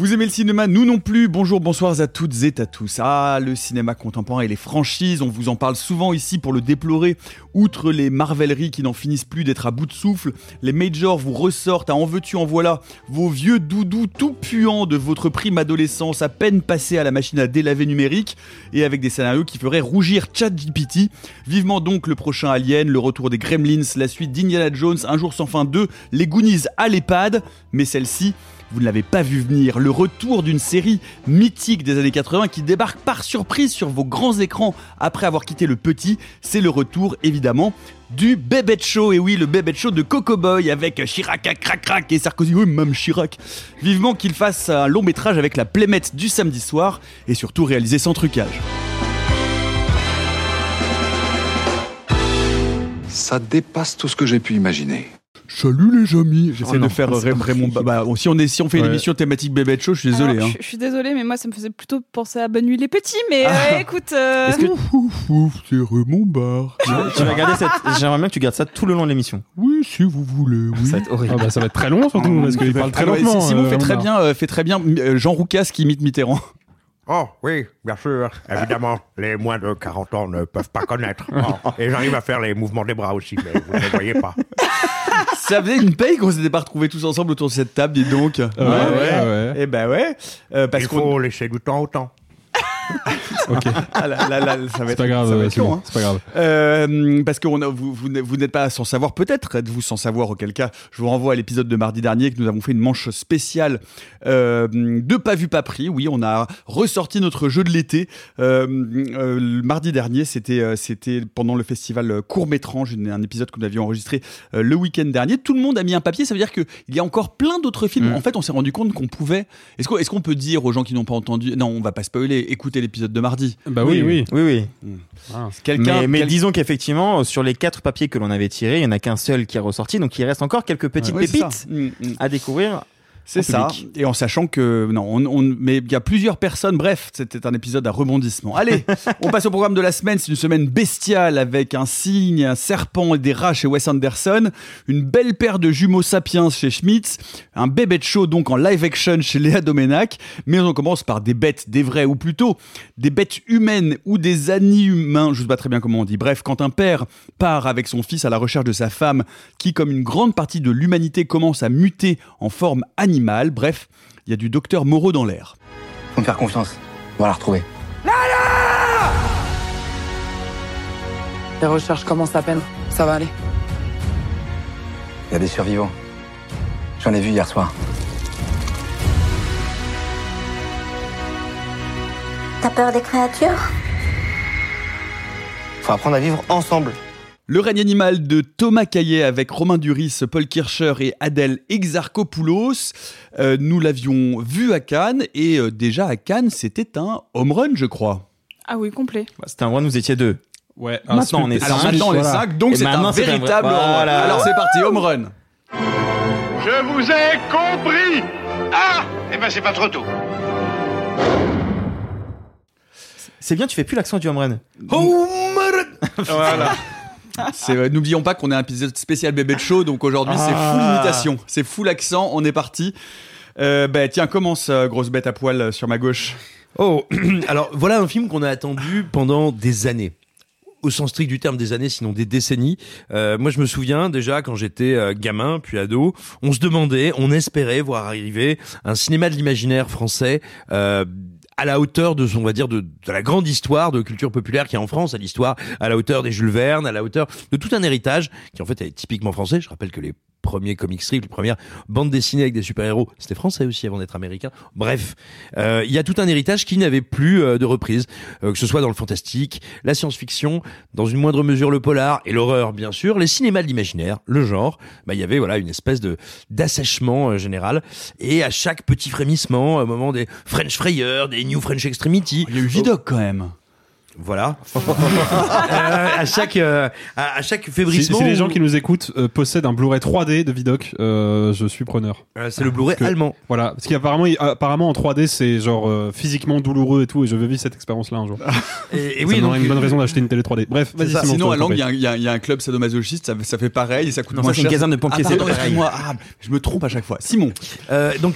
Vous aimez le cinéma Nous non plus. Bonjour, bonsoir à toutes et à tous. Ah, le cinéma contemporain et les franchises, on vous en parle souvent ici pour le déplorer. Outre les marveleries qui n'en finissent plus d'être à bout de souffle, les majors vous ressortent à en veux-tu en voilà vos vieux doudous tout puants de votre prime adolescence à peine passés à la machine à délaver numérique et avec des scénarios qui feraient rougir ChatGPT. Vivement donc le prochain Alien, le retour des Gremlins, la suite d'Indiana Jones, Un jour sans fin 2, les Goonies à l'EHPAD, mais celle-ci vous ne l'avez pas vu venir, le retour d'une série mythique des années 80 qui débarque par surprise sur vos grands écrans après avoir quitté le petit, c'est le retour évidemment du Bébête Show, et oui, le Bébête Show de Coco Boy avec Chirac à crac crac et Sarkozy, oui, même Chirac. Vivement qu'il fasse un long métrage avec la plémette du samedi soir et surtout réalisé sans trucage. Ça dépasse tout ce que j'ai pu imaginer. Salut les amis, j'essaie Oh de faire Raymond. Bah, bah, si on est si on fait une Ouais. émission thématique Bébête Show, je suis désolé. Hein. je, suis désolée, mais moi, ça me faisait plutôt penser à Bonne Nuit les Petits. Mais Ah. euh, écoute, euh, Est-ce que Ouf, ouf, ouf, c'est Raymond Barre. tu vas garder cette. J'aimerais bien que tu gardes ça tout le long de l'émission. Oui, si vous voulez, oui. Ça va être horrible. Ah bah ça va être très long surtout parce qu'il parle très Alors, lentement. Simon euh, fait très bien, euh, fait très bien euh, Jean Roucas qui imite Mitterrand. Oh oui, bien sûr, évidemment. Les moins de 40 ans ne peuvent pas connaître. Oh, Et j'arrive à faire les mouvements des bras aussi, mais vous ne les voyez pas. Ça faisait une paye qu'on s'était pas retrouvés tous ensemble autour de cette table, dis donc. Ouais, ouais, ouais. Eh ben ouais. Euh, parce Il qu'on. faut laisser du temps au temps. Ok. Ah là, là, là, ça va être, pas grave, c'est bon, hein. pas grave. Euh, parce que on a- vous, vous, n'êtes- vous n'êtes pas sans savoir, peut-être êtes-vous sans savoir, auquel cas je vous renvoie à l'épisode de mardi dernier que nous avons fait une manche spéciale euh, de Pas vu, pas pris. Oui, on a ressorti notre jeu de l'été. Euh, le mardi dernier, c'était c'était pendant le festival Court Métrange, une- un épisode que nous avions enregistré le week-end dernier. Tout le monde a mis un papier, ça veut dire qu'il y a encore plein d'autres films. Mm. En fait, on s'est rendu compte qu'on pouvait. Est-ce qu'on est-ce qu'on peut dire aux gens qui n'ont pas entendu Non, on va pas spoiler. Écoutez l'épisode de mardi. Bah oui, oui. Oui, oui. Quelqu'un. Mais, mais quel- disons qu'effectivement, sur les quatre papiers que l'on avait tirés, il n'y en a qu'un seul qui est ressorti, donc il reste encore quelques petites Ouais, pépites à découvrir. C'est ça. public. Et en sachant que non, on, on- mais il y a plusieurs personnes. Bref, c'était un épisode à rebondissement. Allez, on passe au programme de la semaine. C'est une semaine bestiale avec un cygne, un serpent et des rats chez Wes Anderson, une belle paire de jumeaux sapiens chez Schmitz, un bébé de show donc en live action chez Léa Domenac. Mais on commence par des bêtes, des vrais ou plutôt des bêtes humaines ou des ani-humains. Je sais pas très bien comment on dit. Bref, quand un père part avec son fils à la recherche de sa femme, qui comme une grande partie de l'humanité commence à muter en forme animale. Bref, il y a du docteur Moreau dans l'air. Faut me faire confiance. On va la retrouver. Les recherches commencent à peine. Ça va aller. Il y a des survivants. J'en ai vu hier soir. T'as peur des créatures? Faut apprendre à vivre ensemble. Le règne animal de Thomas Caillet avec Romain Duris, Paul Kircher et Adèle Exarchopoulos. Euh, nous l'avions vu à Cannes et euh, déjà à Cannes, c'était un home run, je crois. ah oui, complet. Bah, C'était un roi, vous étiez deux. Ouais. Maintenant, on est Alors cinq. maintenant, on est voilà. 5, donc c'est un un véritable home run. Voilà. Alors c'est parti, home run. Je vous ai compris Ah Eh ben c'est pas trop tôt. C'est bien, tu fais plus l'accent du home run. Voilà. C'est- euh, N'oublions pas qu'on est un épisode spécial bébé de show, donc aujourd'hui c'est Ah. full imitation, c'est full accent, on est parti. Euh, bah tiens, commence, grosse bête à poil euh, sur ma gauche? Oh, alors voilà un film qu'on a attendu pendant des années. au sens strict du terme des années, sinon des décennies. Euh, moi, je me souviens déjà quand j'étais euh, gamin, puis ado, on se demandait, on espérait voir arriver un cinéma de l'imaginaire français. Euh, à la hauteur de, on va dire, de, la grande histoire de culture populaire qui est en France, à l'histoire, à la hauteur des Jules Verne, à la hauteur de tout un héritage qui en fait est typiquement français. Je rappelle que les premiers comic strips, les premières bandes dessinées avec des super-héros, c'était français aussi avant d'être américain. Bref, euh, il y a tout un héritage qui n'avait plus euh, de reprise, euh, que ce soit dans le fantastique, la science-fiction, dans une moindre mesure le polar et l'horreur bien sûr, les cinémas de l'imaginaire, le genre. Bah il y avait voilà une espèce de d'assèchement euh, général et à chaque petit frémissement, au moment des French Frayeurs, des New French Extremity, Il y a eu quand même. Voilà. Euh, à chaque euh, à, à chaque Si, fébrissement. si les gens qui nous écoutent euh, possèdent un Blu-ray 3D de Vidoc, euh, je suis preneur. Euh, c'est le Blu-ray Que- allemand. Voilà, parce qu'apparemment, il- apparemment en 3D, c'est genre euh, physiquement douloureux et tout, et je veux vivre cette expérience-là un jour. Et, et oui, donc, une bonne raison d'acheter une télé 3D. Bref, vas-y. Sinon, je à Langres, il y, a un- y y a club sadomasochiste, ça, ça fait pareil et ça coûte Non, moins ça, c'est une cher. caserne de pompiers, Ah, pardon, excuse-moi. Ah, je me trompe à chaque fois. Simon. Euh, donc,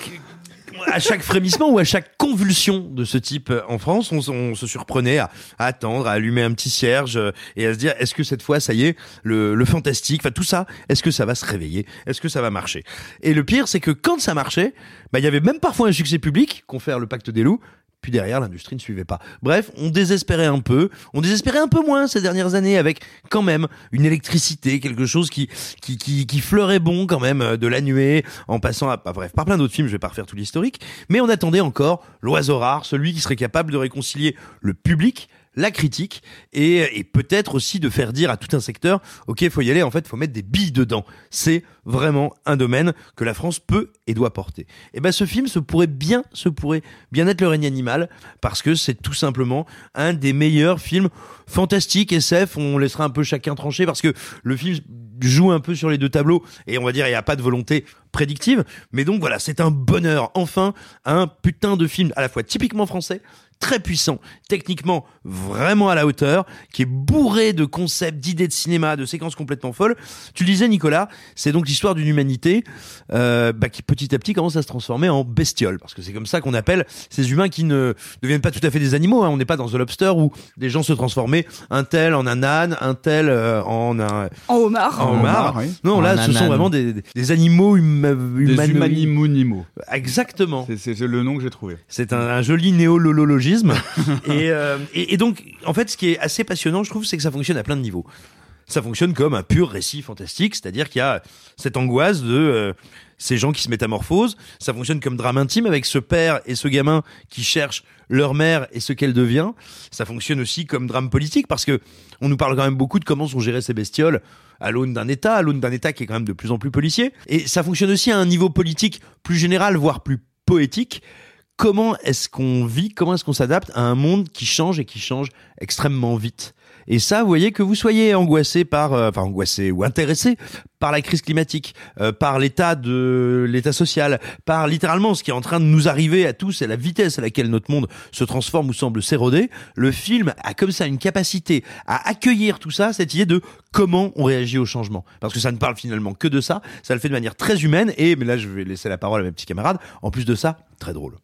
à chaque frémissement ou à chaque convulsion de ce type euh, en France, on, se surprenait à, attendre, à allumer un petit cierge euh, et à se dire est-ce que cette fois, ça y est, le, le fantastique, enfin tout ça, est-ce que ça va se réveiller Est-ce que ça va marcher? Et le pire, c'est que quand ça marchait, bah, il y avait même parfois un succès public, confère le pacte des loups. Puis derrière, l'industrie ne suivait pas. Bref, on désespérait un peu. On désespérait un peu moins ces dernières années avec quand même une électricité, quelque chose qui, qui, qui, qui fleurait bon quand même euh, de la nuée, en passant à, bah, bref, par plein d'autres films, je vais pas refaire tout l'historique. Mais on attendait encore l'oiseau rare, celui qui serait capable de réconcilier le public, la critique et, et peut-être aussi de faire dire à tout un secteur, ok, faut y aller, en fait, faut mettre des billes dedans. C'est vraiment un domaine que la France peut et doit porter. Et ben, ce film se pourrait bien, se pourrait bien être le règne animal parce que c'est tout simplement un des meilleurs films fantastiques SF. On laissera un peu chacun trancher parce que le film joue un peu sur les deux tableaux et on va dire il n'y a pas de volonté prédictive. Mais donc voilà, c'est un bonheur. Enfin, un putain de film à la fois typiquement français, très puissant, techniquement vraiment à la hauteur, qui est bourré de concepts, d'idées de cinéma, de séquences complètement folles. Tu le disais Nicolas, c'est donc l'histoire d'une humanité euh, bah, qui petit à petit commence à se transformer en bestiole, parce que c'est comme ça qu'on appelle ces humains qui ne deviennent pas tout à fait des animaux. Hein. On n'est pas dans The Lobster où des gens se transformaient, un tel en un âne, un tel euh, en un En homard. en homard. oui. Non, En là, ce sont vraiment des, des animaux huma, Des humanoïdes. humanimonimaux. Exactement. C'est- le nom que j'ai trouvé. C'est un, un joli néolologisme. et, euh, et, et donc, en fait, ce qui est assez passionnant, je trouve, c'est que ça fonctionne à plein de niveaux. Ça fonctionne comme un pur récit fantastique, c'est-à-dire qu'il y a cette angoisse de euh, ces gens qui se métamorphosent. Ça fonctionne comme drame intime avec ce père et ce gamin qui cherchent leur mère et ce qu'elle devient. Ça fonctionne aussi comme drame politique parce que on nous parle quand même beaucoup de comment sont gérées ces bestioles à l'aune d'un État, à l'aune d'un État qui est quand même de plus en plus policier. Et ça fonctionne aussi à un niveau politique plus général, voire plus poétique. Comment est-ce qu'on vit, comment est-ce qu'on s'adapte à un monde qui change et qui change extrêmement vite et ça, vous voyez que vous soyez angoissé par, euh, enfin angoissé ou intéressé par la crise climatique, euh, par l'état de l'état social, par littéralement ce qui est en train de nous arriver à tous et la vitesse à laquelle notre monde se transforme ou semble s'éroder, le film a comme ça une capacité à accueillir tout ça, cette idée de comment on réagit au changement. Parce que ça ne parle finalement que de ça, ça le fait de manière très humaine et, mais là je vais laisser la parole à mes petits camarades, en plus de ça, très drôle.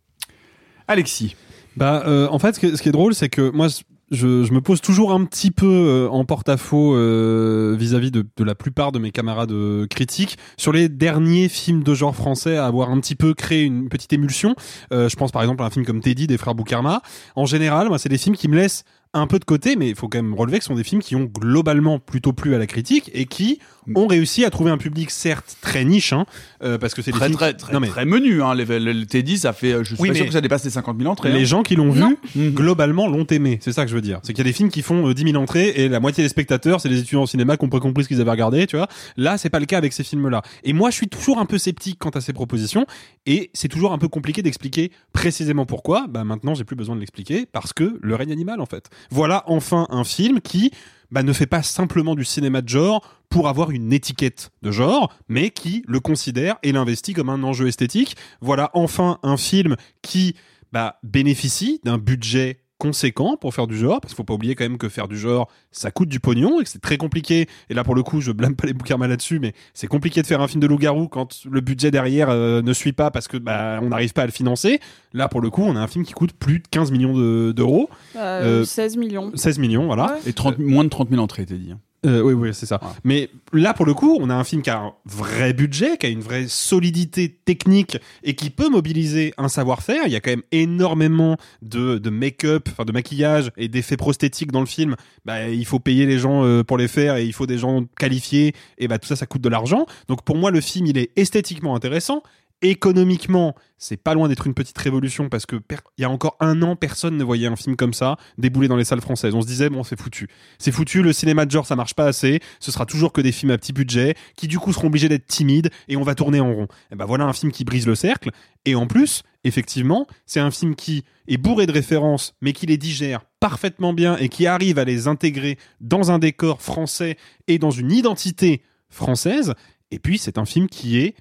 Alexis. Bah, euh, en fait, ce qui, est drôle, c'est que moi, je, me pose toujours un petit peu euh, en porte-à-faux euh, vis-à-vis de, la plupart de mes camarades critiques sur les derniers films de genre français à avoir un petit peu créé une petite émulsion. Je pense par exemple à un film comme Teddy des frères Boukarma. En général, moi, c'est des films qui me laissent un peu de côté, mais il faut quand même relever que ce sont des films qui ont globalement plutôt plu à la critique et qui ont réussi à trouver un public certes très niche, hein, euh, parce que c'est des Très, films très, très, Non, mais- très menu. Hein. Les, les- le Teddy, ça fait. Je suis Oui, pas sûr mais- que ça dépasse les 50 000 entrées. Les hein. gens qui l'ont vu, Mhm. globalement, l'ont aimé. C'est ça que je veux dire. C'est qu'il y a des films qui font euh, 10 000 entrées et la moitié des spectateurs, c'est des étudiants en cinéma qui ont pas compris ce qu'ils avaient regardé, tu vois. Là, c'est pas le cas avec ces films-là. Et moi, je suis toujours un peu sceptique quant à ces propositions et c'est toujours un peu compliqué d'expliquer précisément pourquoi. Bah, maintenant, j'ai plus besoin de l'expliquer parce que le règne animal, en fait. Voilà enfin un film qui, bah, ne fait pas simplement du cinéma de genre pour avoir une étiquette de genre, mais qui le considère et l'investit comme un enjeu esthétique. Voilà enfin un film qui bah, bénéficie d'un budget conséquent pour faire du genre, parce qu'il faut pas oublier quand même que faire du genre, ça coûte du pognon et que c'est très compliqué. Et là, pour le coup, je blâme pas les Boukarma là-dessus, mais c'est compliqué de faire un film de loup-garou quand le budget derrière euh, ne suit pas parce que bah, on n'arrive pas à le financer. Là, pour le coup, on a un film qui coûte plus de 15 millions de- d'euros. Euh, Euh, 16 millions. 16 millions, voilà. Et 30 moins de 30 000 entrées, t'es dit. Euh, oui, oui, c'est ça. Mais là, pour le coup, on a un film qui a un vrai budget, qui a une vraie solidité technique et qui peut mobiliser un savoir-faire. Il y a quand même énormément de, de make-up, enfin de maquillage et d'effets prosthétiques dans le film. Bah, il faut payer les gens euh, pour les faire et il faut des gens qualifiés et bah tout ça, ça coûte de l'argent. Donc pour moi, le film, il est esthétiquement intéressant. Économiquement, c'est pas loin d'être une petite révolution parce que il y a encore un an, personne ne voyait un film comme ça débouler dans les salles françaises. On se disait bon, c'est foutu, c'est foutu. Le cinéma de genre, ça marche pas assez. Ce sera toujours que des films à petit budget qui du coup seront obligés d'être timides et on va tourner en rond. Et ben voilà un film qui brise le cercle. Et en plus, effectivement, c'est un film qui est bourré de références, mais qui les digère parfaitement bien et qui arrive à les intégrer dans un décor français et dans une identité française. Et puis, c'est un film qui est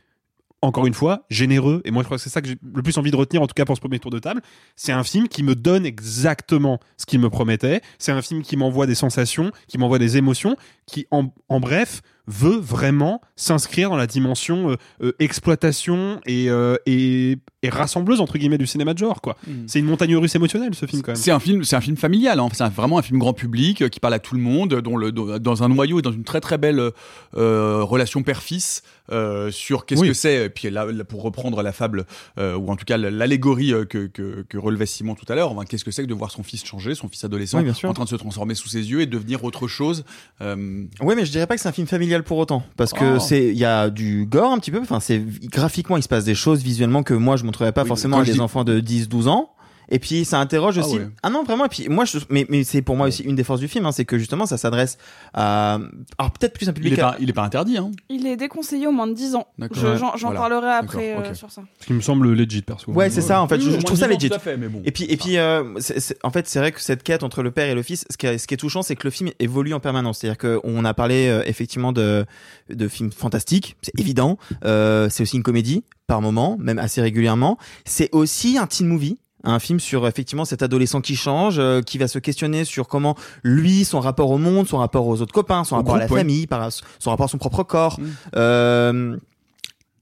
encore une fois, généreux. Et moi, je crois que c'est ça que j'ai le plus envie de retenir, en tout cas pour ce premier tour de table. C'est un film qui me donne exactement ce qu'il me promettait. C'est un film qui m'envoie des sensations, qui m'envoie des émotions, qui, en, bref, veut vraiment s'inscrire dans la dimension euh, euh, exploitation et, euh, et, et rassembleuse, entre guillemets, du cinéma de genre, quoi. C'est une montagne russe émotionnelle, ce film, quand même. C'est un film, c'est un film familial. hein. C'est vraiment un film grand public euh, qui parle à tout le monde, dont le, dont- dans un noyau et dans une très très belle euh, relation père-fils euh, sur qu'est-ce Oui. que c'est. Et puis là, là, pour reprendre la fable euh, ou en tout cas l'allégorie euh, que, que, que relevait Simon tout à l'heure, enfin, qu'est-ce que c'est que de voir son fils changer, son fils adolescent, Oui, en train de se transformer sous ses yeux et devenir autre chose. Euh, Ouais, mais je dirais pas que c'est un film familial pour autant, parce que Oh. c'est il y a du gore un petit peu. Enfin, c'est graphiquement il se passe des choses visuellement que moi je montrerais pas forcément à des dis- enfants de 10-12 ans. Et puis ça interroge Ah aussi. ouais. Ah non vraiment. Et puis moi, je... mais mais c'est pour moi aussi une des forces du film, hein, c'est que justement ça s'adresse à alors peut-être plus un il public. est à- pas, il est pas interdit. Hein. Il est déconseillé au moins de 10 ans. D'accord. Je- J'en j'en voilà. parlerai après euh, sur ça. Ce qui me semble legit, perso. Ouais, c'est ça en fait. Je, je trouve ça 10 ans, legit. tout à fait, mais bon. Et puis, et puis, euh, c'est- c'est- en fait, c'est vrai que cette quête entre le père et le fils, ce qui est, ce qui est touchant, c'est que le film évolue en permanence. C'est-à-dire qu'on a parlé euh, effectivement de, de films fantastiques, c'est évident. Euh, c'est aussi une comédie par moment, même assez régulièrement. C'est aussi un teen movie. Un film sur effectivement cet adolescent qui change, euh, qui va se questionner sur comment lui, son rapport au monde, son rapport aux autres copains, son Au rapport à la ouais. famille, par, son rapport à son propre corps. Mm. Euh,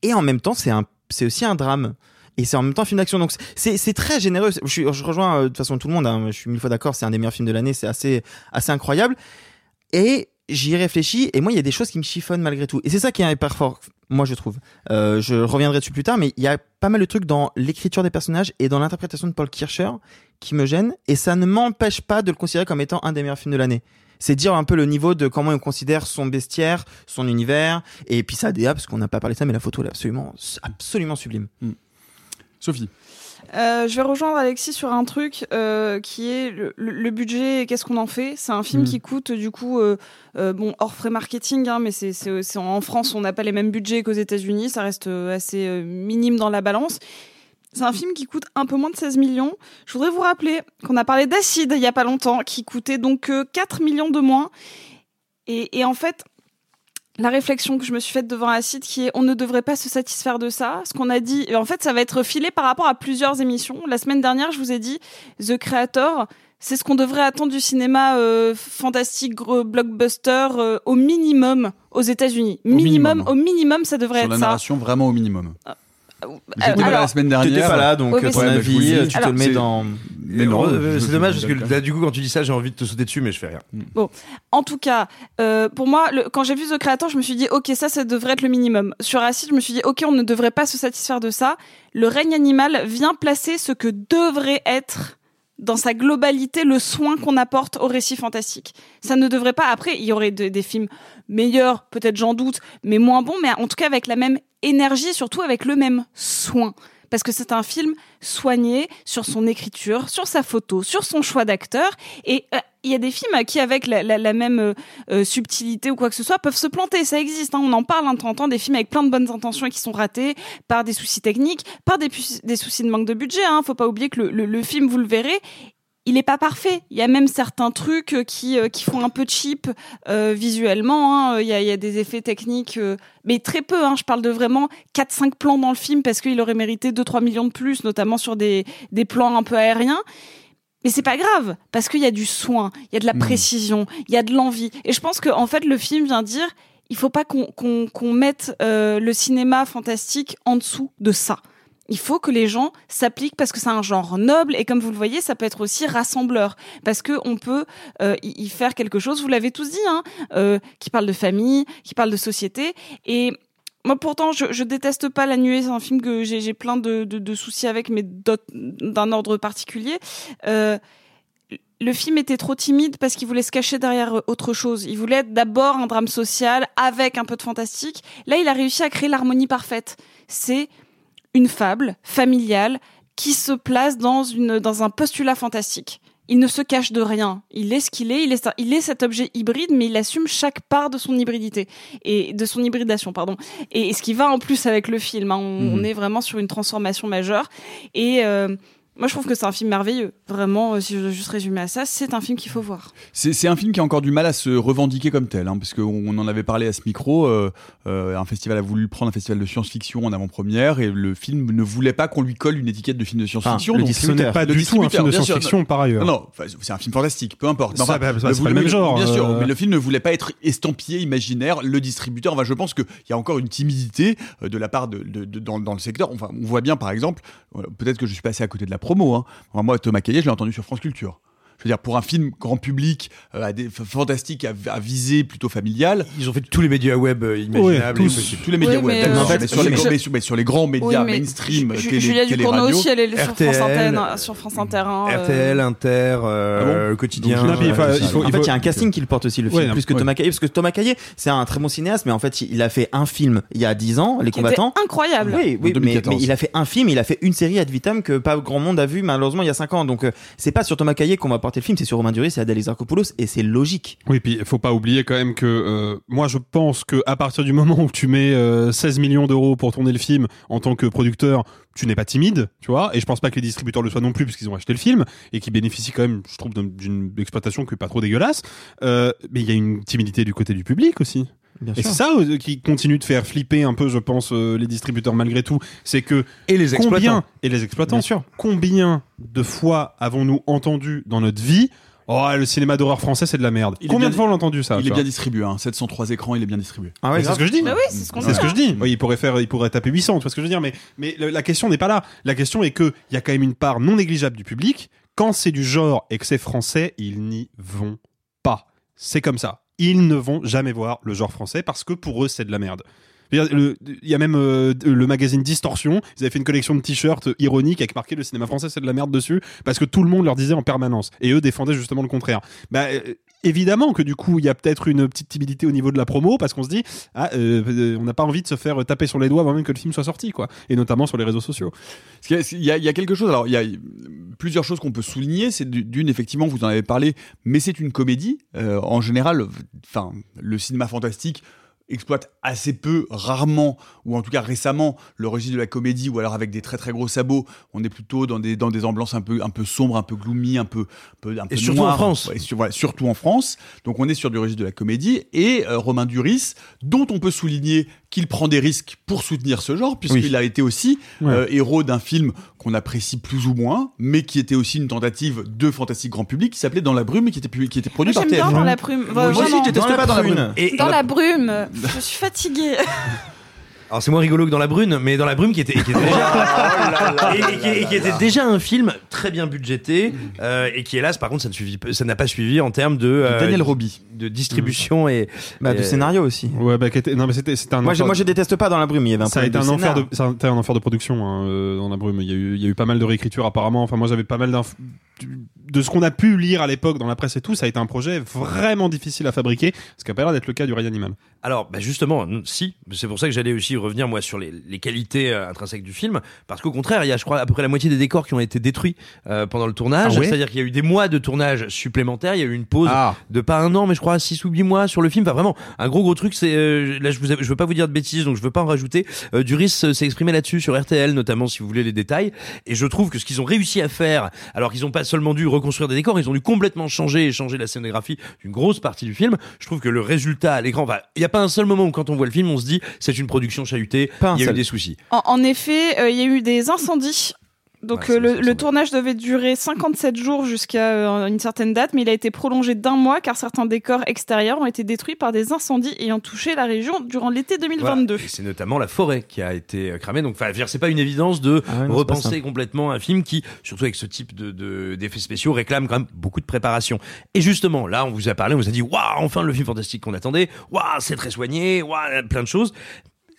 et en même temps, c'est un, c'est aussi un drame. Et c'est en même temps un film d'action. Donc c'est, c'est très généreux. Je, suis- je rejoins euh, de toute façon tout le monde. hein. Je suis mille fois d'accord. C'est un des meilleurs films de l'année. C'est assez, assez incroyable. Et j'y réfléchis. Et moi, il y a des choses qui me chiffonnent malgré tout. Et c'est ça qui est hyper fort. Moi, je trouve. Euh, je reviendrai dessus plus tard. Mais il y a pas mal de trucs dans l'écriture des personnages et dans l'interprétation de Paul Kircher qui me gênent. Et ça ne m'empêche pas de le considérer comme étant un des meilleurs films de l'année. C'est dire un peu le niveau de comment on considère son bestiaire, son univers, et puis sa DA, parce qu'on n'a pas parlé de ça, mais la photo elle est absolument, absolument sublime. Sophie. Euh, je vais rejoindre Alexis sur un truc euh, qui est le, budget et qu'est-ce qu'on en fait. C'est un film Mm. qui coûte du coup, euh, bon, hors frais marketing, hein, mais c'est en France, on n'a pas les mêmes budgets qu'aux États-Unis, ça reste assez minime dans la balance. C'est un film qui coûte un peu moins de 16 millions. Je voudrais vous rappeler qu'on a parlé d'Acide il y a pas longtemps, qui coûtait donc euh, 4 millions de moins. Et, et en fait, la réflexion que je me suis faite devant Acide, qui est on ne devrait pas se satisfaire de ça. Ce qu'on a dit, et en fait, ça va être filé par rapport à plusieurs émissions. La semaine dernière, je vous ai dit The Creator. C'est ce qu'on devrait attendre du cinéma euh, fantastique, gros blockbuster, euh, au minimum aux États-Unis. Minimum, minimum. au minimum, ça devrait Sur la être ça. narration, vraiment au minimum. Euh, J'étais pas là la semaine dernière. T'étais pas là, donc Ouais, mais ton avis, tu te alors, le mets dans. Mais non, Euh, c'est dommage parce que là, du coup, quand tu dis ça, j'ai envie de te sauter dessus, mais je fais rien. En tout cas, euh, pour moi, le- quand j'ai vu The Creator, je me suis dit, ok, ça, ça devrait être le minimum. Sur Acid, je me suis dit, ok, on ne devrait pas se satisfaire de ça. Le règne animal vient placer ce que devrait être dans sa globalité le soin qu'on apporte au récit fantastique. Ça ne devrait pas. Après, il y aurait de- des films meilleurs, peut-être j'en doute, mais moins bons, mais en tout cas avec la même énergie, surtout avec le même soin. Parce que c'est un film soigné sur son écriture, sur sa photo, sur son choix d'acteur. Et euh, il y a des films qui, avec la, même euh, euh, subtilité ou quoi que ce soit, peuvent se planter. Ça existe. hein. On en parle un temps en temps des films avec plein de bonnes intentions et qui sont ratés par des soucis techniques, par des, soucis de manque de budget. Hein. Faut pas oublier que le film, vous le verrez, il est pas parfait. Il y a même certains trucs euh, qui euh, qui font un peu cheap euh, visuellement. hein. Il y, a, il y a des effets techniques, euh, mais très peu. Hein. Je parle de vraiment 4-5 plans dans le film parce qu'il aurait mérité 2-3 millions de plus, notamment sur des des plans un peu aériens. mais c'est pas grave parce qu'il y a du soin, il y a de la Mm. précision, il y a de l'envie. Et je pense que en fait le film vient dire il faut pas qu'on qu'on mette euh, le cinéma fantastique en dessous de ça. Il faut que les gens s'appliquent parce que c'est un genre noble et comme vous le voyez, ça peut être aussi rassembleur parce que on peut euh, y faire quelque chose. Vous l'avez tous dit, hein, euh, qui parle de famille, qui parle de société et moi, pourtant, je, je déteste pas La Nuée. C'est un film que j'ai plein de, de, de soucis avec, mais d'un ordre particulier. Euh, le film était trop timide parce qu'il voulait se cacher derrière autre chose. Il voulait être d'abord un drame social avec un peu de fantastique. Là, il a réussi à créer l'harmonie parfaite. C'est une fable familiale qui se place dans une dans un postulat fantastique. Il ne se cache de rien. Il est ce qu'il est. Il est, ça- il est cet objet hybride, mais il assume chaque part de son hybridité et de son hybridation, pardon. Et, ce qui va en plus avec le film. hein. on, Mhm. on est vraiment sur une transformation majeure. Et euh, moi, je trouve que c'est un film merveilleux. Vraiment, euh, si je dois juste résumer à ça, c'est un film qu'il faut voir. C'est un film qui a encore du mal à se revendiquer comme tel, hein, parce qu'on en avait parlé à ce micro. euh, euh, un festival a voulu prendre, un festival de science-fiction en avant-première, et le film ne voulait pas qu'on lui colle une étiquette de film de science-fiction. Le donc pas le du tout un film de science-fiction, par ailleurs. Non, non, enfin, c'est un film fantastique, peu importe. Ça, Enfin, bah, ça, c'est pas le même genre, Bien sûr, euh. mais le film ne voulait pas être estampillé, imaginaire. Le distributeur, enfin, je pense qu'il y a encore une timidité de la part de, de- de- dans, dans le secteur. Enfin, on voit bien, par exemple, peut-être que je suis passé à côté de la promo. Hein. Moi, Thomas Caillet, je l'ai entendu sur France Culture. Je veux dire, pour un film grand public, euh, à des, f- fantastique, à, à visée plutôt familiale. Ils ont fait tous les médias web euh, imaginables. tous, tous les médias Oui, web. mais, euh, mais, en fait, sur les, je- grands- mais sur- mais sur les grands médias Oui, mainstream, Ju- télé, Julia télé, radio, aussi, elle est sur France RTL. Antenne, hein, sur France Inter. hein, euh. RTL, Inter, euh, Ah bon quotidien. Donc, Non, puis il faut- euh, il faut- en fait, il y a un casting qui le porte aussi le film, Ouais, plus que ouais. Thomas Caillet, parce que Thomas Caillet, c'est un très bon cinéaste, mais en fait, il a fait un film il y a 10 ans, Les Combattants. incroyable. Oui, mais, 2014. mais il a fait un film, il a fait une série ad vitam que pas grand monde a vu malheureusement il y a 5 ans. Donc euh, c'est pas sur Thomas Caillet qu'on va le film, c'est sur Romain Duris et Adèle Exarchopoulos et c'est logique. Oui, puis il faut pas oublier quand même que euh, moi je pense que à partir du moment où tu mets euh, 16 millions d'euros pour tourner le film en tant que producteur, tu n'es pas timide, tu vois. Et je pense pas que les distributeurs le soient non plus puisqu'ils ont acheté le film et qui bénéficient quand même, je trouve, d'un- d'une exploitation qui est pas trop dégueulasse. Euh, mais il y a une timidité du côté du public aussi. Bien Et sûr. c'est ça euh, qui continue de faire flipper un peu, je pense, euh, les distributeurs malgré tout. C'est que Et les exploitants. combien et les exploitants, Bien sûr. combien de fois avons-nous entendu dans notre vie Oh, le cinéma d'horreur français, c'est de la merde. Il Combien bien- de fois on l'a entendu ça Il est bien distribué, hein. 703 écrans, il est bien distribué. Ah ouais, c'est ce que je dis. Bah oui, c'est ce qu'on C'est dit, ce que je dis. Oui, il pourrait faire, il pourrait taper 800, tu vois ce que je veux dire. Mais, mais la question n'est pas là. La question est que il y a quand même une part non négligeable du public. Quand c'est du genre et que c'est français, ils n'y vont pas. C'est comme ça. Ils ne vont jamais voir le genre français parce que pour eux, c'est de la merde. Il y a même euh, le magazine Distorsion, ils avaient fait une collection de t-shirts ironiques avec marqué le cinéma français c'est de la merde dessus parce que tout le monde leur disait en permanence et eux défendaient justement le contraire. Bah euh, évidemment que du coup il y a peut-être une petite timidité au niveau de la promo parce qu'on se dit ah euh, euh, on n'a pas envie de se faire taper sur les doigts avant même que le film soit sorti quoi et notamment sur les réseaux sociaux. Il y, a, y a quelque chose, alors il y a plusieurs choses qu'on peut souligner. C'est du- d'une, effectivement, vous en avez parlé, mais c'est une comédie. Euh, en général, enfin, le cinéma fantastique exploite assez peu, rarement, ou en tout cas récemment, le registre de la comédie, ou alors avec des très très gros sabots. On est plutôt dans des, dans des ambiances un peu, un peu sombres, un peu gloomy, un peu, un peu, un peu surtout en. France. Ouais, sur- voilà, surtout en France. Donc on est sur du registre de la comédie. Et euh, Romain Duris, dont on peut souligner qu'il prend des risques pour soutenir ce genre, puisqu'il a été aussi Ouais. euh, héros d'un film qu'on apprécie plus ou moins, mais qui était aussi une tentative de fantastique grand public, qui s'appelait Dans la brume et qui était, pu- qui était produit Moi, par bien TF1. dans la brume. Moi aussi, je déteste pas dans la brume. Et Dans la- la brume, je suis fatiguée. Alors c'est moins rigolo que dans la brune, mais dans la brume qui était, qui était déjà, et, et qui, et qui était déjà un film très bien budgété euh, et qui hélas par contre ça ne suivi, ça n'a pas suivi en termes de euh, Daniel Roby. de distribution et Bah, de scénario aussi. Ouais bah qui était- non mais c'était c'était un Moi je, enfer- moi je déteste pas dans la brume, il y avait un ça a été un enfer de ça a été un enfer de production hein, euh, dans la brume. Il y a eu il y a eu pas mal de réécriture apparemment. Enfin moi j'avais pas mal d'inf- du- de ce qu'on a pu lire à l'époque dans la presse et tout. Ça a été un projet vraiment difficile à fabriquer, ce qui a pas l'air d'être le cas du Ryan Animal. Alors, bah justement, si, c'est pour ça que j'allais aussi revenir moi sur les, les qualités euh, intrinsèques du film, parce qu'au contraire, il y a, je crois, à peu près la moitié des décors qui ont été détruits euh, pendant le tournage. Ah ouais C'est-à-dire qu'il y a eu des mois de tournage supplémentaires, il y a eu une pause Ah. de pas un an, mais je crois six ou huit mois sur le film. Enfin, vraiment, un gros gros truc. C'est euh, là, je vous, je veux pas vous dire de bêtises, donc je veux pas en rajouter. Euh, Duris euh, s'est exprimé là-dessus sur RTL, notamment si vous voulez les détails. Et je trouve que ce qu'ils ont réussi à faire, alors qu'ils ont pas seulement dû reconstruire des décors, ils ont dû complètement changer et changer la scénographie d'une grosse partie du film. Je trouve que le résultat à l'écran, il y a pas un seul moment où quand on voit le film, on se dit c'est une production chahutée, il y a eu des soucis. En, en effet, euh, il y a eu des incendies Donc Ouais, euh, le, le tournage devait durer 57 jours jusqu'à euh, une certaine date, mais il a été prolongé d'un mois car certains décors extérieurs ont été détruits par des incendies ayant touché la région durant l'été 2022. Voilà. Et c'est notamment la forêt qui a été euh, cramée. Donc, c'est pas une évidence de Ah ouais, non, repenser complètement un film qui, surtout avec ce type de, de- d'effets spéciaux, réclame quand même beaucoup de préparation. Et justement, là, on vous a parlé, on vous a dit, waouh, enfin le film fantastique qu'on attendait. Waouh, c'est très soigné. Waouh, plein de choses.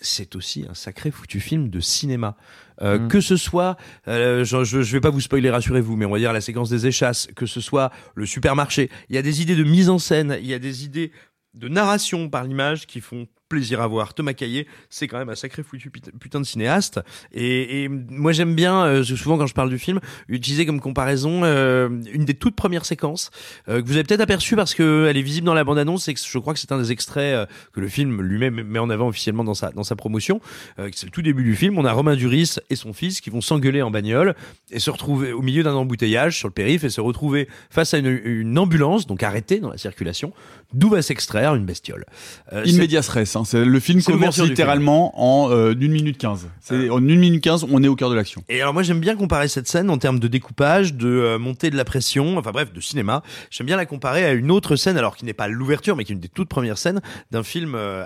C'est aussi un sacré foutu film de cinéma. Euh, Mm. Que ce soit, euh, je, je, je vais pas vous spoiler, rassurez-vous, mais on va dire la séquence des échasses, que ce soit le supermarché. Il y a des idées de mise en scène, il y a des idées de narration par l'image qui font plaisir à voir. Thomas Caillé, c'est quand même un sacré foutu putain- de cinéaste. Et, et moi j'aime bien, euh, souvent quand je parle du film, utiliser comme comparaison euh, une des toutes premières séquences euh, que vous avez peut-être aperçue parce que elle est visible dans la bande-annonce et que je crois que c'est un des extraits euh, que le film lui-même met en avant officiellement dans sa, dans sa promotion. Euh, c'est le tout début du film. On a Romain Duris et son fils qui vont s'engueuler en bagnole et se retrouver au milieu d'un embouteillage sur le périph' et se retrouver face à une, une ambulance, donc arrêtée dans la circulation, d'où va s'extraire une bestiole. Euh, In c'est- medias res, hein. c'est le film C'est commence littéralement en euh, 1 minute 15. C'est en 1 minute 15, on est au cœur de l'action. Et alors moi j'aime bien comparer cette scène en termes de découpage, de euh, montée de la pression, enfin bref, de cinéma. J'aime bien la comparer à une autre scène, alors qui n'est pas l'ouverture, mais qui est une des toutes premières scènes d'un film euh,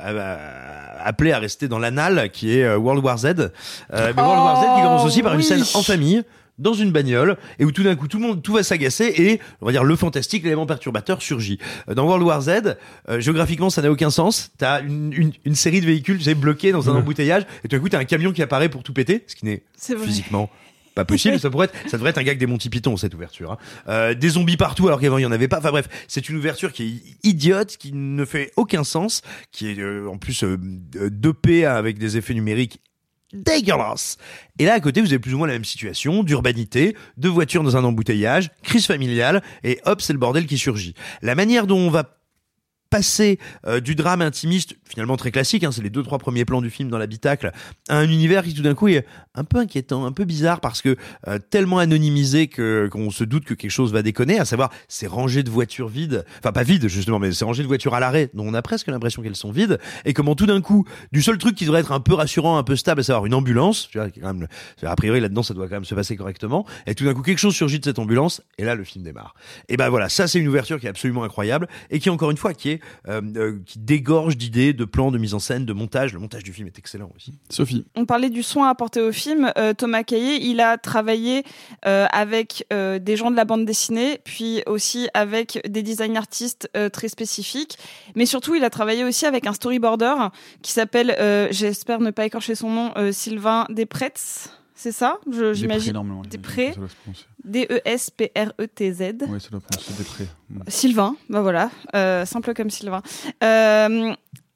appelé à rester dans l'anal, qui est euh, World War Z. Euh, mais World War Z qui commence aussi par une oui. scène en famille dans une bagnole et où tout d'un coup tout le monde tout va s'agacer et on va dire le fantastique l'élément perturbateur surgit Euh, dans World War Z euh, géographiquement ça n'a aucun sens t'as une, une, une série de véhicules j'ai bloqués dans un embouteillage et tout d'un coup t'as un camion qui apparaît pour tout péter ce qui n'est physiquement pas possible, ça pourrait être, ça devrait être un gag des Monty Python cette ouverture. hein. Euh, des zombies partout alors qu'avant il y en avait pas. Enfin bref, c'est une ouverture qui est idiote, qui ne fait aucun sens, qui est euh, en plus euh, dopée avec des effets numériques dégueulasses. Et là à côté vous avez plus ou moins la même situation d'urbanité, de voitures dans un embouteillage, crise familiale et hop c'est le bordel qui surgit. La manière dont on va passer euh, du drame intimiste, finalement très classique, hein, c'est les deux trois premiers plans du film dans l'habitacle, à un univers qui tout d'un coup est un peu inquiétant, un peu bizarre parce que euh, tellement anonymisé que qu'on se doute que quelque chose va déconner, à savoir ces rangées de voitures vides, enfin pas vides justement, mais ces rangées de voitures à l'arrêt dont on a presque l'impression qu'elles sont vides, et comment tout d'un coup, du seul truc qui devrait être un peu rassurant, un peu stable, à savoir une ambulance, tu vois, quand même, a priori là-dedans ça doit quand même se passer correctement, et tout d'un coup quelque chose surgit de cette ambulance, et là le film démarre. Et ben voilà, ça c'est une ouverture qui est absolument incroyable et qui encore une fois qui est euh, euh, qui dégorge d'idées, de plans, de mise en scène, de montage. Le montage du film est excellent aussi. Sophie. On parlait du soin apporté au film. Euh, Thomas Caillé, il a travaillé euh, avec euh, des gens de la bande dessinée, puis aussi avec des design artistes euh, très spécifiques. Mais surtout, il a travaillé aussi avec un storyboarder qui s'appelle, euh, j'espère ne pas écorcher son nom, euh, Sylvain Despretz. C'est ça? Je- J'imagine. se prononcer. D-E-S-P-R-E-T-Z. Ouais, ça doit prononcer des près. Sylvain, bah voilà, euh, simple comme Sylvain. Euh,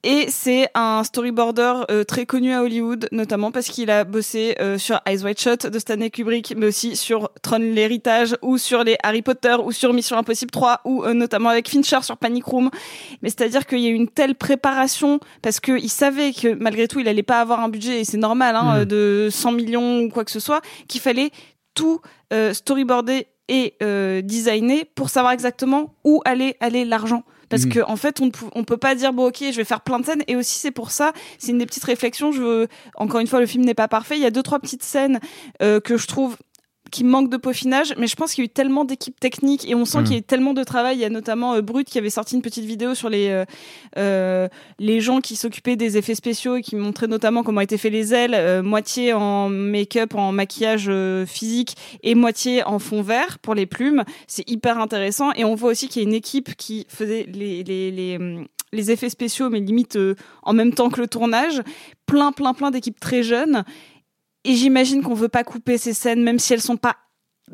et c'est un storyboarder euh, très connu à Hollywood, notamment parce qu'il a bossé euh, sur Eyes Wide Shut de Stanley Kubrick, mais aussi sur Tron l'héritage, ou sur les Harry Potter, ou sur Mission Impossible 3, ou euh, notamment avec Fincher sur Panic Room. Mais c'est-à-dire qu'il y a eu une telle préparation, parce qu'il savait que malgré tout, il allait pas avoir un budget, et c'est normal, hein, Mm. de 100 millions ou quoi que ce soit, qu'il fallait tout storyboarder et designer pour savoir exactement où allait aller l'argent. Parce Mhm. que en fait, on ne peut pas dire bon ok, je vais faire plein de scènes. Et aussi c'est pour ça, c'est une des petites réflexions. Je veux encore une fois, le film n'est pas parfait. Il y a deux trois petites scènes euh, que je trouve qui manquent de peaufinage, mais je pense qu'il y a eu tellement d'équipes techniques et on sent qu'il y a eu tellement de travail. Il y a notamment euh, Brut qui avait sorti une petite vidéo sur les euh, euh, les gens qui s'occupaient des effets spéciaux et qui montraient notamment comment étaient fait les ailes, euh, moitié en make-up, en maquillage physique et moitié en fond vert pour les plumes. C'est hyper intéressant et on voit aussi qu'il y a une équipe qui faisait les les, les, les effets spéciaux, mais limite en même temps que le tournage. Plein, plein, plein d'équipes très jeunes. Et j'imagine qu'on veut pas couper ces scènes, même si elles sont pas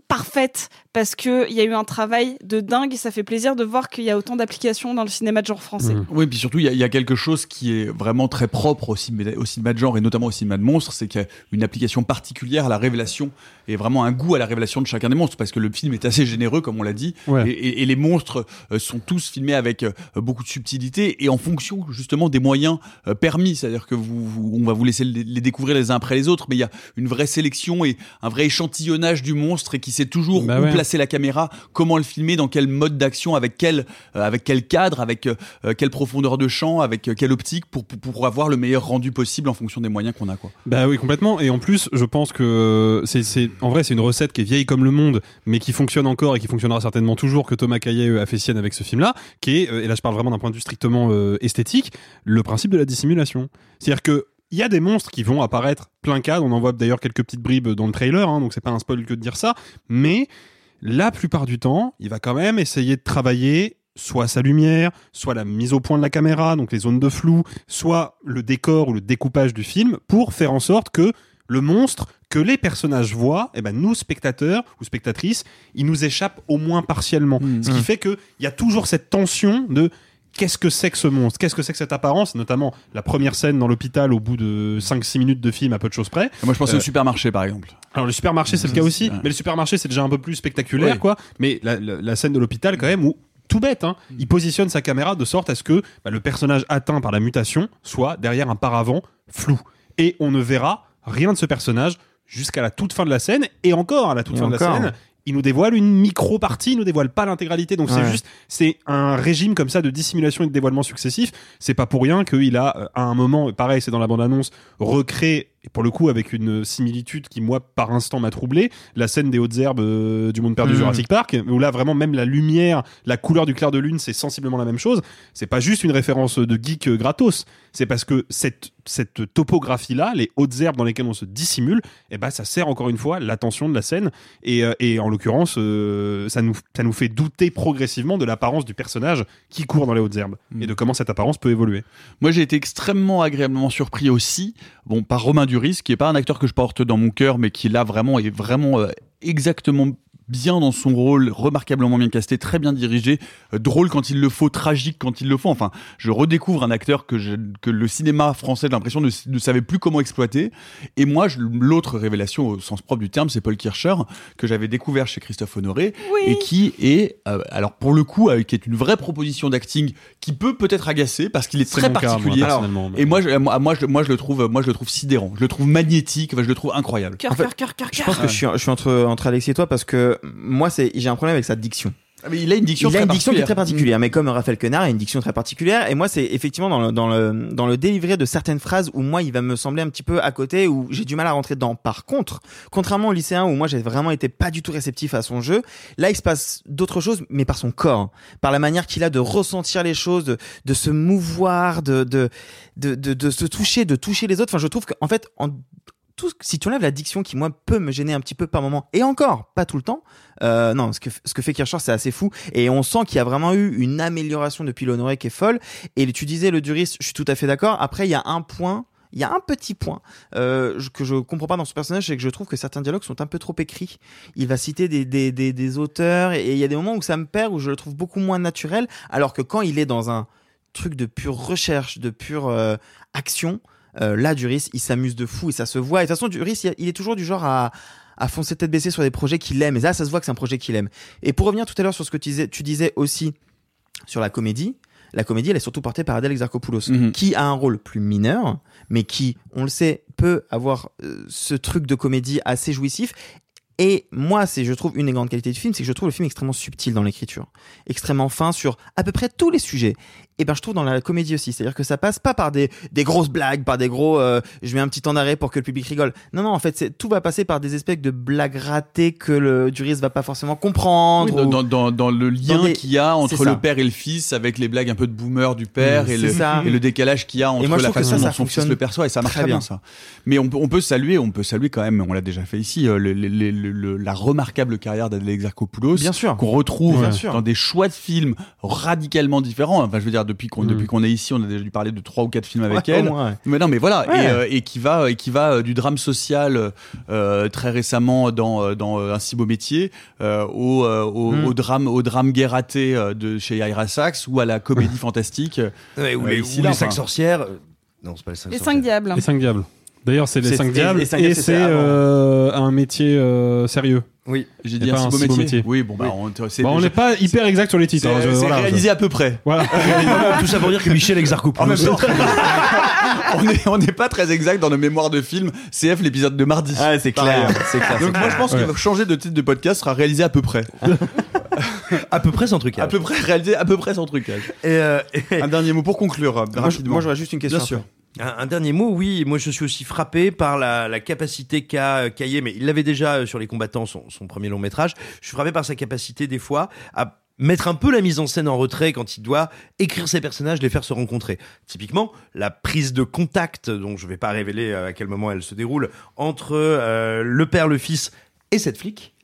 parfaites, parce que il y a eu un travail de dingue et ça fait plaisir de voir qu'il y a autant d'applications dans le cinéma de genre français. Oui, puis surtout, il y, a- il y a quelque chose qui est vraiment très propre au cinéma, au cinéma de genre et notamment au cinéma de monstres, c'est qu'il y a une application particulière à la révélation et vraiment un goût à la révélation de chacun des monstres parce que le film est assez généreux, comme on l'a dit, Ouais. et, et- et les monstres euh, sont tous filmés avec euh, beaucoup de subtilité et en fonction justement des moyens euh, permis, c'est-à-dire que vous, vous- on va vous laisser les, les découvrir les uns après les autres, mais il y a une vraie sélection et un vrai échantillonnage du monstre et qui sait toujours Bah où ouais. Placer la caméra, comment le filmer, dans quel mode d'action, avec quel, euh, avec quel cadre, avec euh, quelle profondeur de champ, avec euh, quelle optique, pour, avoir le meilleur rendu possible en fonction des moyens qu'on a. Quoi. Bah oui, complètement. Et en plus, je pense que c'est, en vrai, c'est une recette qui est vieille comme le monde, mais qui fonctionne encore et qui fonctionnera certainement toujours, que Thomas Caillet euh, a fait sienne avec ce film-là, qui est, euh, et là je parle vraiment d'un point de vue strictement euh, esthétique, le principe de la dissimulation. C'est-à-dire que il y a des monstres qui vont apparaître plein cadre. On en voit d'ailleurs quelques petites bribes dans le trailer, hein, donc c'est pas un spoil que de dire ça. Mais la plupart du temps, il va quand même essayer de travailler soit sa lumière, soit la mise au point de la caméra, donc les zones de flou, soit le décor ou le découpage du film, pour faire en sorte que le monstre que les personnages voient, eh ben nous spectateurs ou spectatrices, il nous échappe au moins partiellement. Ce qui fait qu'il y a toujours cette tension de qu'est-ce que c'est que ce monstre? Qu'est-ce que c'est que cette apparence? Notamment la première scène dans l'hôpital au bout de 5-6 minutes de film à peu de choses près. Moi je pensais Euh, au supermarché par exemple. alors le supermarché c'est le cas aussi, Ouais. mais le supermarché c'est déjà un peu plus spectaculaire Oui. quoi. Mais la, la- la scène de l'hôpital quand même où tout bête, hein, il positionne sa caméra de sorte à ce que bah, le personnage atteint par la mutation soit derrière un paravent flou et on ne verra rien de ce personnage jusqu'à la toute fin de la scène et encore à la toute Et fin de la scène. Il nous dévoile une micro partie, il nous dévoile pas l'intégralité. Donc c'est juste, c'est un régime comme ça de dissimulation et de dévoilement successif. C'est pas pour rien qu'il a, euh, à un moment, pareil, c'est dans la bande-annonce, recréé, et pour le coup avec une similitude qui moi par instant m'a troublé, la scène des hautes herbes euh, du monde perdu Mhm. Jurassic Park, où là vraiment même la lumière, la couleur du clair de lune, c'est sensiblement la même chose. C'est pas juste une référence de geek euh, gratos, c'est parce que cette cette topographie là, les hautes herbes dans lesquelles on se dissimule, et ben ça sert encore une fois l'attention de la scène et, euh, et en l'occurrence ça nous ça nous fait douter progressivement de l'apparence du personnage qui court dans les hautes herbes et de comment cette apparence peut évoluer. Moi, j'ai été extrêmement agréablement surpris aussi, bon, par Romain Duris, qui est pas un acteur que je porte dans mon cœur, mais qui là vraiment est vraiment euh, exactement bien dans son rôle, remarquablement bien casté, très bien dirigé, euh, drôle quand il le faut, tragique quand il le faut. Enfin, je redécouvre un acteur que, je- que le cinéma français, j'ai l'impression, ne, ne savait plus comment exploiter. Et moi, l'autre révélation au sens propre du terme, c'est Paul Kircher, que j'avais découvert chez Christophe Honoré, et qui est, euh, alors pour le coup, euh, qui est une vraie proposition d'acting qui peut peut-être agacer parce qu'il est très mon cas, moi, particulier. et moi, je, moi, moi, je, moi, je le trouve, moi, je le trouve sidérant. Je le trouve magnétique. Enfin, je le trouve incroyable. Cœur, cœur, cœur, cœur, Je pense que je suis, je suis entre, entre Alexis et toi parce que moi, c'est, j'ai un problème avec sa diction. Ah, mais il a une diction il a très une diction qui est particulière. très particulière, mais comme Raphaël Quenard a une diction très particulière, et moi c'est effectivement dans le, dans le dans le délivré de certaines phrases où moi il va me sembler un petit peu à côté, où j'ai du mal à rentrer dedans. Par contre, contrairement au lycéen où moi j'ai vraiment été pas du tout réceptif à son jeu, là il se passe d'autres choses, mais par son corps, par la manière qu'il a de ressentir les choses, de, de se mouvoir, de de, de de de se toucher, de toucher les autres. Enfin, je trouve qu'en fait en tout, si tu enlèves la diction qui moi peut me gêner un petit peu par moment et encore pas tout le temps euh, non ce que ce que fait Kirchner c'est assez fou et on sent qu'il y a vraiment eu une amélioration depuis l'honoré qui est folle et tu disais le Duris je suis tout à fait d'accord après il y a un point il y a un petit point euh, que je comprends pas dans ce personnage, c'est que je trouve que certains dialogues sont un peu trop écrits. Il va citer des, des, des, des auteurs et il y a des moments où ça me perd, où je le trouve beaucoup moins naturel, alors que quand il est dans un truc de pure recherche, de pure euh, action, euh, là, Duris, il s'amuse de fou et ça se voit. Et de toute façon, Duris, il, est toujours du genre à, à foncer tête baissée sur des projets qu'il aime. Et là, ça se voit que c'est un projet qu'il aime. Et pour revenir tout à l'heure sur ce que tu disais, tu disais aussi sur la comédie, la comédie, elle est surtout portée par Adèle Exarchopoulos, Mhm. qui a un rôle plus mineur, mais qui, on le sait, peut avoir euh, ce truc de comédie assez jouissif. Et moi, c'est, je trouve, une des grandes qualités du film, c'est que je trouve le film extrêmement subtil dans l'écriture, extrêmement fin sur à peu près tous les sujets. Et ben, je trouve dans la comédie aussi, c'est-à-dire que ça passe pas par des, des grosses blagues, par des gros, euh, je mets un petit temps d'arrêt pour que le public rigole. Non, non, en fait, tout va passer par des espèces de blagues ratées que le Duris va pas forcément comprendre. Oui, ou- dans, dans, dans le lien des- qu'il y a entre le père et le fils, avec les blagues un peu de boomer du père Mmh, et, le, et le décalage qu'il y a entre moi, la façon ça, dont ça son fils le perçoit et ça marche très bien bien. ça. Mais on peut, on peut saluer, on peut saluer quand même, on l'a déjà fait ici, euh, le- le- le- le- la remarquable carrière d'Adèle Exarchopoulos, qu'on retrouve Bien sûr. dans des choix de films radicalement différents. Enfin, je veux dire, depuis qu'on Mm. depuis qu'on est ici, on a déjà dû parler de trois ou quatre films avec Ouais, elle. moins, ouais. Mais non, mais voilà, Ouais. et, euh, et qui va, et qui va euh, du drame social euh, très récemment dans euh, dans euh, un si beau métier euh, au, euh, au, Mm. au drame au drame euh, de chez Ira Sachs ou à la comédie fantastique. Ouais, ou euh, les, ici, ou là, les cinq enfin. sorcières. euh, Non, c'est pas les cinq Les sorcières. cinq diables. Les cinq diables. D'ailleurs, c'est les C'est- cinq et- diables et c'est euh, un métier euh, sérieux. Oui. J'ai dit pas un si beau métier. métier. Oui, bon bah on, Bah, on déjà- n'est pas hyper exact sur les titres. c'est hein, c'est je- réalisé à peu près. Voilà. Tout ça pour dire que Michel En même Exarchopoulos. temps, on n'est on n'est pas très exact dans nos mémoires de films. CF, l'épisode de mardi. Ah, c'est clair, c'est clair, Donc moi, je pense Ouais. que changer de titre de podcast sera réalisé à peu près. à peu près sans trucage. À peu près réalisé à peu près sans trucage. Et, euh, Un dernier mot pour conclure Moi, je- rapidement. moi, j'aurais juste une question. Bien sûr. Un, un dernier mot, oui, moi je suis aussi frappé par la, la capacité qu'a euh, Caillé, mais il l'avait déjà euh, sur les combattants, son, son premier long métrage. Je suis frappé par sa capacité des fois à mettre un peu la mise en scène en retrait quand il doit écrire ses personnages, les faire se rencontrer. Typiquement, la prise de contact, dont je vais pas révéler euh, à quel moment elle se déroule, entre euh, le père, le fils et cette flic.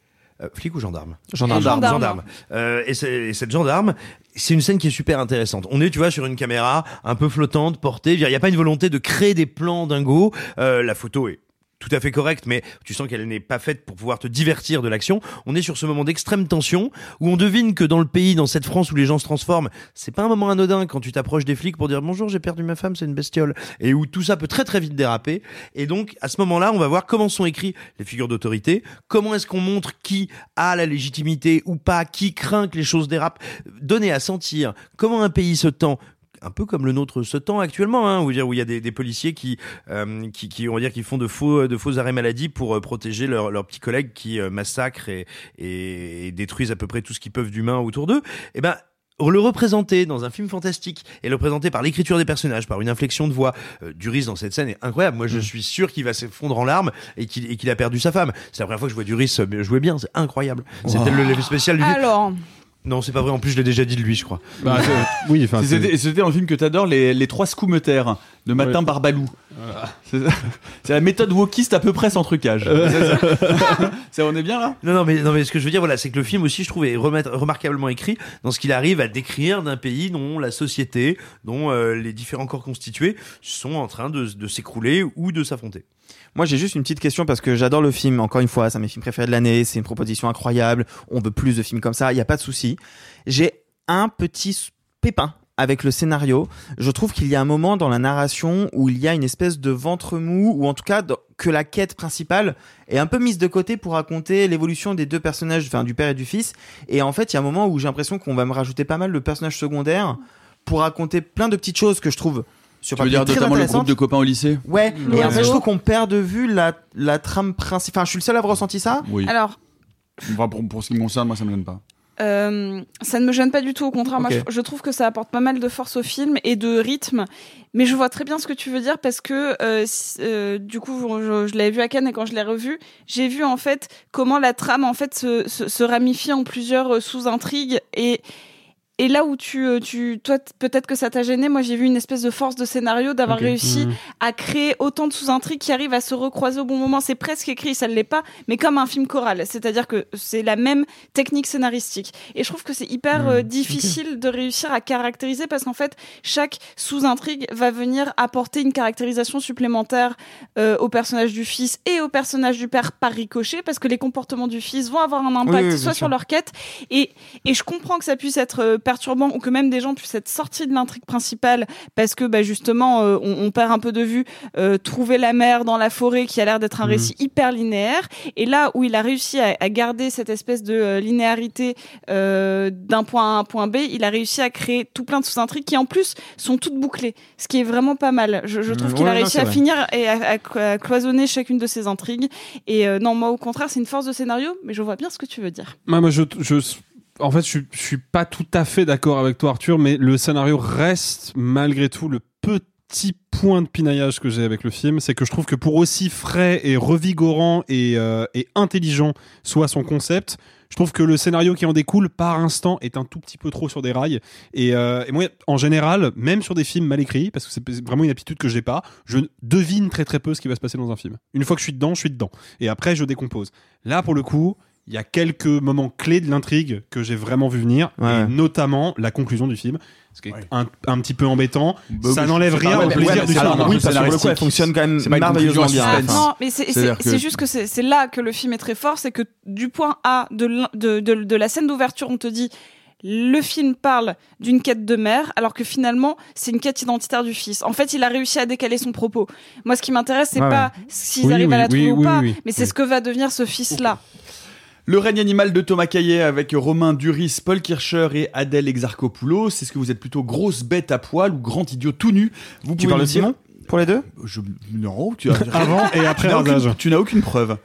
Euh, flic ou gendarme? Gendarme. Gendarme. Gendarme. Euh, et cette gendarme, c'est une scène qui est super intéressante. On est, tu vois, sur une caméra un peu flottante, portée. Il n'y a pas une volonté de créer des plans dingos. Euh, la photo est tout à fait correcte, mais tu sens qu'elle n'est pas faite pour pouvoir te divertir de l'action. On est sur ce moment d'extrême tension où on devine que dans le pays, dans cette France où les gens se transforment, c'est pas un moment anodin quand tu t'approches des flics pour dire bonjour, j'ai perdu ma femme, c'est une bestiole, et où tout ça peut très très vite déraper. Et donc, à ce moment-là, on va voir comment sont écrits les figures d'autorité, comment est-ce qu'on montre qui a la légitimité ou pas, qui craint que les choses dérapent, donner à sentir comment un pays se tend un peu comme le nôtre se tend actuellement, hein, où, il y a des, des policiers qui, euh, qui, qui, on va dire, qui font de faux, de faux arrêts maladie pour euh, protéger leurs leurs petits collègues qui euh, massacrent et, et, et détruisent à peu près tout ce qu'ils peuvent d'humain autour d'eux. Et ben, le représenter dans un film fantastique et le représenter par l'écriture des personnages, par une inflexion de voix, euh, Duris dans cette scène est incroyable. Moi, je suis sûr qu'il va s'effondrer en larmes et qu'il et qu'il a perdu sa femme. C'est la première fois que je vois Duris jouer bien, c'est incroyable. C'était le l'effet spécial du film. Non, c'est pas vrai. En plus, je l'ai déjà dit de lui, je crois. Bah, oui, enfin, C'était le film que t'adores, les, les trois scoumetaires de Matin Ouais. Barbalou. C'est c'est la méthode wokiste à peu près sans trucage. C'est ça. Ça, on est bien là? Non, non, mais, non, mais ce que je veux dire, voilà, c'est que le film aussi, je trouve, est remarquablement écrit dans ce qu'il arrive à décrire d'un pays dont la société, dont euh, les différents corps constitués sont en train de, de s'écrouler ou de s'affronter. Moi, j'ai juste une petite question parce que j'adore le film. Encore une fois, c'est mes films préférés de l'année. C'est une proposition incroyable. On veut plus de films comme ça. Il n'y a pas de souci. J'ai un petit pépin avec le scénario. Je trouve qu'il y a un moment dans la narration où il y a une espèce de ventre mou, ou en tout cas que la quête principale est un peu mise de côté pour raconter l'évolution des deux personnages, enfin du père et du fils. Et en fait, il y a un moment où j'ai l'impression qu'on va me rajouter pas mal de personnages secondaires pour raconter plein de petites choses que je trouve sur Tu veux dire notamment le groupe de copains au lycée Ouais, et en fait, L'oiseau. je trouve qu'on perd de vue la, la trame principale. Enfin, je suis le seul à avoir ressenti ça. Oui. alors Enfin, pour, pour ce qui me concerne, moi ça me gêne pas. Euh, ça ne me gêne pas du tout, au contraire, moi je, je trouve que ça apporte pas mal de force au film et de rythme, mais je vois très bien ce que tu veux dire parce que euh, si- euh, du coup je, je l'avais vu à Cannes et quand je l'ai revu, j'ai vu en fait comment la trame en fait se, se, se ramifie en plusieurs sous-intrigues et et là où tu, euh, tu toi, peut-être que ça t'a gêné, moi j'ai vu une espèce de force de scénario d'avoir réussi Mhm. à créer autant de sous-intrigues qui arrivent à se recroiser au bon moment. C'est presque écrit, ça ne l'est pas, mais comme un film choral. C'est-à-dire que c'est la même technique scénaristique. Et je trouve que c'est hyper Mhm. euh, difficile de réussir à caractériser parce qu'en fait, chaque sous-intrigue va venir apporter une caractérisation supplémentaire euh, au personnage du fils et au personnage du père par ricochet parce que les comportements du fils vont avoir un impact Oui, oui, bien soit sûr. sur leur quête et, et je comprends que ça puisse être euh, perturbant ou que même des gens puissent être sortis de l'intrigue principale parce que bah, justement euh, on, on perd un peu de vue euh, trouver la mer dans la forêt qui a l'air d'être un Mhm. récit hyper linéaire et là où il a réussi à, à garder cette espèce de euh, linéarité d'un point A à un point B il a réussi à créer tout plein de sous-intrigues qui en plus sont toutes bouclées ce qui est vraiment pas mal je, je trouve Mhm. qu'il a non, réussi à vrai. finir et à, à- à cloisonner chacune de ces intrigues et non moi au contraire c'est une force de scénario mais je vois bien ce que tu veux dire Moi, moi, je, je, en fait, je, je suis pas tout à fait d'accord avec toi, Arthur, mais le scénario reste malgré tout le petit point de pinaillage que j'ai avec le film, c'est que je trouve que pour aussi frais et revigorant et, euh, intelligent soit son concept, je trouve que le scénario qui en découle par instant est un tout petit peu trop sur des rails. Et, euh, moi, en général, même sur des films mal écrits, parce que c'est vraiment une aptitude que j'ai pas, je devine très très peu ce qui va se passer dans un film. Une fois que je suis dedans, je suis dedans. Et après, je décompose. Là, pour le coup, il y a quelques moments clés de l'intrigue que j'ai vraiment vu venir, Ouais. et notamment la conclusion du film, ce qui est un, un petit peu embêtant. Bah ça n'enlève rien au plaisir ouais, du film. oui, parce que pour le coup, elle fonctionne quand même merveilleusement bien. Enfin, non, mais c'est que- juste que c'est c'est là que le film est très fort, c'est que du point A de, de, de, de la scène d'ouverture, on te dit le film parle d'une quête de mère, alors que finalement c'est une quête identitaire du fils. En fait, il a réussi à décaler son propos. Moi, ce qui m'intéresse, c'est Ouais, pas s'ils Oui, arrivent oui, à la oui, trouver ou oui, pas, oui, mais c'est oui. ce que va devenir ce fils-là. Le règne animal de Thomas Caillet avec Romain Duris, Paul Kircher et Adèle Exarchopoulos. Est-ce que vous êtes plutôt grosse bête à poil ou grand idiot tout nu Vous Tu parles de Simon Pour les deux je, Non, tu as Avant et après tu n'as aucune- rasage. Tu n'as aucune preuve.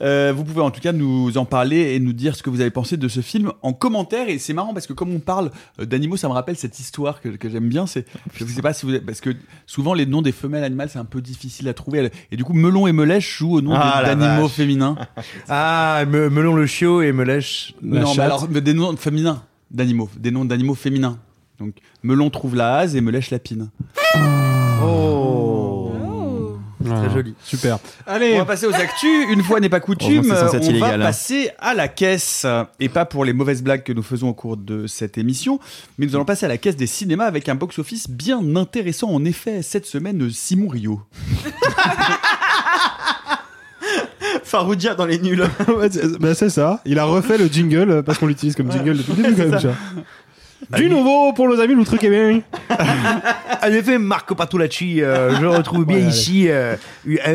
Euh, vous pouvez en tout cas nous en parler et nous dire ce que vous avez pensé de ce film en commentaire. Et c'est marrant parce que comme on parle euh, d'animaux, ça me rappelle cette histoire que, que j'aime bien. C'est, je sais pas si vous, parce que souvent les noms des femelles animales c'est un peu difficile à trouver. Et du coup, melon et melèche jouent au nom Ah, d'animaux féminins. Ah, me- melon le chiot et melèche. la non, mais alors mais des noms féminins d'animaux, des noms d'animaux féminins. Donc melon trouve la hase et melèche la Très joli. Super. On Allez. va passer aux actus. Une fois n'est pas coutume, on illégal, va hein. passer à la caisse. Et pas pour les mauvaises blagues que nous faisons au cours de cette émission, mais nous allons passer à la caisse des cinémas avec un box-office bien intéressant. En effet, cette semaine, Simon Rio. Faroudia dans les nuls. Bah, c'est ça. Il a refait le jingle parce qu'on l'utilise comme jingle depuis le début quand même. Du nouveau pour nos amis l'outre québécois. En effet, Marco Patulacci, euh, je retrouve bien Voilà, ici euh,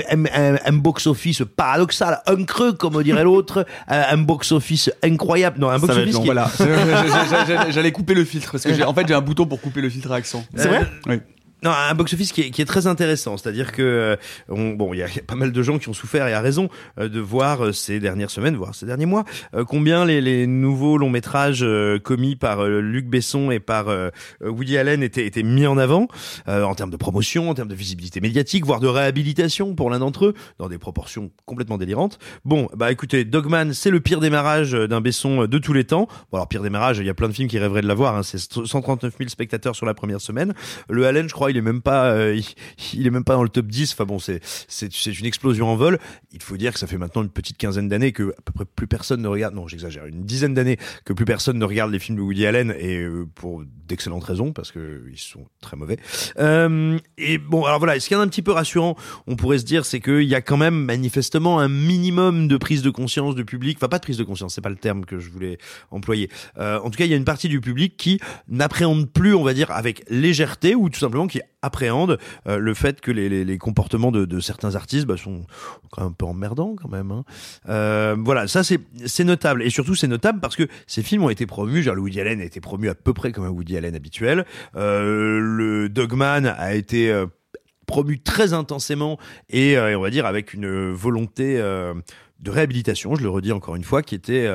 un, un- un box-office paradoxal, un creux, comme dirait l'autre, un, box-office incroyable. Non, un box-office qui Voilà. J'allais couper le filtre parce que j'ai- en fait j'ai un bouton pour couper le filtre à accent. C'est vrai? Oui. Non, un box-office qui est, qui est très intéressant. C'est-à-dire que, euh, on- bon, il y a pas mal de gens qui ont souffert et à raison euh, de voir euh, ces dernières semaines, voire ces derniers mois, combien les, les nouveaux longs métrages commis par Luc Besson et par Woody Allen étaient, étaient mis en avant en termes de promotion, en termes de visibilité médiatique, voire de réhabilitation pour l'un d'entre eux, dans des proportions complètement délirantes. Bon, bah écoutez, Dogman, c'est le pire démarrage d'un Besson de tous les temps. Bon, alors pire démarrage, il y a plein de films qui rêveraient de l'avoir. Hein, c'est 139 000 spectateurs sur la première semaine. Le Allen, je crois, il est même pas, euh, il, est même pas dans le top 10. Enfin bon, c'est c'est c'est une explosion en vol. Il faut dire que ça fait maintenant une petite quinzaine d'années que à peu près plus personne ne regarde. Non, j'exagère. Une dizaine d'années que plus personne ne regarde les films de Woody Allen et euh, pour d'excellentes raisons parce que ils sont très mauvais. Euh, et bon, alors voilà. Ce qui est un petit peu rassurant, on pourrait se dire, c'est qu'il y a quand même manifestement un minimum de prise de conscience du public. Enfin, pas de prise de conscience, c'est pas le terme que je voulais employer. Euh, en tout cas, il y a une partie du public qui n'appréhende plus, on va dire, avec légèreté ou tout simplement qui appréhende euh, le fait que les, les, les comportements de, de certains artistes bah, sont quand même un peu emmerdants quand même. Hein. Euh, voilà, ça c'est notable et surtout c'est notable parce que ces films ont été promus. Genre Woody Allen a été promu à peu près comme un Woody Allen habituel. Euh, le Dogman a été euh, promu très intensément et, euh, et on va dire avec une volonté euh, de réhabilitation, je le redis encore une fois, qui était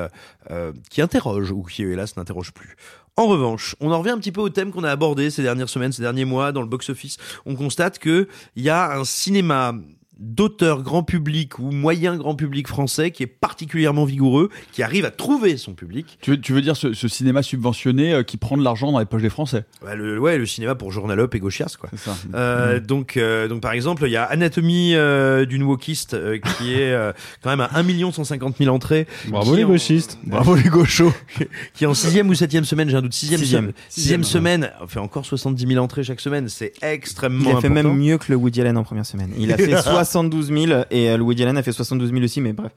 euh, qui interroge ou qui hélas n'interroge plus. En revanche, on en revient un petit peu au thème qu'on a abordé ces dernières semaines, ces derniers mois dans le box-office. On constate que il y a un cinéma d'auteur grand public ou moyen grand public français qui est particulièrement vigoureux, qui arrive à trouver son public. Tu veux, tu veux dire ce, ce cinéma subventionné euh, qui prend de l'argent dans les poches des Français? Ouais, le, ouais, le cinéma pour Journalope et Gauchias, quoi. C'est ça. Euh, donc, euh, donc par exemple, il y a Anatomie euh, d'une wokiste euh, qui est euh, quand même à 1 150 000 entrées. Bravo les en- gauchistes. Bravo les gauchos. qui est en sixième ou septième semaine, j'ai un doute. Sixième, Sixième. sem- sixième semaine, on fait encore 70 000 entrées chaque semaine. C'est extrêmement Il a fait important. même mieux que le Woody Allen en première semaine. Il a fait 72 000 et euh, Woody Allen a fait 72 000 aussi, mais bref.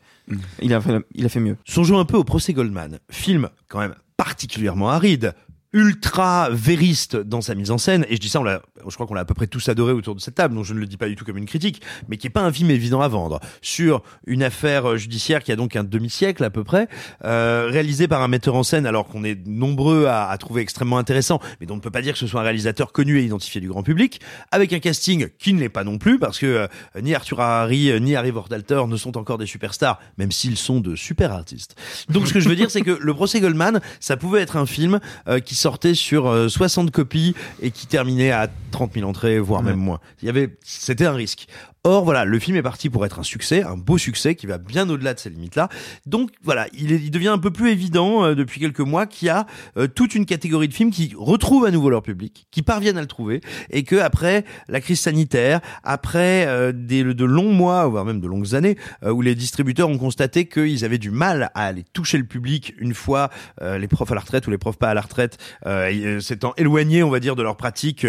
Il a fait, il a fait mieux. Songeons un peu au procès Goldman. Film quand même particulièrement aride, ultra vériste dans sa mise en scène. Et je dis ça, on l'a, je crois qu'on l'a à peu près tous adoré autour de cette table, donc je ne le dis pas du tout comme une critique, mais qui est pas un film évident à vendre. Sur une affaire euh, judiciaire qui a donc un demi-siècle à peu près, euh, réalisé par un metteur en scène, alors qu'on est nombreux à, à trouver extrêmement intéressant, mais dont on ne peut pas dire que ce soit un réalisateur connu et identifié du grand public, avec un casting qui ne l'est pas non plus, parce que euh, ni Arthur Harari euh, ni Harry Vortalter ne sont encore des superstars, même s'ils sont de super artistes. Donc ce que je veux dire, c'est que le procès Goldman, ça pouvait être un film euh, qui sortait sur euh, 60 copies et qui terminait à 30 000 entrées, voire même moins. Il y avait, c'était un risque. Or, voilà, le film est parti pour être un succès, un beau succès qui va bien au-delà de ces limites-là. Donc, voilà, il, est- il devient un peu plus évident euh, depuis quelques mois qu'il y a euh, toute une catégorie de films qui retrouvent à nouveau leur public, qui parviennent à le trouver, et que après la crise sanitaire, après euh, des, de longs mois, voire même de longues années, euh, où les distributeurs ont constaté qu'ils avaient du mal à aller toucher le public une fois euh, les profs à la retraite ou les profs pas à la retraite euh, s'étant éloignés, on va dire, de leur pratique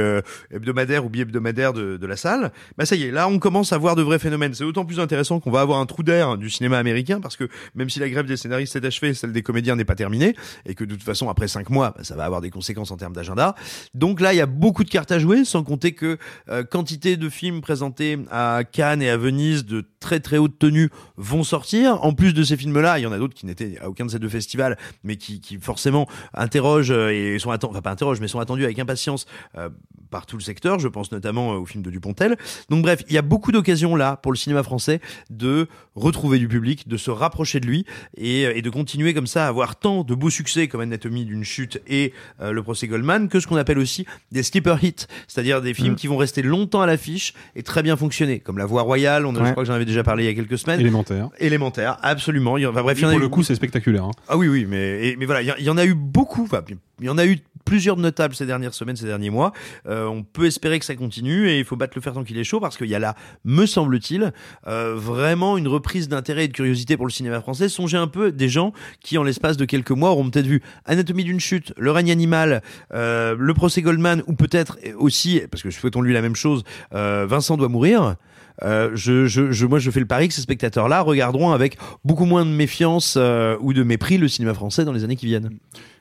hebdomadaire ou bi-hebdomadaire de, de la salle, bah ça y est, là on commence commence à voir de vrais phénomènes. C'est d'autant plus intéressant qu'on va avoir un trou d'air du cinéma américain parce que même si la grève des scénaristes est achevée, celle des comédiens n'est pas terminée et que de toute façon après cinq mois, bah, ça va avoir des conséquences en termes d'agenda. Donc là, il y a beaucoup de cartes à jouer, sans compter que euh, quantité de films présentés à Cannes et à Venise de très très haute tenue vont sortir. En plus de ces films-là, il y en a d'autres qui n'étaient à aucun de ces deux festivals, mais qui, qui forcément interrogent euh, et sont attendus, enfin pas interrogent, mais sont attendus avec impatience euh, par tout le secteur. Je pense notamment euh, au film de Dupontel. Donc bref, il y a beaucoup d'occasions là pour le cinéma français de retrouver du public, de se rapprocher de lui et, et de continuer comme ça à avoir tant de beaux succès comme Anatomie d'une chute et euh, le procès Goldman que ce qu'on appelle aussi des skipper hits, c'est-à-dire des films Mm. qui vont rester longtemps à l'affiche et très bien fonctionner, comme La Voix Royale. On a, Je crois que j'en avais déjà parlé il y a quelques semaines. Élémentaire. Élémentaire, absolument. Il y en- enfin, bref, il y en a pour eu- le coup, c'est spectaculaire. hein. ah oui, oui, mais, et- mais voilà, il y, a- il y en a eu beaucoup. Enfin, il y en a eu plusieurs notables ces dernières semaines, ces derniers mois. Euh, on peut espérer que ça continue et il faut battre le fer tant qu'il est chaud parce qu'il y a là, me semble-t-il, euh, vraiment une reprise d'intérêt et de curiosité pour le cinéma français. Songez un peu des gens qui, en l'espace de quelques mois, auront peut-être vu Anatomie d'une chute, Le règne animal, euh, Le procès Goldman ou peut-être aussi, parce que souhaitons-lui la même chose, euh, Vincent doit mourir. Euh, je, je, je, moi, je fais le pari que ces spectateurs-là regarderont avec beaucoup moins de méfiance euh, ou de mépris le cinéma français dans les années qui viennent.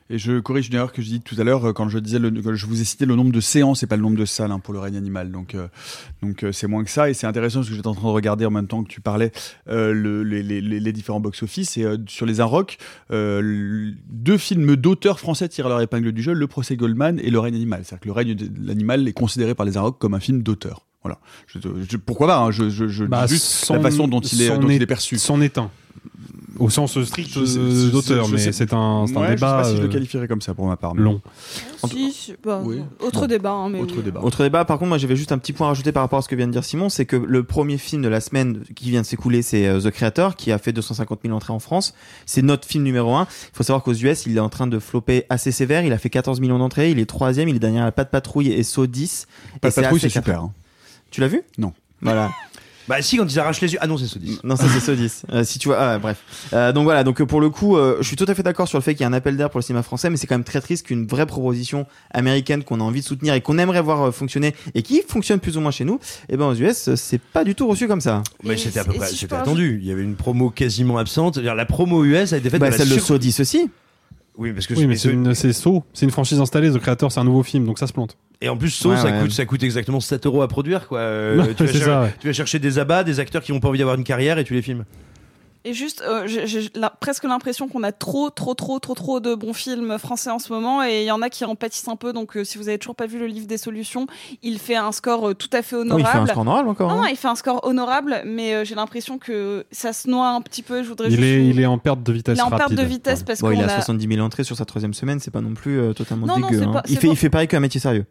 Et je corrige une erreur que j'ai dit tout à l'heure euh, quand je disais le, je vous ai cité le nombre de séances et pas le nombre de salles hein, pour le règne animal. Donc euh, donc euh, c'est moins que ça et c'est intéressant parce que j'étais en train de regarder en même temps que tu parlais euh, le, les, les, les, les différents box-office et euh, sur les Inrocks, deux films d'auteurs français tirent leur épingle du jeu, Le procès Goldman et Le règne animal. C'est-à-dire que Le règne de l'animal est considéré par les Inrocks comme un film d'auteur. Voilà. Je, je- pourquoi pas hein, Je, je, je Bah, dis juste son- la façon dont il est, dont est- il est perçu. Son un. Au sens strict d'auteur, mais c'est un, c'est un Ouais, je sais débat pas si je le euh, qualifierais comme ça pour ma part. mais- long. Si, bah, Oui. Autre Bon. débat. hein, mais Autre débat. Autre débat, par contre, moi j'avais juste un petit point à rajouter par rapport à ce que vient de dire Simon, c'est que le premier film de la semaine qui vient de s'écouler, c'est euh, The Creator, qui a fait 250 000 entrées en France. C'est notre film numéro un. Il faut savoir qu'aux US, il est en train de flopper assez sévère. Il a fait 14 millions d'entrées, il est troisième, il est derrière Pas de Patrouille et Saut 10. Pas de patrouille, c'est super. hein. Tu l'as vu? Non. Voilà. Bah si, quand ils arrachent les yeux. Ah non, c'est Sodis. Non, ça c'est 10. Euh, si tu vois, ah, bref. Euh, donc voilà, donc euh, pour le coup, euh, je suis tout à fait d'accord sur le fait qu'il y a un appel d'air pour le cinéma français, mais c'est quand même très triste qu'une vraie proposition américaine qu'on a envie de soutenir et qu'on aimerait voir euh, fonctionner et qui fonctionne plus ou moins chez nous, et ben aux US, euh, c'est pas du tout reçu comme ça. Mais c'était à peu près, si c'était attendu. Il y avait une promo quasiment absente. C'est-à-dire, La promo US a été faite Bah, celle de sur- 10 aussi. Oui, parce que Oui, mais c'est- une, c'est Saw, c'est une franchise installée. The Creator, c'est un nouveau film, donc ça se plante. Et en plus, Ouais, ça, ouais. coûte, ça coûte exactement 7 euros à produire. Quoi. Euh, tu, vas c'est cher- ça, ouais. tu vas chercher des abats, des acteurs qui n'ont pas envie d'avoir une carrière et tu les filmes. Et juste, euh, j'ai presque l'impression qu'on a trop, trop, trop, trop, trop de bons films français en ce moment, et il y en a qui en pâtissent un peu. Donc, euh, si vous avez toujours pas vu le livre des solutions, il fait un score euh, tout à fait Oh, honorable. il fait un score honorable encore. Non, hein. non, il fait un score honorable, mais euh, j'ai l'impression que ça se noie un petit peu. Je voudrais Il juste- est, il est en perte de vitesse Il est en perte rapide. de vitesse parce Bon, qu'on il a a. 70 000 entrées sur sa troisième semaine, c'est pas non plus euh, totalement Non, non, dégueu. c'est hein. pas- il, fait, pas- il fait pareil qu'un métier sérieux.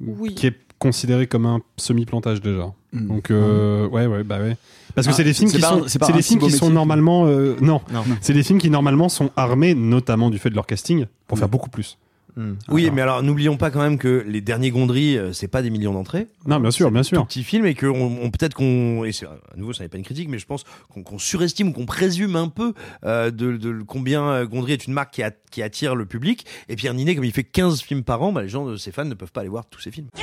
Oui. Qui est considéré comme un semi-plantage déjà. Mm. Donc, euh, ouais, ouais, bah ouais. Parce que Ah, c'est des films c'est qui pas sont, c'est des films qui sont normalement, euh, non, Non. c'est des films qui normalement sont armés, notamment du fait de leur casting, pour faire beaucoup plus. Hmm. Oui, Alors. mais alors n'oublions pas quand même que les derniers Gondry, euh, c'est pas des millions d'entrées. Non, bien sûr, bien Tout sûr. petit film et que on, on- peut-être qu'on et c'est à nouveau ça n'est pas une critique mais je pense qu'on qu'on surestime ou qu'on présume un peu euh, de, de combien Gondry est une marque qui, a- qui attire le public et Pierre Ninet comme il fait 15 films par an bah, les gens de ses fans ne peuvent pas aller voir tous ses films. Du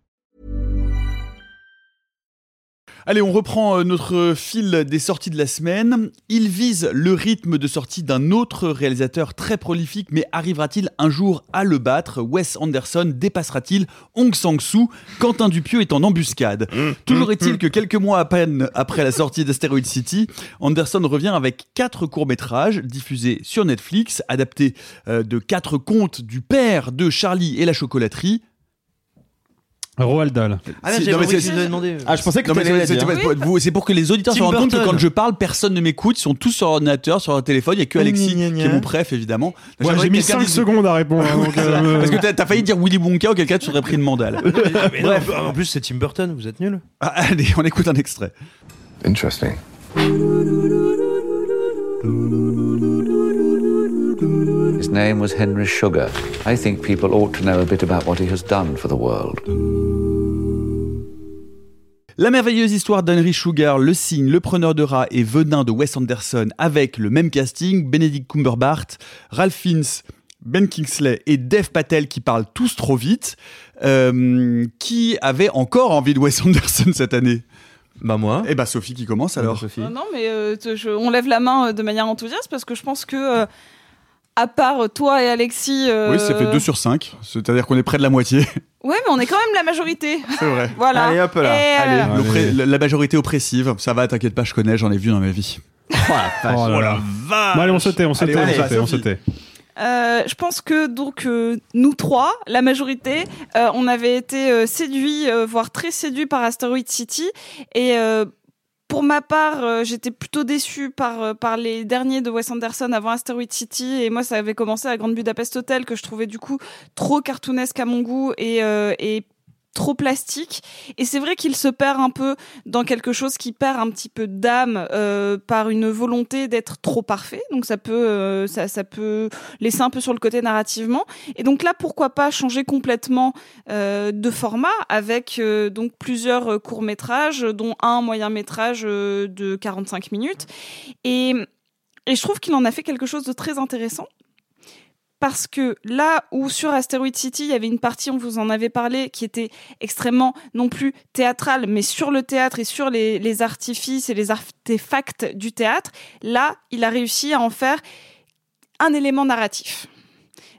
Allez, on reprend euh, notre fil des sorties de la semaine. Il vise le rythme de sortie d'un autre réalisateur très prolifique, mais arrivera-t-il un jour à le battre? Wes Anderson dépassera-t-il Hong Sang-soo? Quentin Dupieux est en embuscade. Toujours est-il que quelques mois à peine après la sortie d'Asteroid City, Anderson revient avec quatre courts-métrages diffusés sur Netflix, adaptés euh, de quatre contes du père de Charlie et la chocolaterie. Roald Dahl. Ah, Si, non, mais c'est- demandé. Ah, je pensais que Non, mais t'allais la c'est- dire. c'est- vous- C'est pour que les auditeurs se Tim rendent compte que Burton. quand je parle, personne ne m'écoute. Ils sont tous sur ordinateur, sur leur téléphone. Il y a que Alexis, Gna, gna, qui est mon préf, évidemment. Moi, J'aimerais j'ai que mis quelqu'un 5 dise- secondes à répondre. hein, donc, euh, Parce que t'as- t'as failli dire Willy Wonka, auquel cas tu serais pris une mandale. Non, en plus, c'est Tim Burton, vous êtes nuls. Ah, allez, on écoute un extrait. Interesting. Name was Henry Sugar. I think people ought to know a bit about what he has done for the world. La merveilleuse histoire d'Henry Sugar, Le Cygne, Le Preneur de rats et Venin de Wes Anderson avec le même casting, Benedict Cumberbatch, Ralph Fiennes, Ben Kingsley et Dev Patel qui parlent tous trop vite. Euh, qui avait encore envie de Wes Anderson cette année? Bah moi. Eh bah Sophie qui commence alors. Sophie. Non, non, mais euh, je- on lève la main euh, de manière enthousiaste parce que je pense que, euh, à part toi et Alexis. euh, Oui, ça fait 2 sur 5, c'est-à-dire qu'on est près de la moitié. Ouais, mais on est quand même la majorité. C'est vrai. Voilà. Allez, hop là. Et, euh, Allez, l'oppré- la- la majorité oppressive, ça va, t'inquiète pas, je connais, j'en ai vu dans ma vie. Oh là là. Bon, allez, on se tait, on se Allez, on allez, se tait, on se Sophie. tait. Euh, je pense que donc euh, nous trois, la majorité, euh, on avait été euh, séduits, euh, voire très séduits par Asteroid City. Et euh, pour ma part, euh, j'étais plutôt déçue par euh, par les derniers de Wes Anderson avant Asteroid City. Et moi, ça avait commencé à Grande Budapest Hotel que je trouvais du coup trop cartoonesque à mon goût et euh, et trop plastique. Et c'est vrai qu'il se perd un peu dans quelque chose qui perd un petit peu d'âme euh, par une volonté d'être trop parfait. Donc ça peut euh, ça, ça peut laisser un peu sur le côté narrativement. Et donc là pourquoi pas changer complètement euh, de format avec euh, donc plusieurs courts métrages dont un moyen métrage euh, de 45 minutes. Et et je trouve qu'il en a fait quelque chose de très intéressant parce que là où sur Asteroid City, il y avait une partie, on vous en avait parlé, qui était extrêmement non plus théâtrale, mais sur le théâtre et sur les, les artifices et les artefacts du théâtre, là, il a réussi à en faire un élément narratif.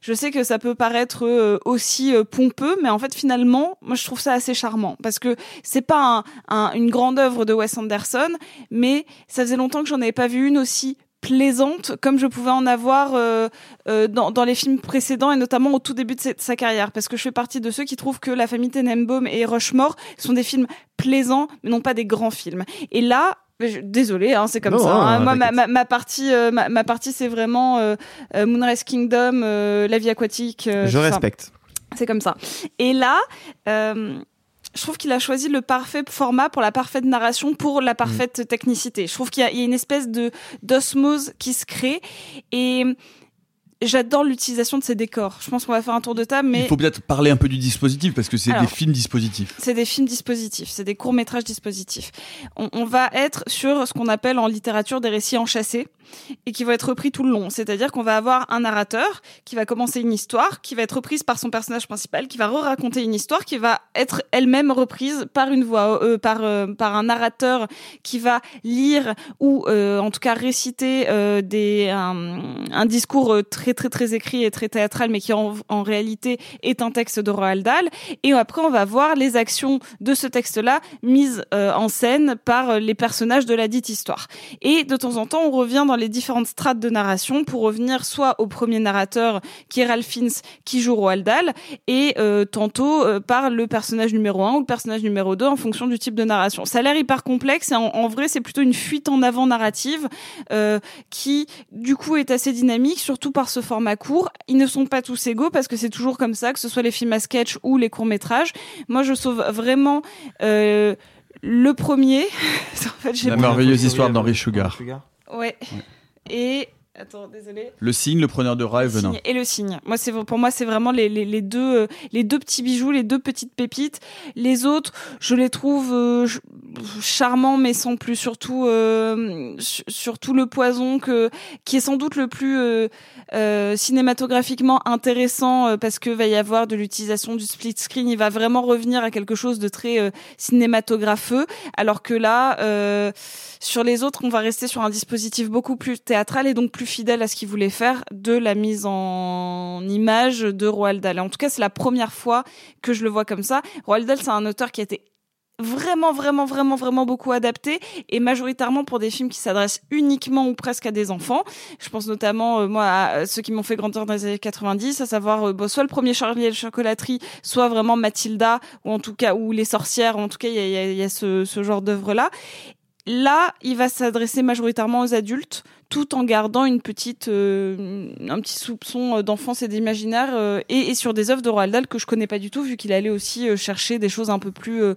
Je sais que ça peut paraître euh, aussi euh, pompeux, mais en fait finalement, moi je trouve ça assez charmant parce que c'est pas un- un- une grande œuvre de Wes Anderson, mais ça faisait longtemps que j'en avais pas vu une aussi plaisante comme je pouvais en avoir euh, euh, dans, dans les films précédents et notamment au tout début de sa, de sa carrière parce que je fais partie de ceux qui trouvent que La famille Tenenbaum et Rushmore sont des films plaisants mais non pas des grands films et là Désolée, hein, c'est comme Non, ça. hein. non, Moi, ma, ma, ma partie, euh, ma, ma partie, c'est vraiment euh, euh, Moonrise Kingdom, euh, la vie aquatique. Je respecte. C'est comme ça. Et là, euh, je trouve qu'il a choisi le parfait format pour la parfaite narration, pour la parfaite technicité. Je trouve qu'il y, y a une espèce de d'osmose qui se crée et j'adore l'utilisation de ces décors. Je pense qu'on va faire un tour de table, mais Il faut peut-être parler un peu du dispositif parce que c'est des films dispositifs. c'est des films dispositifs, c'est des courts métrages dispositifs. On, on va être sur ce qu'on appelle en littérature des récits enchâssés et qui vont être repris tout le long. C'est-à-dire qu'on va avoir un narrateur qui va commencer une histoire, qui va être reprise par son personnage principal, qui va re-raconter une histoire, qui va être elle-même reprise par une voix, euh, par euh, par un narrateur qui va lire ou euh, en tout cas réciter des un, un discours euh, très très écrit et très théâtral, mais qui en, réalité est un texte de Roald Dahl. Et après, on va voir les actions de ce texte-là mises euh, en scène par euh, les personnages de la dite histoire. Et de temps en temps, on revient dans les différentes strates de narration pour revenir soit au premier narrateur qui est Ralph Fiennes qui joue Roald Dahl et euh, tantôt par le personnage numéro 1 ou le personnage numéro 2 en fonction du type de narration. Ça a l'air hyper complexe et en, vrai c'est plutôt une fuite en avant narrative qui du coup est assez dynamique surtout par ce format court. Ils ne sont pas tous égaux parce que c'est toujours comme ça que ce soit les films à sketch ou les courts métrages. Moi je sauve vraiment euh, le premier. en fait, j'ai La merveilleuse histoire d'Henry Sugar. Ouais. Et attends, désolé. Le cygne, le preneur de rats et venin. Signe et le signe. Moi, c'est pour moi, c'est vraiment les, les, les deux euh, les deux petits bijoux, les deux petites pépites. Les autres, je les trouve euh, ch- charmants, mais sans plus surtout euh, su- surtout le poison que qui est sans doute le plus euh, cinématographiquement intéressant parce que va y avoir de l'utilisation du split screen. Il va vraiment revenir à quelque chose de très cinématographeux, alors que là. Sur les autres, on va rester sur un dispositif beaucoup plus théâtral et donc plus fidèle à ce qu'il voulait faire de la mise en image de Roald Dahl. En tout cas, c'est la première fois que je le vois comme ça. Roald Dahl, c'est un auteur qui a été vraiment, vraiment, vraiment, vraiment beaucoup adapté et majoritairement pour des films qui s'adressent uniquement ou presque à des enfants. Je pense notamment, euh, moi, à ceux qui m'ont fait grandir dans les années 90, à savoir euh, bon, soit le premier Charlie et la chocolaterie, soit vraiment Mathilda, ou en tout cas, ou les sorcières, en tout cas, il y a, y a- il y a ce, ce genre d'œuvre-là. Là, il va s'adresser majoritairement aux adultes, tout en gardant une petite, euh, un petit soupçon euh, d'enfance et d'imaginaire, euh, et, et sur des œuvres de Roald Dahl que je connais pas du tout, vu qu'il allait aussi euh, chercher des choses un peu plus euh,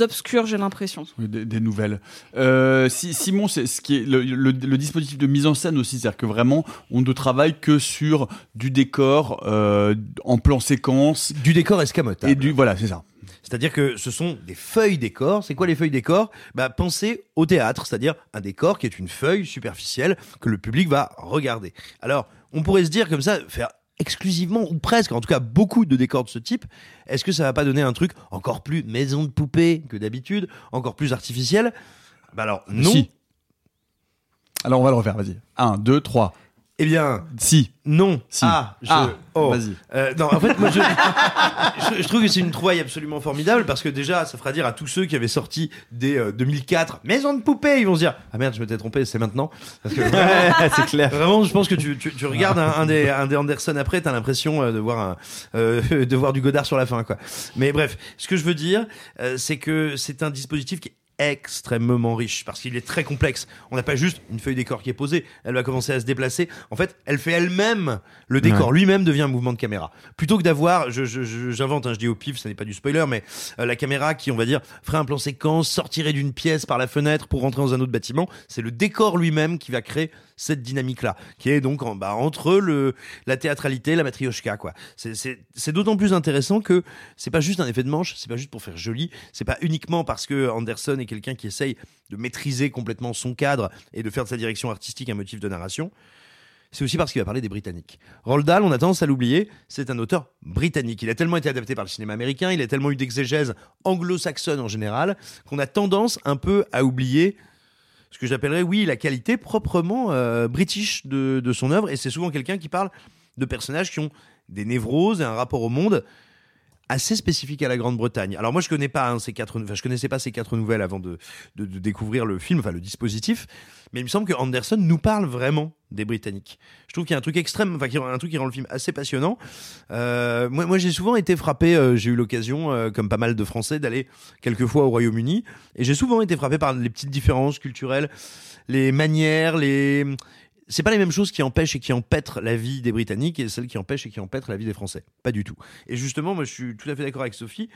obscures, j'ai l'impression. Oui, des, des nouvelles. Euh, si, Simon, c'est ce qui est le, le- le dispositif de mise en scène aussi, c'est-à-dire que vraiment, on ne travaille que sur du décor euh, en plan séquence, Du décor escamotable. et du voilà, c'est ça. C'est-à-dire que ce sont des feuilles décors. C'est quoi les feuilles décors? Bah, Pensez au théâtre, c'est-à-dire un décor qui est une feuille superficielle que le public va regarder. Alors, on pourrait se dire comme ça, faire exclusivement ou presque, en tout cas beaucoup de décors de ce type, est-ce que ça va pas donner un truc encore plus maison de poupée que d'habitude, encore plus artificiel? Bah alors non. Alors on va le refaire, vas-y. 1, 2, 3. Eh bien, Si. non. Si. Ah, je... Ah, oh. vas-y. Euh, non, en fait, moi, je... je, je trouve que c'est une trouvaille absolument formidable parce que déjà, ça fera dire à tous ceux qui avaient sorti euh, 2004 Maison de poupée, ils vont se dire Ah merde, je m'étais trompé, c'est maintenant. Parce que vraiment, c'est clair. vraiment, je pense que tu, tu, tu regardes un, un des, un des Anderson après, t'as l'impression euh, de voir un, euh, de voir du Godard sur la fin, quoi. Mais bref, ce que je veux dire, euh, c'est que c'est un dispositif qui est extrêmement riche parce qu'il est très complexe. On n'a pas juste une feuille décor qui est posée, elle va commencer à se déplacer. En fait, elle fait elle-même le décor lui-même devient un mouvement de caméra. Plutôt que d'avoir, je, je- je- j'invente, hein, je dis au pif, ça n'est pas du spoiler, mais euh, la caméra qui, on va dire, ferait un plan séquence, sortirait d'une pièce par la fenêtre pour rentrer dans un autre bâtiment, c'est le décor lui-même qui va créer cette dynamique-là, qui est donc en, bah, entre le, la théâtralité, la matrioshka, quoi. C'est d'autant plus intéressant que c'est pas juste un effet de manche, c'est pas juste pour faire joli, c'est pas uniquement parce que Anderson quelqu'un qui essaye de maîtriser complètement son cadre et de faire de sa direction artistique un motif de narration. C'est aussi parce qu'il va parler des Britanniques. Roald on a tendance à l'oublier, c'est un auteur britannique. Il a tellement été adapté par le cinéma américain, il a tellement eu d'exégèse anglo-saxonne en général, qu'on a tendance un peu à oublier ce que j'appellerais, oui, la qualité proprement euh, british de, de son œuvre. Et c'est souvent quelqu'un qui parle de personnages qui ont des névroses et un rapport au monde assez spécifique à la Grande-Bretagne. Alors moi je connais pas hein, ces quatre, enfin je connaissais pas ces quatre nouvelles avant de, de, de découvrir le film, enfin le dispositif, mais il me semble que Anderson nous parle vraiment des Britanniques. Je trouve qu'il y a un truc extrême, enfin un truc qui rend le film assez passionnant. Euh, moi, moi j'ai souvent été frappé, euh, j'ai eu l'occasion, euh, comme pas mal de Français, d'aller quelquefois au Royaume-Uni, et j'ai souvent été frappé par les petites différences culturelles, les manières, les c'est pas les mêmes choses qui empêchent et qui empêtrent la vie des Britanniques et celles qui empêchent et qui empêtrent la vie des Français. Pas du tout. Et justement, moi, je suis tout à fait d'accord avec Sophie.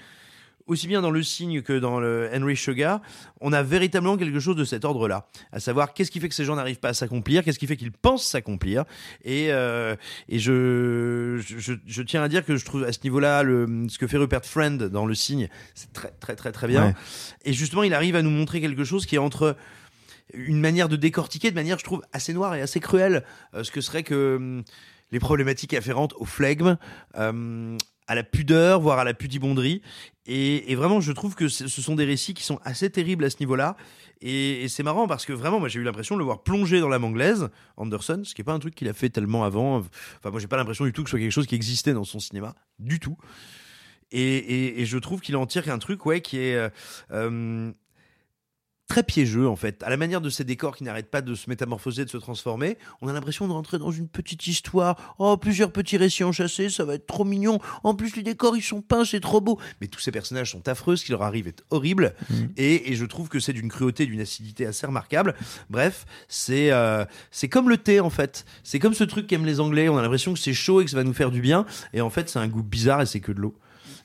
Aussi bien dans le signe que dans le Henry Sugar, on a véritablement quelque chose de cet ordre-là. À savoir, qu'est-ce qui fait que ces gens n'arrivent pas à s'accomplir? Qu'est-ce qui fait qu'ils pensent s'accomplir? Et, euh, et je, je, je tiens à dire que je trouve à ce niveau-là, le, ce que fait Rupert Friend dans le signe, c'est très, très, très, très bien. Ouais. Et justement, il arrive à nous montrer quelque chose qui est entre une manière de décortiquer de manière, je trouve, assez noire et assez cruelle euh, ce que serait que hum, les problématiques afférentes au flegme, euh, à la pudeur, voire à la pudibonderie. Et, vraiment, je trouve que ce sont des récits qui sont assez terribles à ce niveau-là. Et, c'est marrant parce que vraiment, moi, j'ai eu l'impression de le voir plonger dans l'âme anglaise, Anderson, ce qui n'est pas un truc qu'il a fait tellement avant. Enfin, moi, j'ai pas l'impression du tout que ce soit quelque chose qui existait dans son cinéma, du tout. Et, je trouve qu'il en tire un truc, ouais, qui est euh, euh, très piégeux en fait. À la manière de ces décors qui n'arrêtent pas de se métamorphoser, de se transformer, on a l'impression de rentrer dans une petite histoire. Oh, plusieurs petits récits enchâssés, ça va être trop mignon. En plus, les décors, ils sont peints, c'est trop beau. Mais tous ces personnages sont affreux, ce qui leur arrive est horrible. Et, et je trouve que c'est d'une cruauté, d'une acidité assez remarquable. Bref, c'est euh, c'est comme le thé en fait. C'est comme ce truc qu'aiment les Anglais. On a l'impression que c'est chaud et que ça va nous faire du bien. Et en fait, c'est un goût bizarre et c'est que de l'eau.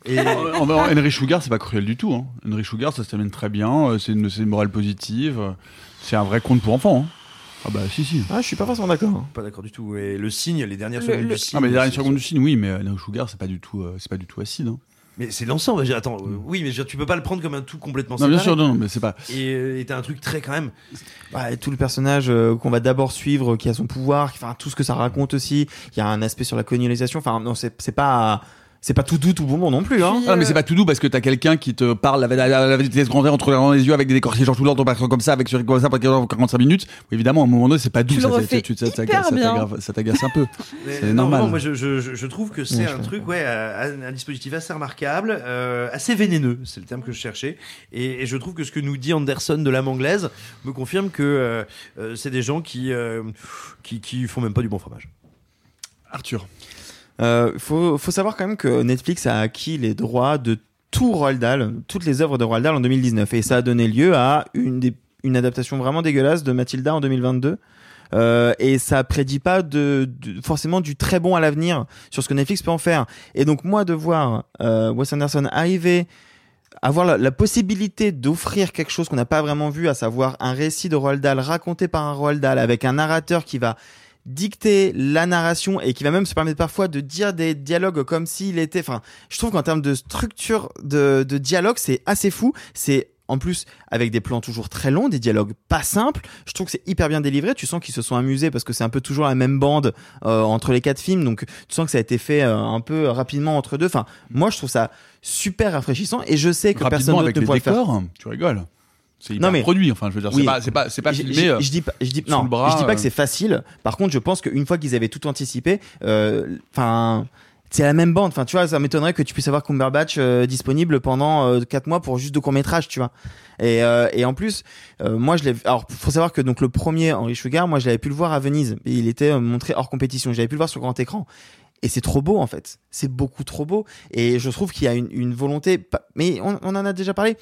Et... En- en- Henry Sugar, c'est pas cruel du tout. Hein. Henry Sugar, ça se termine très bien. euh, C'est une, morale positive. euh, C'est un vrai conte pour enfants. hein. Ah bah si, si. Ah, je suis pas forcément d'accord. Pas d'accord du tout. Et le signe, les dernières Le- secondes le- du signe. Ah mais les dernières c'est- secondes du film, oui, mais Henry Sugar, c'est pas du tout, euh, c'est pas du tout acide. hein. Mais c'est l'ensemble. je veux dire, Attends, euh, oui, mais je veux dire, tu peux pas le prendre comme un tout complètement Non, bien sûr, non, mais c'est pas. Et euh, t'as un truc très quand même. Ouais, tout le personnage euh, qu'on va d'abord suivre, qui a son pouvoir, qui- enfin tout ce que ça raconte aussi. Il y a un aspect sur la colonialisation. Enfin non, c'est c'est pas C'est pas tout doux, tout bonbon non plus. Hein. Ah, mais c'est pas tout doux parce que t'as quelqu'un qui te parle la, la, la vitesse grand air entre les yeux avec des décors genre tout l'ordre comme ça avec sur comme ça pendant 45 minutes. Évidemment, à un moment donné, c'est pas doux. Tu ça, ça- t'agace un peu. C'est non, normal. moi, je, je, je- je trouve que c'est Ouais, un truc, ouais, un, un dispositif assez remarquable, euh, assez vénéneux, c'est le terme que je cherchais. Et, et je trouve que ce que nous dit Anderson de l'âme anglaise me confirme que euh, euh, c'est des gens qui, euh, qui, qui font même pas du bon fromage. Arthur. Euh, faut, savoir quand même que Netflix a acquis les droits de tout Roald Dahl, toutes les œuvres de Roald Dahl en 2019. Et ça a donné lieu à une, adaptation vraiment dégueulasse de Mathilda en 2022. Euh, et ça prédit pas forcément du très bon à l'avenir sur ce que Netflix peut en faire. Et donc moi de voir euh, Wes Anderson arriver, avoir la possibilité d'offrir quelque chose qu'on n'a pas vraiment vu, à savoir un récit de Roald Dahl raconté par un Roald Dahl avec un narrateur qui va dicter la narration et qui va même se permettre parfois de dire des dialogues comme s'il était. Enfin, je trouve qu'en termes de structure de, de dialogue, c'est assez fou. C'est en plus avec des plans toujours très longs, des dialogues pas simples. Je trouve que c'est hyper bien délivré. Tu sens qu'ils se sont amusés parce que c'est un peu toujours la même bande euh, entre les quatre films, donc tu sens que ça a été fait euh, un peu rapidement entre deux. Enfin, moi je trouve ça super rafraîchissant et je sais que personne d'autre ne pourrait le faire. décors, tu rigoles. C'est hyper Non, mais- produit. Enfin, je veux dire, c'est Oui. pas, c'est pas, c'est pas Je- filmé. je- euh, Je dis pas, je dis, non, le bras, je dis pas euh. que c'est facile. Par contre, je pense qu'une fois qu'ils avaient tout anticipé, euh, enfin, c'est la même bande. Enfin, tu vois, ça m'étonnerait que tu puisses avoir Cumberbatch euh, disponible pendant 4 mois pour juste deux courts métrages, tu vois. Et, euh, et en plus, euh, moi, je l'ai. Alors, faut savoir que donc le premier Henri Sugar, moi, je l'avais pu le voir à Venise. Il était euh, montré hors compétition. J'avais pu le voir sur grand écran. Et c'est trop beau en fait. C'est beaucoup trop beau. Et je trouve qu'il y a une, une volonté. Mais on, on en a déjà parlé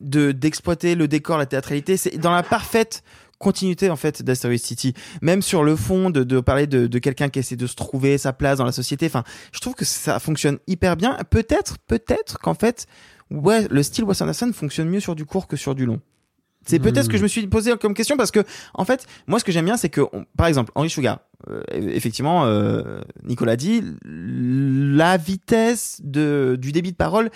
de d'exploiter le décor, la théâtralité. C'est dans la parfaite continuité en fait d'Asteroid City. Même sur le fond, de, de parler de, de quelqu'un qui essaie de se trouver sa place dans la société. Enfin, je trouve que ça fonctionne hyper bien. Peut-être, peut-être qu'en fait, ouais, le style Wes Anderson fonctionne mieux sur du court que sur du long. C'est peut-être ce que je me suis posé comme question parce que, en fait, moi, ce que j'aime bien, c'est que, par exemple, Henri Sugar, euh, effectivement, euh, Nicolas dit, la vitesse de, du débit de parole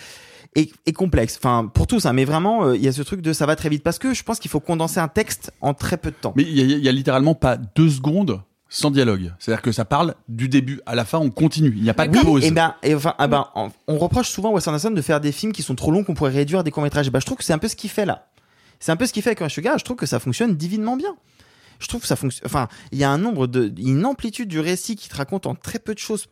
est, est complexe. Enfin, pour tous, hein, mais vraiment, euh, il y a ce truc de ça va très vite parce que je pense qu'il faut condenser un texte en très peu de temps. Mais il y, a- il y a littéralement pas deux secondes sans dialogue. C'est-à-dire que ça parle du début à la fin, on continue. Il n'y a pas de Oui, pause. et ben, et enfin, ah ben, on, reproche souvent à Wes Anderson de faire des films qui sont trop longs qu'on pourrait réduire à des courts métrages. Et ben, je trouve que c'est un peu ce qu'il fait là. C'est un peu ce qu'il fait avec Rush Sugar. Je trouve que ça fonctionne divinement bien. Je trouve que ça fonctionne. Enfin, il y a un nombre de, une amplitude du récit qui te raconte en très peu de choses.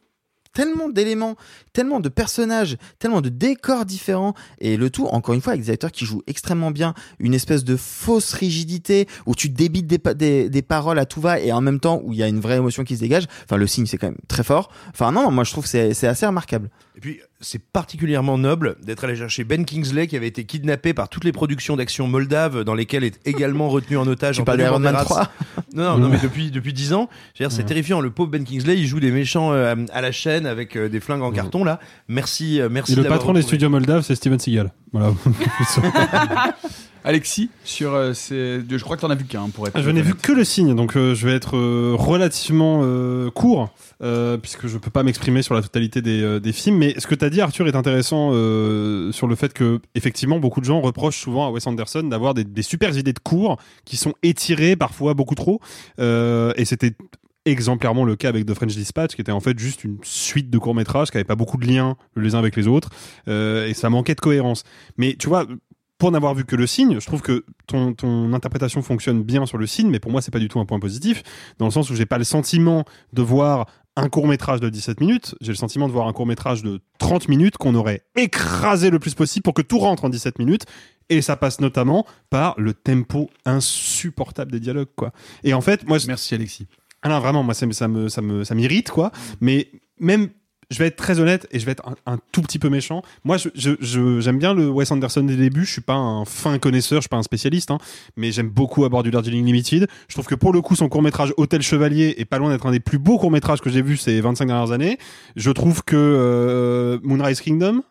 Tellement d'éléments, tellement de personnages, tellement de décors différents, et le tout, encore une fois, avec des acteurs qui jouent extrêmement bien, une espèce de fausse rigidité où tu débites des, pa- des, des paroles à tout va et en même temps où il y a une vraie émotion qui se dégage. Enfin, le signe, c'est quand même très fort. Enfin, non, moi je trouve c'est assez remarquable. Et puis, c'est particulièrement noble d'être allé chercher Ben Kingsley, qui avait été kidnappé par toutes les productions d'action moldaves, dans lesquelles est également retenu en otage. Parles Antonio d'Iron Man Banderas. 3? Non, non, non, mais depuis, depuis 10 ans. C'est terrifiant. Le pauvre Ben Kingsley, il joue des méchants euh, à la chaîne avec euh, des flingues en carton, là. Merci, euh, merci Et le patron des studios moldaves, c'est Steven Seagal. Voilà. Alexis, sur euh, ces- je crois que t'en as vu qu'un pour être. Je n'ai vu que le signe, donc euh, je vais être euh, relativement court, puisque je peux pas m'exprimer sur la totalité des, des films. Mais ce que tu as dit, Arthur, est intéressant sur le fait que, effectivement, beaucoup de gens reprochent souvent à Wes Anderson d'avoir des, des super idées de cours qui sont étirées, parfois beaucoup trop. Et c'était exemplairement le cas avec The French Dispatch, qui était en fait juste une suite de courts-métrages qui n'avaient pas beaucoup de liens les uns avec les autres, euh, et ça manquait de cohérence. Mais tu vois, pour n'avoir vu que le signe, je trouve que ton, ton interprétation fonctionne bien sur le signe, mais pour moi, c'est pas du tout un point positif, dans le sens où j'ai pas le sentiment de voir un court métrage de 17 minutes, j'ai le sentiment de voir un court métrage de 30 minutes qu'on aurait écrasé le plus possible pour que tout rentre en 17 minutes. Et ça passe notamment par le tempo insupportable des dialogues, quoi. Et en fait, moi, je... merci Alexis. Ah non, vraiment, moi, ça, me- ça me, ça me, ça m'irrite, quoi. Mais même, je vais être très honnête et je vais être un, tout petit peu méchant. Moi, je, je, je- j'aime bien le Wes Anderson des débuts. Je suis pas un fin connaisseur, je suis pas un spécialiste, hein, mais j'aime beaucoup à bord du Darjeeling Limited. Je trouve que pour le coup, son court métrage Hôtel Chevalier est pas loin d'être un des plus beaux courts métrages que j'ai vu ces 25 dernières années. Je trouve que euh, Moonrise Kingdom,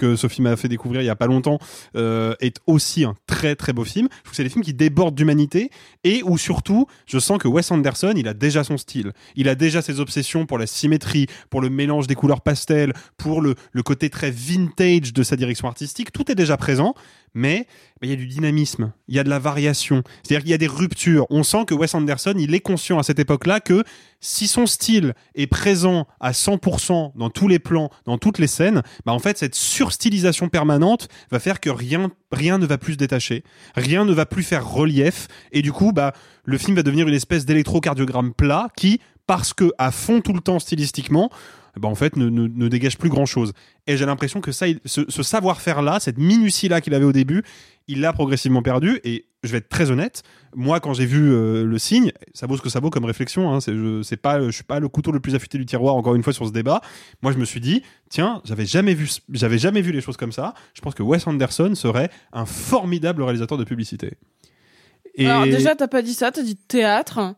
que Sophie m'a fait découvrir il y a pas longtemps, euh, est aussi un très très beau film. Je trouve que c'est des films qui débordent d'humanité et où surtout, je sens que Wes Anderson, il a déjà son style. Il a déjà ses obsessions pour la symétrie, pour le mélange des couleurs pastel, pour le, le côté très vintage de sa direction artistique. Tout est déjà présent mais mais il y a du dynamisme, il y a de la variation, c'est-à-dire qu'il y a des ruptures. On sent que Wes Anderson, il est conscient à cette époque-là que si son style est présent à 100% dans tous les plans, dans toutes les scènes, bah en fait cette surstylisation permanente va faire que rien rien ne va plus se détacher, rien ne va plus faire relief. Et du coup bah le film va devenir une espèce d'électrocardiogramme plat qui parce que à fond tout le temps stylistiquement bah en fait ne, ne, ne dégage plus grand chose. Et j'ai l'impression que ça, ce, ce savoir-faire là, cette minutie là qu'il avait au début, il l'a progressivement perdu. Et je vais être très honnête, moi quand j'ai vu euh, le signe, ça vaut ce que ça vaut comme réflexion. Hein, c'est, je, c'est pas, suis pas le couteau le plus affûté du tiroir encore une fois sur ce débat. Moi je me suis dit, tiens, j'avais jamais vu, j'avais jamais vu les choses comme ça. Je pense que Wes Anderson serait un formidable réalisateur de publicité. Et Alors déjà, t'as pas dit ça, t'as dit théâtre.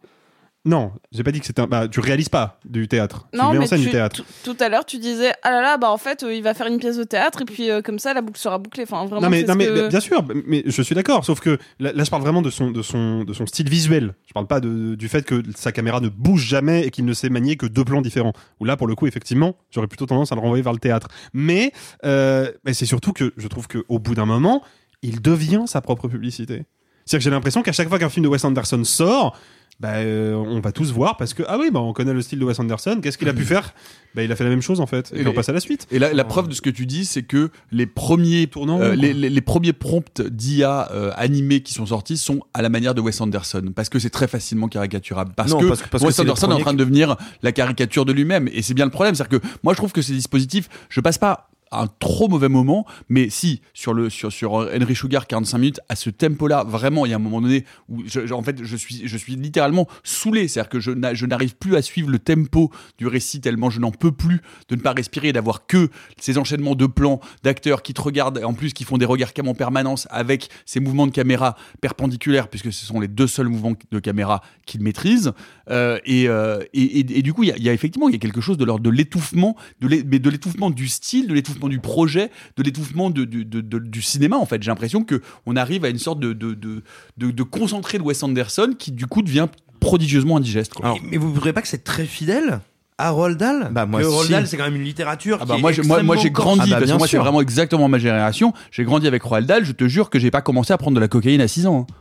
Non, j'ai pas dit que c'était un. Bah, tu réalises pas du théâtre. Non, tu mets mais en scène tu- du théâtre. tout- à l'heure, tu disais, ah là là, bah en fait, euh, il va faire une pièce de théâtre et puis euh, comme ça, la boucle sera bouclée. Enfin, vraiment, non mais, non mais que- bien sûr, mais je suis d'accord. Sauf que là, là, je parle vraiment de son, de son, de son style visuel. Je parle pas de, du fait que sa caméra ne bouge jamais et qu'il ne sait manier que deux plans différents. Où là, pour le coup, effectivement, j'aurais plutôt tendance à le renvoyer vers le théâtre. Mais, euh, mais c'est surtout que je trouve qu'au bout d'un moment, il devient sa propre publicité. C'est-à-dire que j'ai l'impression qu'à chaque fois qu'un film de Wes Anderson sort, bah, euh, on va tous voir parce que ah oui, bah, on connaît le style de Wes Anderson. Qu'est-ce qu'il a pu faire? Bah, il a fait la même chose en fait. Et, on passe à la suite. Et la, la preuve de ce que tu dis, c'est que les premiers euh, les, les- les premiers prompts d'IA euh, animés qui sont sortis sont à la manière de Wes Anderson, parce que c'est très facilement caricaturable. Parce Non, que, parce parce Wes Anderson est en train de devenir la caricature de lui-même, et c'est bien le problème, c'est-à-dire que moi je trouve que ces dispositifs, je passe pas un trop mauvais moment, mais si sur le sur sur Henry Sugar 45 minutes à ce tempo-là, vraiment il y a un moment donné où je, en fait je suis je suis littéralement saoulé, c'est-à-dire que je n'a- je n'arrive plus à suivre le tempo du récit tellement je n'en peux plus de ne pas respirer, d'avoir que ces enchaînements de plans d'acteurs qui te regardent et en plus qui font des regards cam en permanence avec ces mouvements de caméra perpendiculaires puisque ce sont les deux seuls mouvements de caméra qu'ils maîtrisent. Euh, et, euh, et, et- et du coup il y a, effectivement y a quelque chose de l'ordre de l'étouffement mais de l'étouffement du style de l'étouffement du projet de l'étouffement de, de- de- de- du cinéma en fait j'ai l'impression que on arrive à une sorte de de, de, de, de concentré de Wes Anderson qui du coup devient prodigieusement indigeste quoi. Mais vous ne trouvez pas que c'est très fidèle à Roald Dahl? Bah, moi, Que Roald si. Dahl, c'est quand même une littérature Ah bah moi, j'ai- moi, moi j'ai grandi Ah bah, parce que moi c'est vraiment exactement ma génération. J'ai grandi avec Roald Dahl. Je te jure que j'ai pas commencé à prendre de la cocaïne à 6 ans. hein.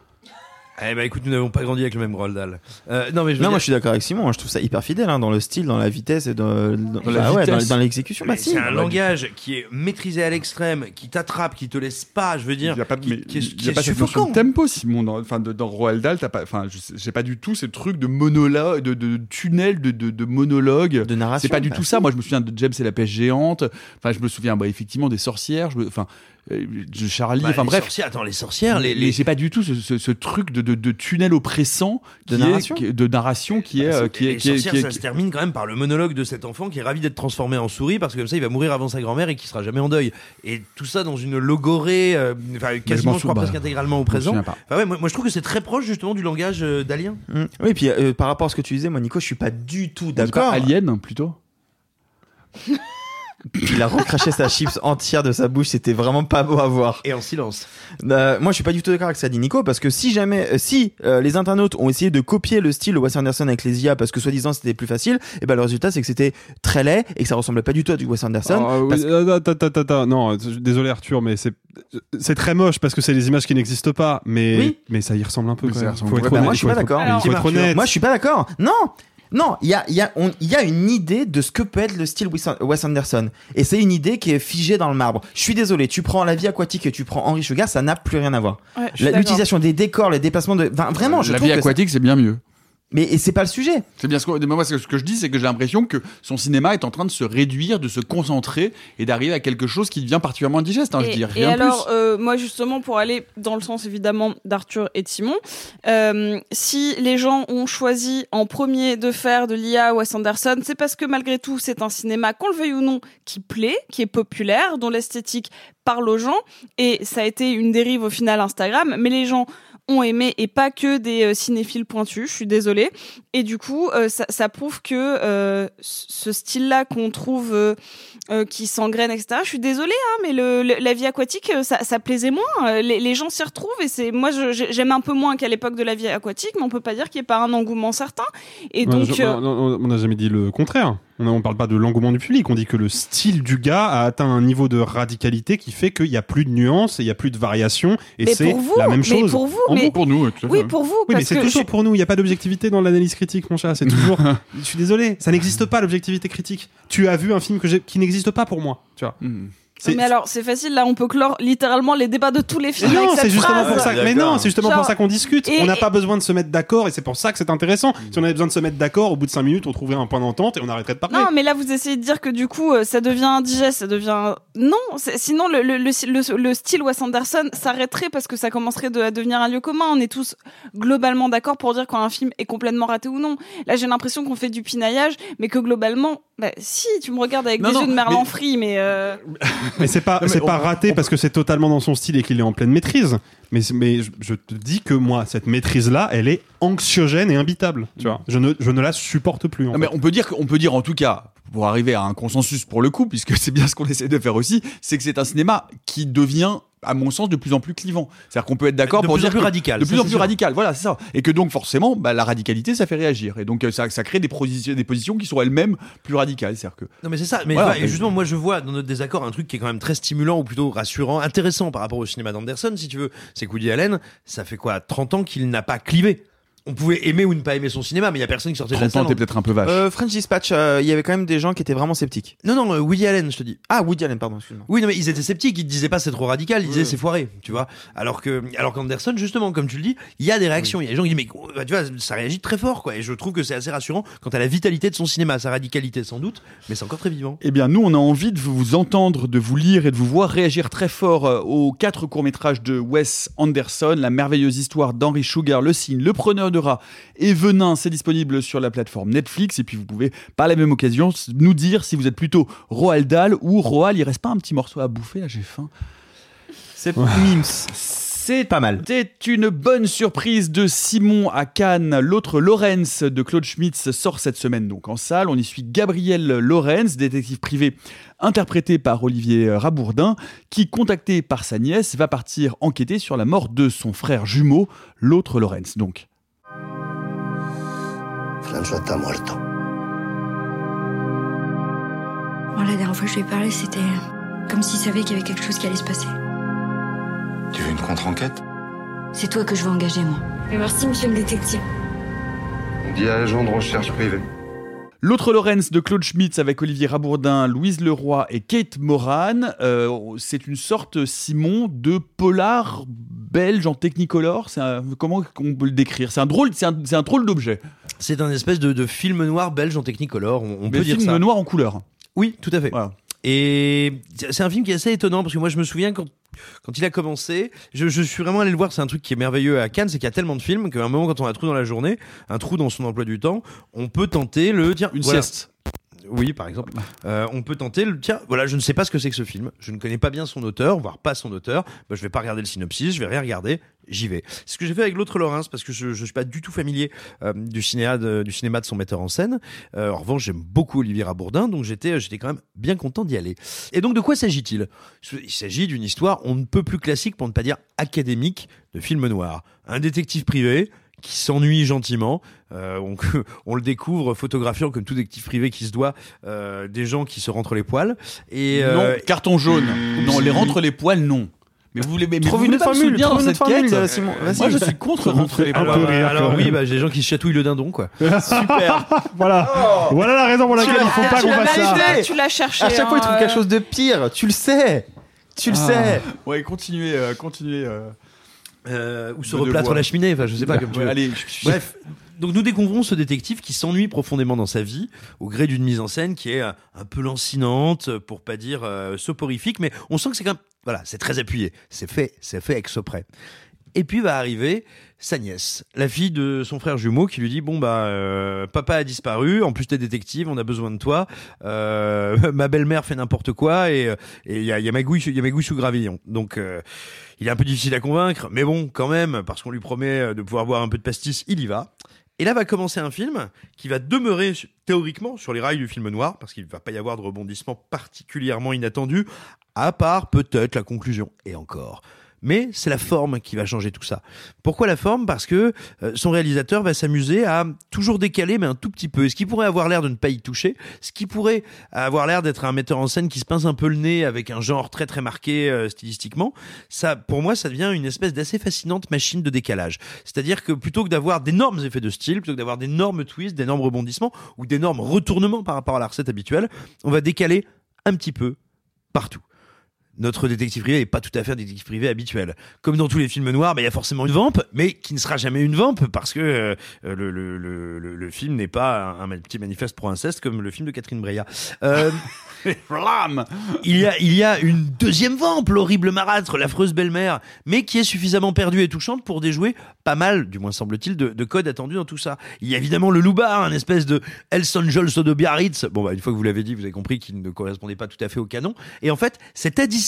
Eh ben écoute, nous n'avons pas grandi avec le même Roald Dahl. Euh, non mais je veux Non, dire- moi je suis d'accord avec Simon. hein, Je trouve ça hyper fidèle hein, dans le style, dans la vitesse et dans, dans, la ouais, dans- vitesse. dans l'exécution. Bah, Mais si. c'est un langage qui est maîtrisé à l'extrême, qui t'attrape, qui te laisse pas, je veux dire, Il n'y a pas, qui, mais qui est, il qui y a est pas de tempo, Simon. Dans, enfin, de- dans Roald Dahl, t'as pas, enfin, j'ai pas du tout ce truc de monologue, de, de tunnel, de, de, de monologue. De narration. C'est pas du bah, tout ça. Moi, je me souviens de James et la pêche géante. Enfin, je me souviens, bah, effectivement, des sorcières. Je me, enfin, de Charlie. Bah, enfin, les bref. sorcières, attends, les sorcières, les, Mais les- c'est pas du tout ce, ce- ce truc de, de, de tunnel oppressant De qui narration. qui est- de narration qui Bah, euh, est, les qui sorcières, est- ça qui se termine quand même par le monologue de cet enfant qui est ravi d'être transformé en souris parce que comme ça il va mourir avant sa grand-mère et qui sera jamais en deuil. Et tout ça dans une logorée, euh, enfin quasiment m'en je crois presque bah, intégralement au présent. Enfin, ouais, moi, moi, je trouve que c'est très proche justement du langage euh, dalien. Mm. Oui, puis euh, par rapport à ce que tu disais, moi, Nico, je suis pas du tout d'accord. Alien plutôt. Il a recraché sa chips entière de sa bouche, c'était vraiment pas beau à voir. Et en silence. Euh, moi, je suis pas du tout d'accord avec ça, dit Nico, parce que si jamais, euh, si euh, les internautes ont essayé de copier le style de Wes Anderson avec les IA parce que soi-disant c'était plus facile, et ben le résultat c'est que c'était très laid et que ça ressemblait pas du tout à du Wes Anderson. Ah, oui, euh, attends, attends, attends. non, désolé Arthur, mais c'est c'est très moche parce que c'est des images qui n'existent pas, mais Oui. mais ça y ressemble un peu. Mais quand ça y même. ressemble Faut être Ouais, bah, moi je suis faut pas être- d'accord. il faut être honnête. Moi je suis pas d'accord. Non. Non, il y a, il y, a, on- il y a une idée de ce que peut être le style Wes Anderson. Et c'est une idée qui est figée dans le marbre. Je suis désolé, tu prends La vie aquatique et tu prends Henry Sugar, ça n'a plus rien à voir. Ouais. L'utilisation des décors, les déplacements de. Enfin, vraiment, je la trouve vie que aquatique, c'est bien mieux. Mais et c'est pas le sujet. C'est bien ce que moi ce que je dis, c'est que j'ai l'impression que son cinéma est en train de se réduire, de se concentrer et d'arriver à quelque chose qui devient particulièrement indigeste. Hein, je Et, dis et rien alors, plus. euh, moi justement, pour aller dans le sens évidemment d'Arthur et de Simon, euh, si les gens ont choisi en premier de faire de l'IA Wes Anderson, c'est parce que malgré tout, c'est un cinéma, qu'on le veuille ou non, qui plaît, qui est populaire, dont l'esthétique parle aux gens, et ça a été une dérive au final Instagram, mais les gens ont aimé et pas que des euh, cinéphiles pointus. Je suis désolée. Et du coup, euh, ça, ça prouve que euh, ce style-là qu'on trouve qui s'engraine, etc. Je suis désolée, hein, mais le, le- la vie aquatique, ça, ça plaisait moins. Les, les gens s'y retrouvent et c'est moi, j'aime un peu moins qu'à l'époque de la vie aquatique, mais on peut pas dire qu'il n'y ait pas un engouement certain. Et Ouais, donc, je- on n'a jamais dit le contraire. On ne parle pas de l'engouement du public. On dit que le style du gars a atteint un niveau de radicalité qui fait qu'il n'y a plus de nuances et il n'y a plus de variations. Et Mais c'est pour vous, la même mais chose. pour vous, En mais- gros, pour nous, tout oui, pour vous, Oui, mais parce c'est que toujours je- pour nous. Il n'y a pas d'objectivité dans l'analyse critique, mon chat. C'est toujours. je suis désolé. Ça n'existe pas, l'objectivité critique. Tu as vu un film que qui n'existe pas pour moi. Tu vois. C'est- Mais alors, c'est facile, là, on peut clore littéralement les débats de tous les films. non, c'est justement phrase. pour ça. Mais non, c'est justement Genre- pour ça qu'on discute. Et- on n'a et- pas besoin de se mettre d'accord et c'est pour ça que c'est intéressant. Si on avait besoin de se mettre d'accord, au bout de 5 minutes, on trouverait un point d'entente et on arrêterait de parler. Non, mais là, vous essayez de dire que du coup, euh, ça devient indigeste, ça devient. Non, sinon, le, le, le, le- le style Wes Anderson s'arrêterait parce que ça commencerait de, à devenir un lieu commun. On est tous globalement d'accord pour dire quand un film est complètement raté ou non. Là, j'ai l'impression qu'on fait du pinaillage, mais que globalement, bah, si, tu me regardes avec Non, des non, yeux de Merlan mais- Free, mais. euh, Mais c'est pas, c'est pas raté parce que c'est totalement dans son style et qu'il est en pleine maîtrise. Mais, mais je, je te dis que moi, cette maîtrise-là, elle est anxiogène et imbitable. Tu vois, je ne, je ne la supporte plus. En Non, mais on peut dire qu'on peut dire en tout cas pour arriver à un consensus pour le coup, puisque c'est bien ce qu'on essaie de faire aussi, c'est que c'est un cinéma qui devient à mon sens de plus en plus clivant. C'est-à-dire qu'on peut être d'accord De pour plus en dire plus que- radical, de plus en c'est plus sûr. radical. Voilà, c'est ça. Et que donc forcément, bah, la radicalité, ça fait réagir. Et donc euh, ça, ça crée des positions, des positions qui sont elles-mêmes plus radicales. C'est-à-dire que Non mais c'est ça, mais Voilà. et justement moi je vois dans notre désaccord un truc qui est quand même très stimulant ou plutôt rassurant, intéressant par rapport au cinéma d'Anderson si tu veux, c'est que Woody Allen, ça fait quoi 30 ans qu'il n'a pas clivé. On pouvait aimer ou ne pas aimer son cinéma, mais il y a personne qui sortait de la 30 ans, salle. t'es peut-être un peu vache. Euh, French Dispatch, euh, il y avait quand même des gens qui étaient vraiment sceptiques. Non non, euh, Woody Allen, je te dis. Ah, Woody Allen, pardon, excuse-moi. Oui, non, mais ils étaient sceptiques, ils disaient pas c'est trop radical, ils disaient c'est foiré, tu vois. Alors que, alors qu'Anderson, justement, comme tu le dis, il y a des réactions, il y a des gens qui disent, mais euh, tu vois, ça réagit très fort, quoi. Et je trouve que c'est assez rassurant quant à la vitalité de son cinéma, sa radicalité sans doute, mais c'est encore très vivant. Eh bien, nous, on a envie de vous entendre, de vous lire et de vous voir réagir très fort euh, aux quatre courts-métrages de Wes Anderson, La merveilleuse histoire d'Henry Sugar, Le Cygne, Le Preneur de rats et Venin. C'est disponible sur la plateforme Netflix. Et puis, vous pouvez, par la même occasion, nous dire si vous êtes plutôt Roald Dahl ou Roald. Il reste pas un petit morceau à bouffer, là, j'ai faim. C'est Mims. C'est pas mal. C'est une bonne surprise de Simon à Cannes. L'autre Lorenz de Claude Schmitz sort cette semaine donc en salle. On y suit Gabriel Lorenz, détective privé interprété par Olivier Rabourdin, qui, contacté par sa nièce, va partir enquêter sur la mort de son frère jumeau, l'autre Lorenz. Donc, Franzo está muerto. Bon, la dernière fois que je lui ai parlé, c'était comme s'il savait qu'il y avait quelque chose qui allait se passer. Tu veux une contre-enquête? C'est toi que je veux engager, moi. Mais merci, monsieur le détective. On dit agent de recherche privée. L'autre Lorenz de Claude Schmitz avec Olivier Rabourdin, Louise Leroy et Kate Moran, euh, c'est une sorte, Simon, de polar belge en technicolor. C'est un- comment on peut le décrire? C'est un drôle, c'est un, c'est un drôle d'objet. C'est un espèce de, de film noir belge en technicolor, on, on peut dire film ça. noir en couleur. Oui, tout à fait. Voilà. Et c'est un film qui est assez étonnant parce que moi je me souviens quand, quand il a commencé, je, je suis vraiment allé le voir. C'est un truc qui est merveilleux à Cannes, c'est qu'il y a tellement de films qu'à un moment quand on a un trou dans la journée, un trou dans son emploi du temps, on peut tenter le tiens Une voilà. sieste. Oui, par exemple. Euh, on peut tenter le tiens. Voilà, je ne sais pas ce que c'est que ce film. Je ne connais pas bien son auteur, voire pas son auteur. Bah, je vais pas regarder le synopsis, je vais rien regarder. J'y vais. C'est ce que j'ai fait avec l'autre Laurence parce que je, je suis pas du tout familier euh, du cinéma de, du cinéma de son metteur en scène. Euh, en revanche, j'aime beaucoup Olivier Rabourdin, donc j'étais j'étais quand même bien content d'y aller. Et donc de quoi s'agit-il? Il s'agit d'une histoire on ne peut plus classique pour ne pas dire académique de film noir. Un détective privé qui s'ennuie gentiment. Euh, on, on le découvre photographiant comme tout détective privé qui se doit euh, des gens qui se rentrent les poils. Et non, euh, carton jaune. Non, les rentre les poils, non. Mais vous voulez, mais Trouve vous une formule, soutenir dans trouve une cette formule, quête euh, Simon. Vas-y. Moi, je suis contre rentrer les poils. alors oui, bah, j'ai des gens qui chatouillent le dindon, quoi. Super. Voilà. Voilà la raison pour laquelle il faut pas qu'on fasse ça. tu l'as cherché. À chaque fois, il hein, trouve euh, quelque chose de pire. Tu le sais. Tu le Ah. sais. Ouais, continuez, euh, continuez. euh. Euh, ou se replâtre la cheminée, enfin je sais pas comme tu veux. allez. Bref, donc nous découvrons ce détective qui s'ennuie profondément dans sa vie, au gré d'une mise en scène qui est euh, un peu lancinante, pour pas dire euh, soporifique, mais on sent que c'est quand même, voilà, c'est très appuyé, c'est fait, c'est fait exprès. Et puis va arriver sa nièce, la fille de son frère jumeau, qui lui dit bon bah euh, papa a disparu, en plus t'es détective, on a besoin de toi. Euh, ma belle-mère fait n'importe quoi et il y a, y a magouille il y a magouille sous gravillon. Donc euh, il est un peu difficile à convaincre, mais bon quand même parce qu'on lui promet de pouvoir boire un peu de pastis, il y va. Et là va commencer un film qui va demeurer théoriquement sur les rails du film noir, parce qu'il va pas y avoir de rebondissement particulièrement inattendu, à part peut-être la conclusion. Et encore. Mais c'est la forme qui va changer tout ça. Pourquoi la forme? Parce que euh, son réalisateur va s'amuser à toujours décaler, mais un tout petit peu. Ce qui pourrait avoir l'air de ne pas y toucher, ce qui pourrait avoir l'air d'être un metteur en scène qui se pince un peu le nez avec un genre très très marqué euh, stylistiquement, ça, pour moi, ça devient une espèce d'assez fascinante machine de décalage. C'est-à-dire que plutôt que d'avoir d'énormes effets de style, plutôt que d'avoir d'énormes twists, d'énormes rebondissements ou d'énormes retournements par rapport à la recette habituelle, on va décaler un petit peu partout notre détective privé n'est pas tout à fait un détective privé habituel. Comme dans tous les films noirs, bah, il y a forcément une vampe, mais qui ne sera jamais une vampe parce que euh, le, le, le, le, film n'est pas un, petit manifeste pro inceste comme le film de Catherine Breillat. Euh, il y a il y a une deuxième vampe, l'horrible marâtre, l'affreuse belle-mère, mais qui est suffisamment perdue et touchante pour déjouer pas mal, du moins semble-t-il, de, de codes attendus dans tout ça. Il y a évidemment le loubar, un espèce de Elson Joel de Biarritz. Bon, bah, une fois que vous l'avez dit, vous avez compris qu'il ne correspondait pas tout à fait au canon. Et en fait, cette addition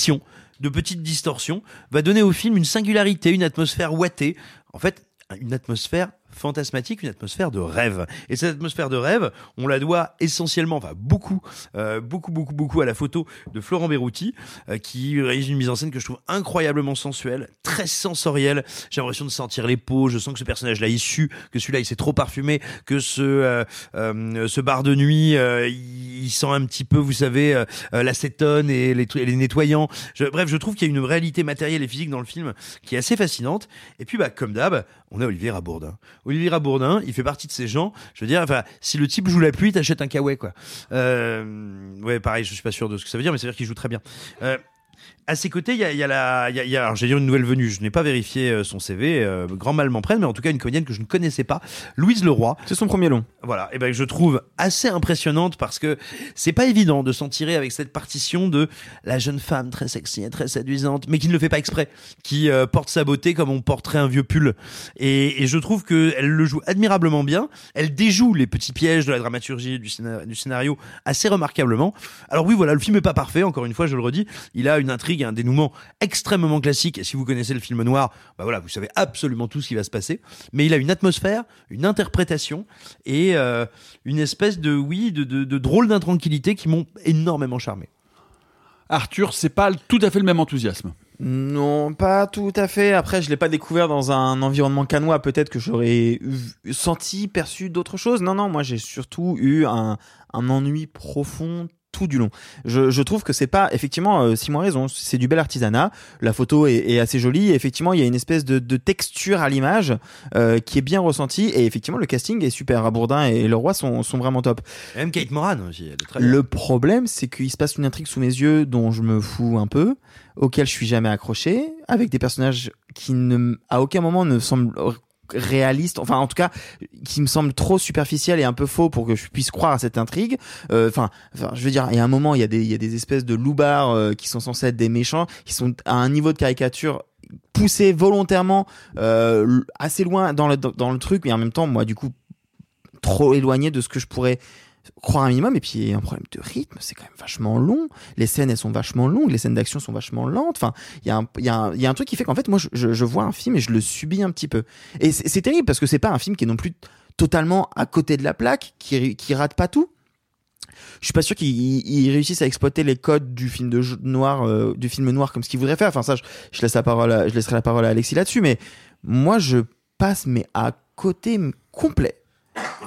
de petites distorsions va donner au film une singularité, une atmosphère ouatée. En fait, une atmosphère fantasmatique, une atmosphère de rêve. Et cette atmosphère de rêve, on la doit essentiellement, enfin beaucoup, euh, beaucoup, beaucoup, beaucoup à la photo de Florent Berruti, euh, qui réalise une mise en scène que je trouve incroyablement sensuelle, très sensorielle. J'ai l'impression de sentir les peaux. Je sens que ce personnage-là est su, que celui-là il s'est trop parfumé, que ce euh, ce bar de nuit, il sent un petit peu, vous savez, l'acétone et les, les nettoyants. Bref, je trouve qu'il y a une réalité matérielle et physique dans le film qui est assez fascinante. Et puis, bah, comme d'hab, on a Olivier Rabourdin. Olivier Rabourdin, il fait partie de ces gens. Je veux dire, enfin, si le type joue la pluie, t'achètes un kawaii, quoi. Euh, ouais, pareil, je suis pas sûr de ce que ça veut dire, mais ça veut dire qu'il joue très bien. Euh, à ses côtés, il y a, y a, la, y a, y a alors, j'ai dire une nouvelle venue. Je n'ai pas vérifié euh, son CV, euh, grand mal m'en prenne, mais en tout cas une comédienne que je ne connaissais pas, Louise Leroy. C'est son premier long. Voilà, et ben je trouve assez impressionnante parce que c'est pas évident de s'en tirer avec cette partition de la jeune femme très sexy et très séduisante, mais qui ne le fait pas exprès, qui euh, porte sa beauté comme on porterait un vieux pull. Et, et je trouve que elle le joue admirablement bien. Elle déjoue les petits pièges de la dramaturgie du scénario, du scénario assez remarquablement. Alors oui, voilà, le film est pas parfait. Encore une fois, je le redis, il a une intrigue un dénouement extrêmement classique. Et si vous connaissez le film noir, bah voilà, vous savez absolument tout ce qui va se passer. Mais il a une atmosphère, une interprétation et euh, une espèce de, oui, de, de, de drôle d'intranquillité qui m'ont énormément charmé. Arthur, c'est pas tout à fait le même enthousiasme. Non, pas tout à fait. Après, je l'ai pas découvert dans un environnement canois. Peut-être que j'aurais senti, perçu d'autres choses. Non, non, moi j'ai surtout eu un, un ennui profond tout du long. Je, je trouve que c'est pas effectivement euh, Simon a raison, c'est du bel artisanat. La photo est, est, assez jolie. Et effectivement, il y a une espèce de, de texture à l'image euh, qui est bien ressentie. Et effectivement, le casting est super. Bourdin et Leroy sont, sont vraiment top. Et même Kate Moran aussi. Elle est très le problème, c'est qu'il se passe une intrigue sous mes yeux dont je me fous un peu, auquel je suis jamais accroché, avec des personnages qui ne à aucun moment ne semblent réaliste, enfin en tout cas qui me semble trop superficiel et un peu faux pour que je puisse croire à cette intrigue. Euh, enfin, je veux dire, il y a un moment, il y a des, il y a des espèces de loupards euh, qui sont censés être des méchants, qui sont à un niveau de caricature poussé volontairement euh, assez loin dans le dans le truc, mais en même temps, moi du coup trop éloigné de ce que je pourrais croire un minimum et puis un problème de rythme c'est quand même vachement long. Les scènes elles sont vachement longues les scènes d'action sont vachement lentes. Enfin il y y y a un truc qui fait qu'en fait moi je, vois un film et je le subis un petit peu. Et c'est terrible parce que c'est pas un film qui est non plus totalement à côté de la plaque qui qui rate pas tout. Je suis pas sûr qu'ils réussissent à exploiter les codes du film de noir euh, du film noir comme ce qu'ils voudraient faire. Enfin ça je, laisse la parole je laisserai la parole à Alexis là-dessus mais moi je passe mais à côté complet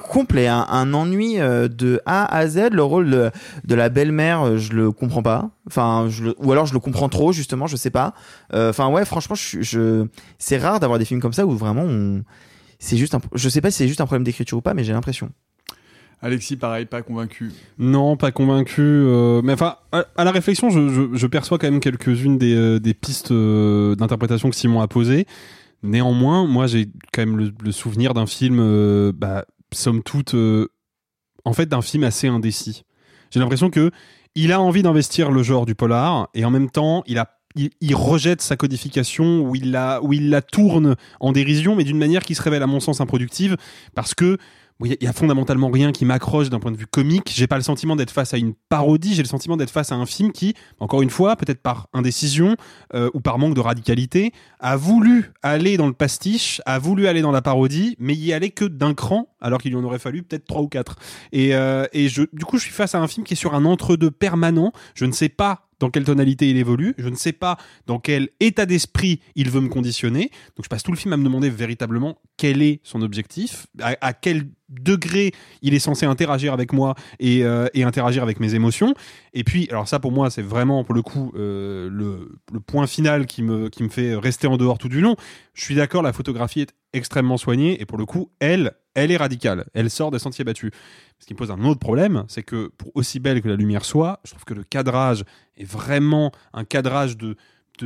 complet, un, un, ennui euh, de A à Z. Le rôle de, de la belle-mère, euh, je le comprends pas. Enfin, je le, ou alors je le comprends trop, justement, je sais pas. Euh, enfin, ouais, franchement, je, je c'est rare d'avoir des films comme ça où vraiment on, c'est juste un, je sais pas si c'est juste un problème d'écriture ou pas, mais j'ai l'impression. Alexis, pareil, pas convaincu. Non, pas convaincu. Euh, mais enfin, à, à, la réflexion, je, je, je, perçois quand même quelques-unes des, des pistes d'interprétation que Simon a posées. Néanmoins, moi, j'ai quand même le, le souvenir d'un film euh, bah, somme toute, euh, en fait, d'un film assez indécis. J'ai l'impression que il a envie d'investir le genre du polar et en même temps, il rejette sa codification, où il la, où il la tourne en dérision, mais d'une manière qui se révèle à mon sens improductive, parce que Il y, a fondamentalement rien qui m'accroche d'un point de vue comique. J'ai pas le sentiment d'être face à une parodie. J'ai le sentiment d'être face à un film qui, encore une fois, peut-être par indécision euh, ou par manque de radicalité, a voulu aller dans le pastiche, a voulu aller dans la parodie, mais y allait que d'un cran, alors qu'il lui en aurait fallu peut-être trois ou quatre. Et, euh, et je, du coup, je suis face à un film qui est sur un entre-deux permanent. Je ne sais pas dans quelle tonalité il évolue, je ne sais pas dans quel état d'esprit il veut me conditionner. Donc je passe tout le film à me demander véritablement quel est son objectif, à, quel degré il est censé interagir avec moi et, euh, et, interagir avec mes émotions. Et puis, alors ça pour moi, c'est vraiment pour le coup euh, le, le, point final qui me, qui me fait rester en dehors tout du long. Je suis d'accord, la photographie est extrêmement soignée et pour le coup, elle, elle est radicale. Elle sort des sentiers battus. Ce qui me pose un autre problème, c'est que pour aussi belle que la lumière soit, je trouve que le cadrage est vraiment un cadrage de,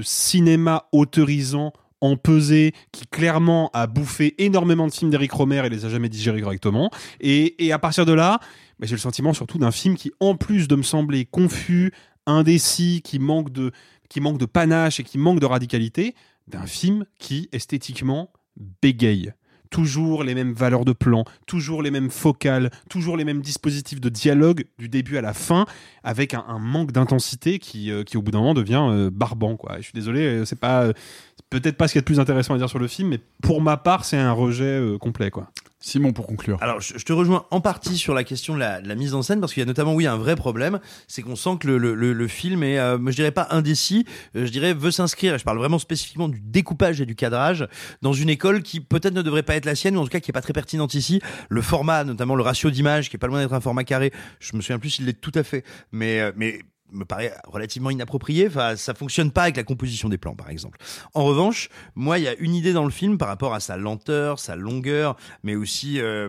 cinéma autorisant empesé, qui clairement a bouffé énormément de films d'Eric Romer et les a jamais digérés correctement. Et, et à partir de là, bah, j'ai le sentiment surtout d'un film qui, en plus de me sembler confus, indécis, qui manque de, qui manque de panache et qui manque de radicalité, d'un film qui, esthétiquement, bégaye toujours les mêmes valeurs de plan, toujours les mêmes focales, toujours les mêmes dispositifs de dialogue du début à la fin, avec un, manque d'intensité qui, euh, qui au bout d'un moment devient euh, barbant. Je suis désolé, euh, c'est pas peut-être pas ce qu'il y a de plus intéressant à dire sur le film, mais pour ma part, c'est un rejet complet. Quoi. Simon, pour conclure. Alors, je, je, te rejoins en partie sur la question de la, de la mise en scène, parce qu'il y a notamment, oui, un vrai problème, c'est qu'on sent que le, le, le, film est, euh, je dirais pas indécis, euh, je dirais veut s'inscrire, et je parle vraiment spécifiquement du découpage et du cadrage, dans une école qui peut-être ne devrait pas être la sienne, ou en tout cas qui est pas très pertinente ici. Le format, notamment le ratio d'image, qui est pas loin d'être un format carré, je me souviens plus s'il l'est tout à fait, mais, euh, mais me paraît relativement inapproprié. Enfin, ça fonctionne pas avec la composition des plans, par exemple. En revanche, moi, il y a une idée dans le film par rapport à sa lenteur, sa longueur, mais aussi euh,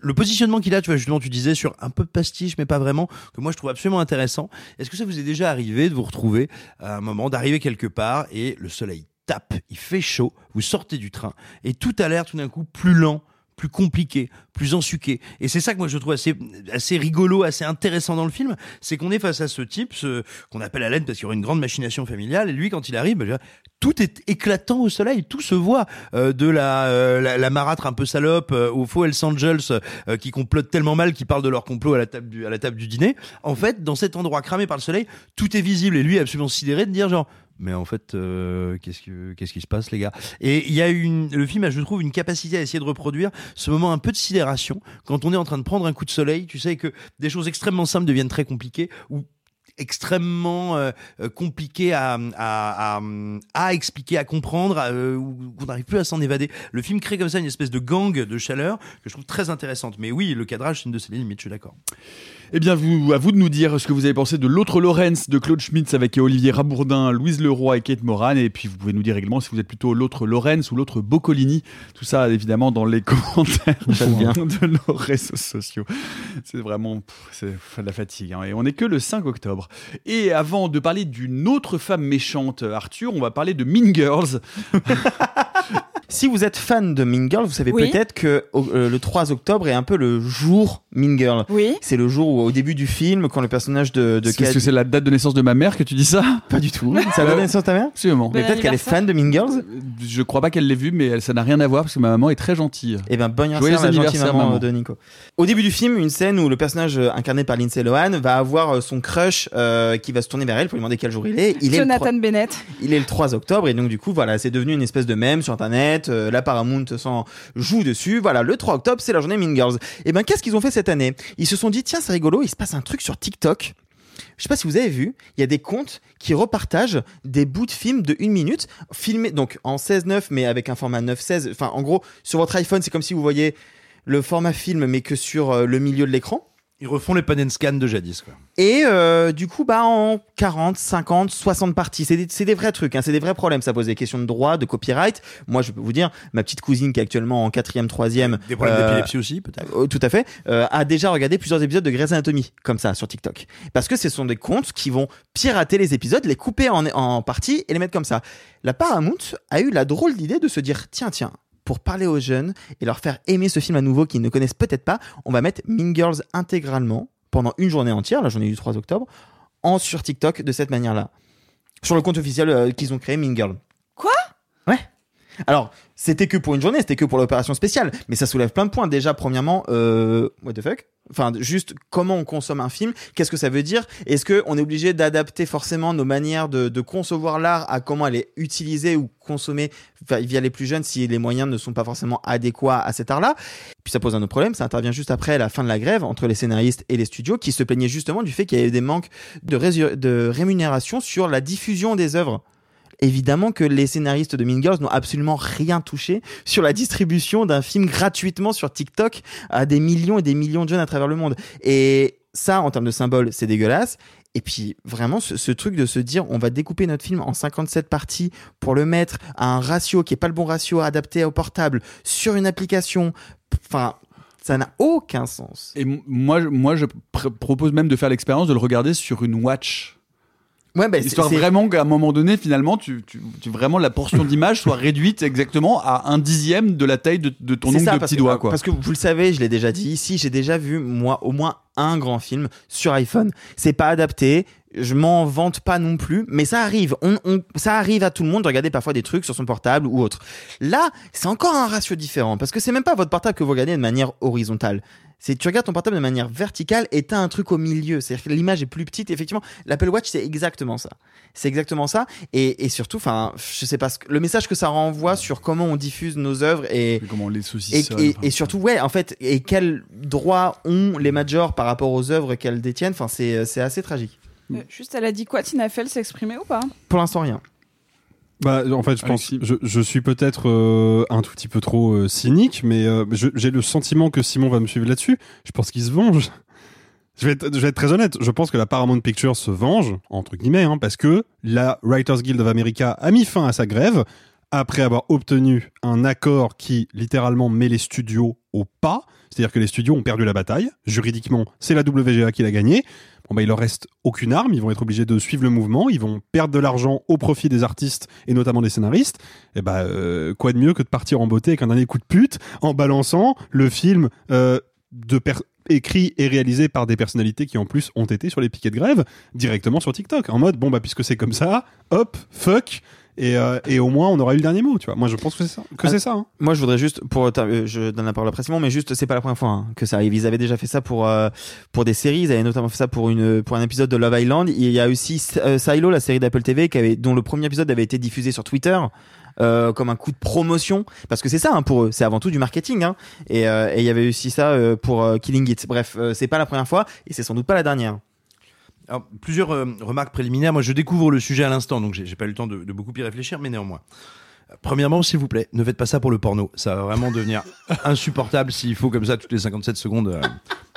le positionnement qu'il a. Tu vois, justement, tu disais sur un peu de pastiche, mais pas vraiment, que moi je trouve absolument intéressant. Est-ce que ça vous est déjà arrivé de vous retrouver à un moment, d'arriver quelque part et le soleil tape, il fait chaud, vous sortez du train et tout a l'air tout d'un coup plus lent plus compliqué, plus ensuqué. Et c'est ça que moi je trouve assez, assez rigolo, assez intéressant dans le film, c'est qu'on est face à ce type, ce, qu'on appelle Alain parce qu'il y aura une grande machination familiale, et lui quand il arrive, bah, tout est éclatant au soleil, tout se voit, euh, de la, euh, la, marâtre un peu salope euh, au faux Hells Angels euh, qui complotent tellement mal qu'ils parlent de leur complot à la table du, à la table du dîner. En fait, dans cet endroit cramé par le soleil, tout est visible, et lui est absolument sidéré de dire genre mais en fait, euh, qu'est-ce que qu'est-ce qui se passe, les gars? Et il y a une, le film a, je trouve, une capacité à essayer de reproduire ce moment un peu de sidération quand on est en train de prendre un coup de soleil. Tu sais que des choses extrêmement simples deviennent très compliquées ou extrêmement euh, compliqué à, à, à, à, expliquer, à comprendre, euh, qu'on n'arrive plus à s'en évader. Le film crée comme ça une espèce de gang de chaleur que je trouve très intéressante. Mais oui, le cadrage, c'est une de ses limites, je suis d'accord. Eh bien, vous, à vous de nous dire ce que vous avez pensé de l'autre Lorenz de Claude Schmitz avec Olivier Rabourdin, Louise Leroy et Kate Moran. Et puis, vous pouvez nous dire également si vous êtes plutôt l'autre Lorenz ou l'autre Boccolini. Tout ça, évidemment, dans les commentaires de nos réseaux sociaux. C'est vraiment c'est de la fatigue. Hein. Et on n'est que le 5 octobre. Et avant de parler d'une autre femme méchante, Arthur, on va parler de Mean Girls. si vous êtes fan de Mean Girl, vous savez oui. peut-être que euh, le 3 octobre est un peu le jour Mean Girl. Oui. C'est le jour où, au début du film, quand le personnage de, de Est-ce que c'est la date de naissance de ma mère que tu dis ça Pas du tout. C'est la date de naissance de ta mère Absolument. Mais peut-être qu'elle est fan de Mean Girls Je crois pas qu'elle l'ait vu, mais ça n'a rien à voir parce que ma maman est très gentille. Eh ben, bon anniversaire, la gentille maman, maman, de Nico. Au début du film, une scène où le personnage incarné par Lindsay Lohan va avoir son crush euh, qui va se tourner vers elle pour lui demander quel jour il est. Il Jonathan est le 3... Bennett. Il est le 3 octobre et donc du coup, voilà, c'est devenu une espèce de mème sur internet. Euh, la Paramount s'en joue dessus. Voilà, le 3 octobre, c'est la journée Mean. Et ben, qu'est-ce qu'ils ont fait cette année? Ils se sont dit, tiens, c'est rigolo, il se passe un truc sur TikTok. Je sais pas si vous avez vu, il y a des comptes qui repartagent des bouts de films de une minute, filmés donc en 16-9, mais avec un format 9-16. Enfin, en gros, sur votre iPhone, c'est comme si vous voyez le format film, mais que sur euh, le milieu de l'écran. Ils refont les pan and scan de jadis, quoi. Et euh, du coup, bah en 40, 50, 60 parties, c'est des, des, vrais trucs, hein, c'est des vrais problèmes. Ça pose des questions de droit, de copyright. Moi, je peux vous dire, ma petite cousine qui est actuellement en quatrième, troisième, des problèmes euh, d'épilepsie aussi, peut-être. Euh, tout à fait, a déjà regardé plusieurs épisodes de Grey's Anatomy comme ça sur TikTok, parce que ce sont des comptes qui vont pirater les épisodes, les couper en, en parties et les mettre comme ça. La Paramount a eu la drôle d'idée de se dire, tiens, tiens, pour parler aux jeunes et leur faire aimer ce film à nouveau qu'ils ne connaissent peut-être pas, on va mettre Mean Girls intégralement pendant une journée entière, la journée du 3 octobre, en sur TikTok de cette manière-là. Sur le compte officiel euh, qu'ils ont créé, Mean Girl. Alors, c'était que pour une journée, c'était que pour l'opération spéciale, mais ça soulève plein de points. Déjà, premièrement, euh, what the fuck? Enfin, juste comment on consomme un film, qu'est-ce que ça veut dire? Est-ce que on est obligé d'adapter forcément nos manières de, concevoir l'art à comment elle est utilisée ou consommée via- les plus jeunes si les moyens ne sont pas forcément adéquats à cet art-là? Puis ça pose un autre problème, ça intervient juste après la fin de la grève entre les scénaristes et les studios qui se plaignaient justement du fait qu'il y avait des manques de, de rémunération sur la diffusion des œuvres. Évidemment que les scénaristes de Mean Girls n'ont absolument rien touché sur la distribution d'un film gratuitement sur TikTok à des millions et des millions de jeunes à travers le monde. Et ça, en termes de symbole, c'est dégueulasse. Et puis vraiment ce, truc de se dire on va découper notre film en 57 parties pour le mettre à un ratio qui est pas le bon ratio adapté au portable sur une application. Enfin, ça n'a aucun sens. Et moi, moi, je pr- propose même de faire l'expérience de le regarder sur une watch. Ouais, bah, c'est- Histoire vraiment qu'à un moment donné, finalement, tu, tu, tu- vraiment la portion d'image soit réduite exactement à un dixième de la taille de, de ton ongle ça, de petit que- doigt, quoi. Parce que vous le savez, je l'ai déjà dit ici, j'ai déjà vu moi au moins un grand film sur iPhone. C'est pas adapté, je m'en vante pas non plus, mais ça arrive. On, on- ça arrive à tout le monde de regarder parfois des trucs sur son portable ou autre. Là, c'est encore un ratio différent parce que c'est même pas votre portable que vous regardez de manière horizontale. C'est tu regardes ton portable de manière verticale et t'as un truc au milieu. C'est-à-dire que l'image est plus petite. Effectivement, l'Apple Watch c'est exactement ça. C'est exactement ça. Et, et surtout, enfin, je sais pas ce que- le message que ça renvoie sur comment on diffuse nos œuvres et comment on les et, saucissonne, et, et surtout, ouais, en fait, et quels droits ont les majors par rapport aux œuvres qu'elles détiennent? Enfin, c'est c'est assez tragique. Euh, juste, elle a dit quoi? Tina Fey s'exprimer ou pas? Pour l'instant, rien. Bah, en fait, je pense, je, je suis peut-être euh, un tout petit peu trop euh, cynique, mais euh, j'ai le sentiment que Simon va me suivre là-dessus. Je pense qu'il se venge. Je vais, être, je vais être très honnête. Je pense que la Paramount Pictures se venge entre guillemets, hein, parce que la Writers Guild of America a mis fin à sa grève après avoir obtenu un accord qui littéralement met les studios au pas. C'est-à-dire que les studios ont perdu la bataille. Juridiquement, c'est la WGA qui l'a gagné. Bon bah il leur reste aucune arme, ils vont être obligés de suivre le mouvement, ils vont perdre de l'argent au profit des artistes et notamment des scénaristes. Et bah euh, quoi de mieux que de partir en beauté avec un dernier coup de pute en balançant le film euh, écrit et réalisé par des personnalités qui en plus ont été sur les piquets de grève directement sur TikTok. En mode bon bah puisque c'est comme ça, hop, fuck et, euh, et au moins on aura eu le dernier mot, tu vois. Moi je pense que c'est ça. Que c'est ça. hein. Moi, je voudrais juste, pour, euh, je donne la parole après Simon, mais juste, c'est pas la première fois hein, que ça arrive. Ils avaient déjà fait ça pour euh, pour des séries. Ils avaient notamment fait ça pour une pour un épisode de Love Island. Il y a aussi euh, Silo, la série d'Apple TV, qui avait, dont le premier épisode avait été diffusé sur Twitter. euh, comme un coup de promotion parce que c'est ça hein, pour eux c'est avant tout du marketing hein. et euh, et il y avait aussi ça euh, pour Killing It bref euh, c'est pas la première fois et c'est sans doute pas la dernière Alors, plusieurs euh, remarques préliminaires. Moi, je découvre le sujet à l'instant, donc j'ai pas eu le temps de, de beaucoup y réfléchir, mais néanmoins. Euh, Premièrement, s'il vous plaît, ne faites pas ça pour le porno. Ça va vraiment devenir insupportable s'il faut comme ça toutes les 57 secondes euh,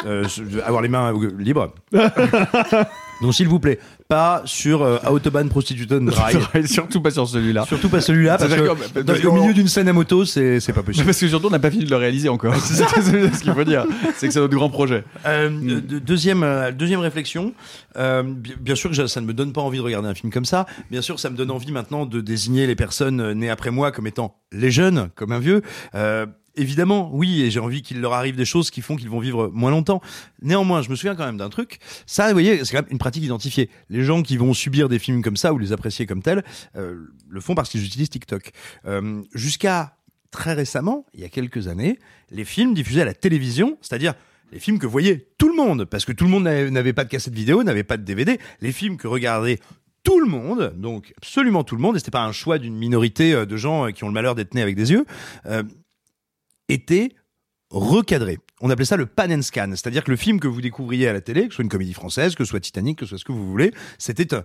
euh, avoir les mains libres. Donc, s'il vous plaît, pas sur euh, Autobahn Prostitution Drive. Surtout pas sur celui-là. Surtout pas celui-là, parce que dans- parce au qu'on- milieu d'une scène à moto, c'est c'est pas possible. Parce que surtout, on n'a pas fini de le réaliser encore. c'est ça, c'est ce qu'il faut dire. C'est que c'est notre grand projet. Euh, de- deuxième, euh, deuxième réflexion. Euh, bi- bien sûr que je- ça ne me donne pas envie de regarder un film comme ça. Bien sûr, ça me donne envie maintenant de désigner les personnes euh, nées après moi comme étant les jeunes, comme un vieux. Euh, Évidemment, oui, et j'ai envie qu'il leur arrive des choses qui font qu'ils vont vivre moins longtemps. Néanmoins, je me souviens quand même d'un truc. Ça, vous voyez, c'est quand même une pratique identifiée. Les gens qui vont subir des films comme ça ou les apprécier comme tels, euh, le font parce qu'ils utilisent TikTok. Euh, Jusqu'à très récemment, il y a quelques années, les films diffusés à la télévision, c'est-à-dire les films que voyait tout le monde, parce que tout le monde n'avait pas de cassette vidéo, n'avait pas de DVD, les films que regardait tout le monde, donc absolument tout le monde, et c'était pas un choix d'une minorité euh, de gens euh, qui ont le malheur d'être nés avec des yeux, euh, étaient recadrés. On appelait ça le pan and scan, c'est-à-dire que le film que vous découvriez à la télé, que ce soit une comédie française, que ce soit Titanic, que ce soit ce que vous voulez, c'était un-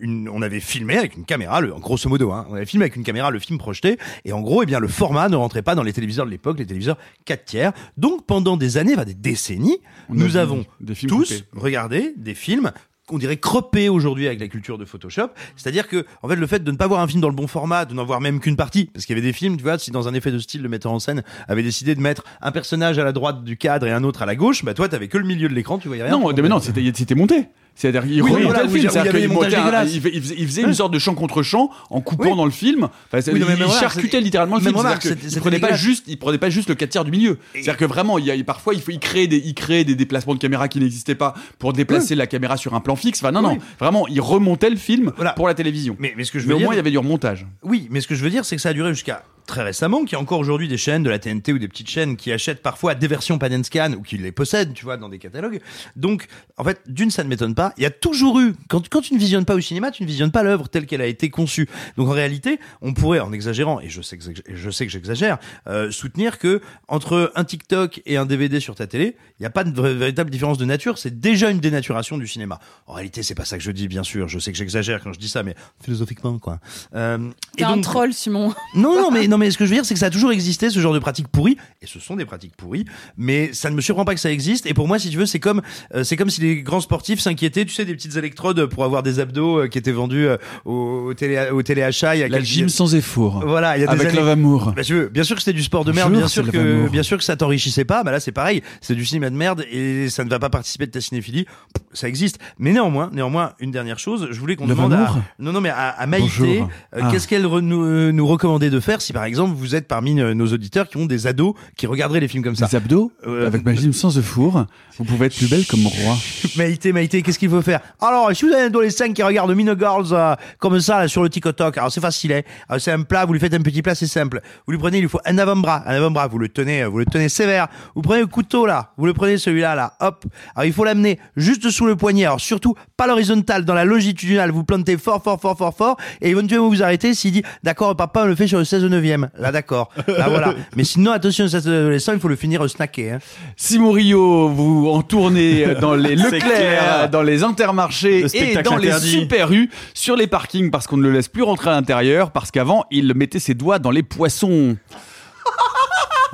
une, on avait filmé avec une caméra, le, grosso modo, hein, on avait filmé avec une caméra le film projeté, et en gros, eh bien, le format ne rentrait pas dans les téléviseurs de l'époque, les téléviseurs 4 tiers. Donc, pendant des années, enfin, des décennies, On nous avons des tous coupés. regardé des films qu'on dirait croppés aujourd'hui avec la culture de Photoshop. C'est-à-dire que, en fait, le fait de ne pas voir un film dans le bon format, de n'en voir même qu'une partie, parce qu'il y avait des films, tu vois, si dans un effet de style, le metteur en scène avait décidé de mettre un personnage à la droite du cadre et un autre à la gauche, bah toi, t'avais que le milieu de l'écran, tu voyais rien. Non, mais non, c'était monté. C'est-à-dire qu'il Oui, voilà, le film, il c'est-à-dire qu'il il faisait- il il une sorte de champ contre champ en coupant dans le film. Enfin, Oui, il charcutait littéralement le film. remarque, c'était prenait pas juste, il prenait pas juste le 4 tiers du milieu. C'est-à-dire que vraiment, il y a, parfois, il faut, il créait des, il créait des déplacements de caméra qui n'existaient pas pour déplacer la caméra sur un plan fixe. Enfin, non, non, vraiment, il remontait le film pour la télévision. Mais, mais ce que je Mais veux au moins, il y avait du remontage. Oui, mais ce que je veux dire, c'est que ça a duré jusqu'à très récemment, qu'il y a encore aujourd'hui des chaînes de la TNT ou des petites chaînes qui achètent parfois des versions pan and scan ou qui les possèdent, tu vois, dans des catalogues. Donc, en fait, d'une, ça ne m'étonne pas. Il y a toujours eu, quand, quand tu ne visionnes pas au cinéma, tu ne visionnes pas l'œuvre telle qu'elle a été conçue. Donc, en réalité, on pourrait, en exagérant, et je sais que, je sais que j'exagère, euh, soutenir que entre un TikTok et un DVD sur ta télé, il n'y a pas de véritable différence de nature. C'est déjà une dénaturation du cinéma. En réalité, c'est pas ça que je dis, bien sûr. Je sais que j'exagère quand je dis ça, mais philosophiquement, quoi. Euh, T'es un troll, Simon. non, non, mais non, mais ce que je veux dire, c'est que ça a toujours existé ce genre de pratiques pourries, et ce sont des pratiques pourries, mais ça ne me surprend pas que ça existe. Et pour moi, si tu veux, c'est comme euh, c'est comme si les grands sportifs s'inquiétaient, tu sais, des petites électrodes pour avoir des abdos euh, qui étaient vendus euh, au, au télé au téléachat. Il y a La quelques- gym sans effort. Voilà, il y a des Avec Love Amour. Bah, veux, bien sûr que c'était du sport de merde, bien sûr que bien sûr que ça t'enrichissait pas. Bah là, c'est pareil, c'est du cinéma de merde et ça ne va pas participer de ta cinéphilie. Ça existe, mais néanmoins, néanmoins, une dernière chose, je voulais qu'on demande à non non mais à, à Maïté, euh, Ah. qu'est-ce qu'elle nous, euh, nous recommandait de faire si par exemple vous êtes parmi nos auditeurs qui ont des ados qui regarderaient les films comme ça. Des abdos Euh, Avec ma gym sans four, vous pouvez être plus belle comme roi. Maïté, Maïté, qu'est-ce qu'il faut faire Alors, si vous avez un adolescent qui regarde Mean Girls euh, comme ça là, sur le TikTok, alors c'est facile, hein. Alors, c'est un plat, vous lui faites un petit plat, c'est simple. Vous lui prenez, il lui faut un avant-bras, un avant-bras, vous le tenez, euh, vous le tenez sévère. Vous prenez le couteau là, vous le prenez celui-là là, hop. Alors il faut l'amener juste sous le poignet. Alors surtout pas l'horizontale, dans la longitudinale. Vous plantez fort, fort, fort, fort, fort, et éventuellement vous arrêtez s'il dit d'accord, papa, on le fait sur le 16 neuvième. Là d'accord, là voilà. Mais sinon attention, cet adolescent, il faut le finir snacké. Hein. Simon Rio, vous en tournez dans les Leclerc, dans les Intermarchés Le et dans les interdit. Super U, sur les parkings parce qu'on ne le laisse plus rentrer à l'intérieur parce qu'avant il mettait ses doigts dans les poissons.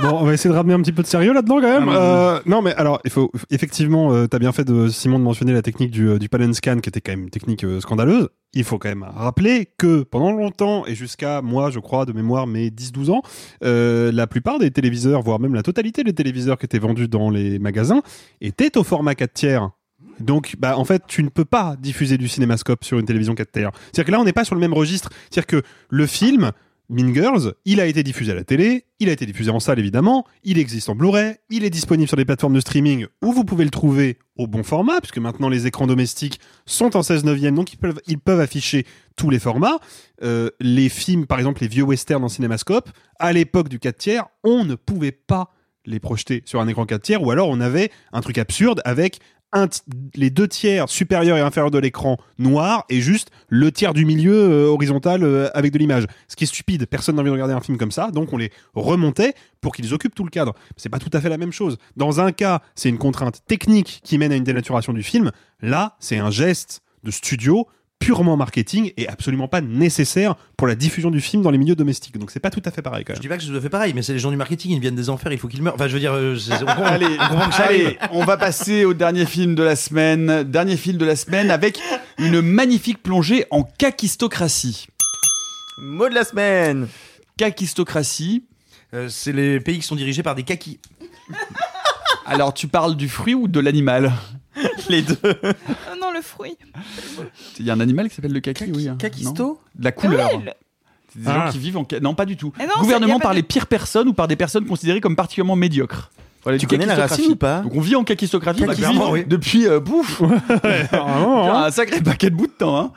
Bon, on va essayer de ramener un petit peu de sérieux là-dedans quand même. Ah, Euh, non, mais alors, il faut effectivement, euh, t'as bien fait de Simon de mentionner la technique du, euh, du pan and scan, qui était quand même une technique euh, scandaleuse. Il faut quand même rappeler que pendant longtemps et jusqu'à moi, je crois de mémoire, mes 10-12 ans, euh, la plupart des téléviseurs, voire même la totalité des téléviseurs qui étaient vendus dans les magasins, étaient au format 4 tiers. Donc, bah, en fait, tu ne peux pas diffuser du cinémascope sur une télévision 4 tiers. C'est-à-dire que là, on n'est pas sur le même registre. C'est-à-dire que le film, Mean Girls, il a été diffusé à la télé, il a été diffusé en salle évidemment, il existe en Blu-ray, il est disponible sur les plateformes de streaming où vous pouvez le trouver au bon format, puisque maintenant les écrans domestiques sont en 16 neuvième, donc ils peuvent, afficher tous les formats. Euh, les films, par exemple les vieux westerns en cinémascope, à l'époque du 4 tiers, on ne pouvait pas les projeter sur un écran 4 tiers, ou alors on avait un truc absurde avec un les deux tiers supérieurs et inférieurs de l'écran noir et juste le tiers du milieu euh, horizontal euh, avec de l'image. Ce qui est stupide, personne n'a envie de regarder un film comme ça, donc on les remontait pour qu'ils occupent tout le cadre. C'est pas tout à fait la même chose. Dans un cas, c'est une contrainte technique qui mène à une dénaturation du film. Là, c'est un geste de studio purement marketing et absolument pas nécessaire pour la diffusion du film dans les milieux domestiques. Donc c'est pas tout à fait pareil quand Je même. dis pas que je fait pareil, mais c'est les gens du marketing, ils viennent des enfers, il faut qu'ils meurent. Enfin, je veux dire, euh, c'est- on comprend, Allez, on comprend que ça allez, arrive. on va passer au dernier film de la semaine. Dernier film de la semaine avec une magnifique plongée en kakistocratie. Mot de la semaine. Kakistocratie. Euh, c'est les pays qui sont dirigés par des kakis. Alors, tu parles du fruit ou de l'animal? Les deux. Le fruit. Il y a un animal qui s'appelle le kaki, oui. hein. Kakisto Non la couleur. Ah oui, le- C'est des Ah. gens qui vivent en... Non, pas du tout. Eh non, Gouvernement par de- les pires personnes ou par des personnes considérées comme particulièrement médiocres. Voilà, Tu du connais la racine ou pas Donc on vit en kakistocratie Bah, depuis, clairement, oui. depuis euh, hein. un sacré paquet de bout de temps. hein.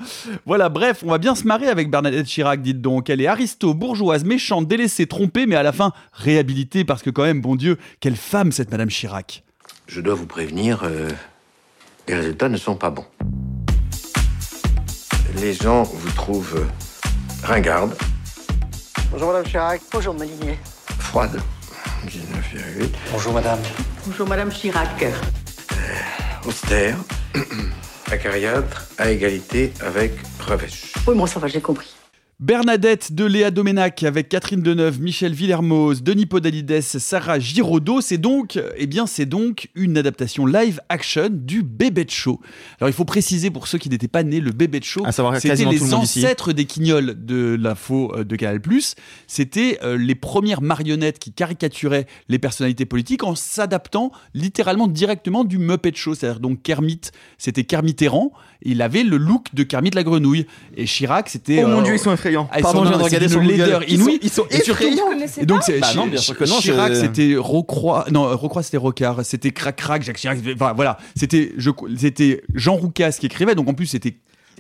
Voilà, bref, on va bien se marrer avec Bernadette Chirac, dites donc. Elle est aristo, bourgeoise, méchante, délaissée, trompée, mais à la fin réhabilitée parce que quand même, bon Dieu, quelle femme cette Madame Chirac. Je dois vous prévenir, euh, les résultats ne sont pas bons. Les gens vous trouvent euh, ringarde, Bonjour Madame Chirac. Bonjour Molinier. froide, 19,8, Bonjour Madame. Bonjour Madame Chirac. austère, acariâtre, à égalité avec revêche. Oui, bon, ça va, j'ai compris. Bernadette de Léa Doménac avec Catherine Deneuve, Michel Villermoz, Denis Podalides, Sarah Giraudot. C'est donc, eh bien, c'est donc une adaptation live action du Bébé Show. Alors, il faut préciser pour ceux qui n'étaient pas nés, le Bébé Show, À savoir c'était les le ancêtres des Quignols de l'info euh, de Canal+. C'était euh, les premières marionnettes qui caricaturaient les personnalités politiques en s'adaptant littéralement directement du Muppet Show. C'est-à-dire donc Kermit, c'était Kermit-Errant. Il avait le look de Kermit la grenouille. Et Chirac, c'était... Oh mon euh, Dieu, ils sont effrayants. ah, ils Pardon, sont- je viens de regarder Google. laideur Ils sont- ils effrayants. Et donc, c'est Bah non, bien sûr que non, Chirac, c'était Rocroi. Non, Rocroi, c'était Rocard. C'était Crac Crac, Jacques Chirac. Enfin, voilà. C'était, je, c'était Jean Roucas qui écrivait. Donc, en plus, c'était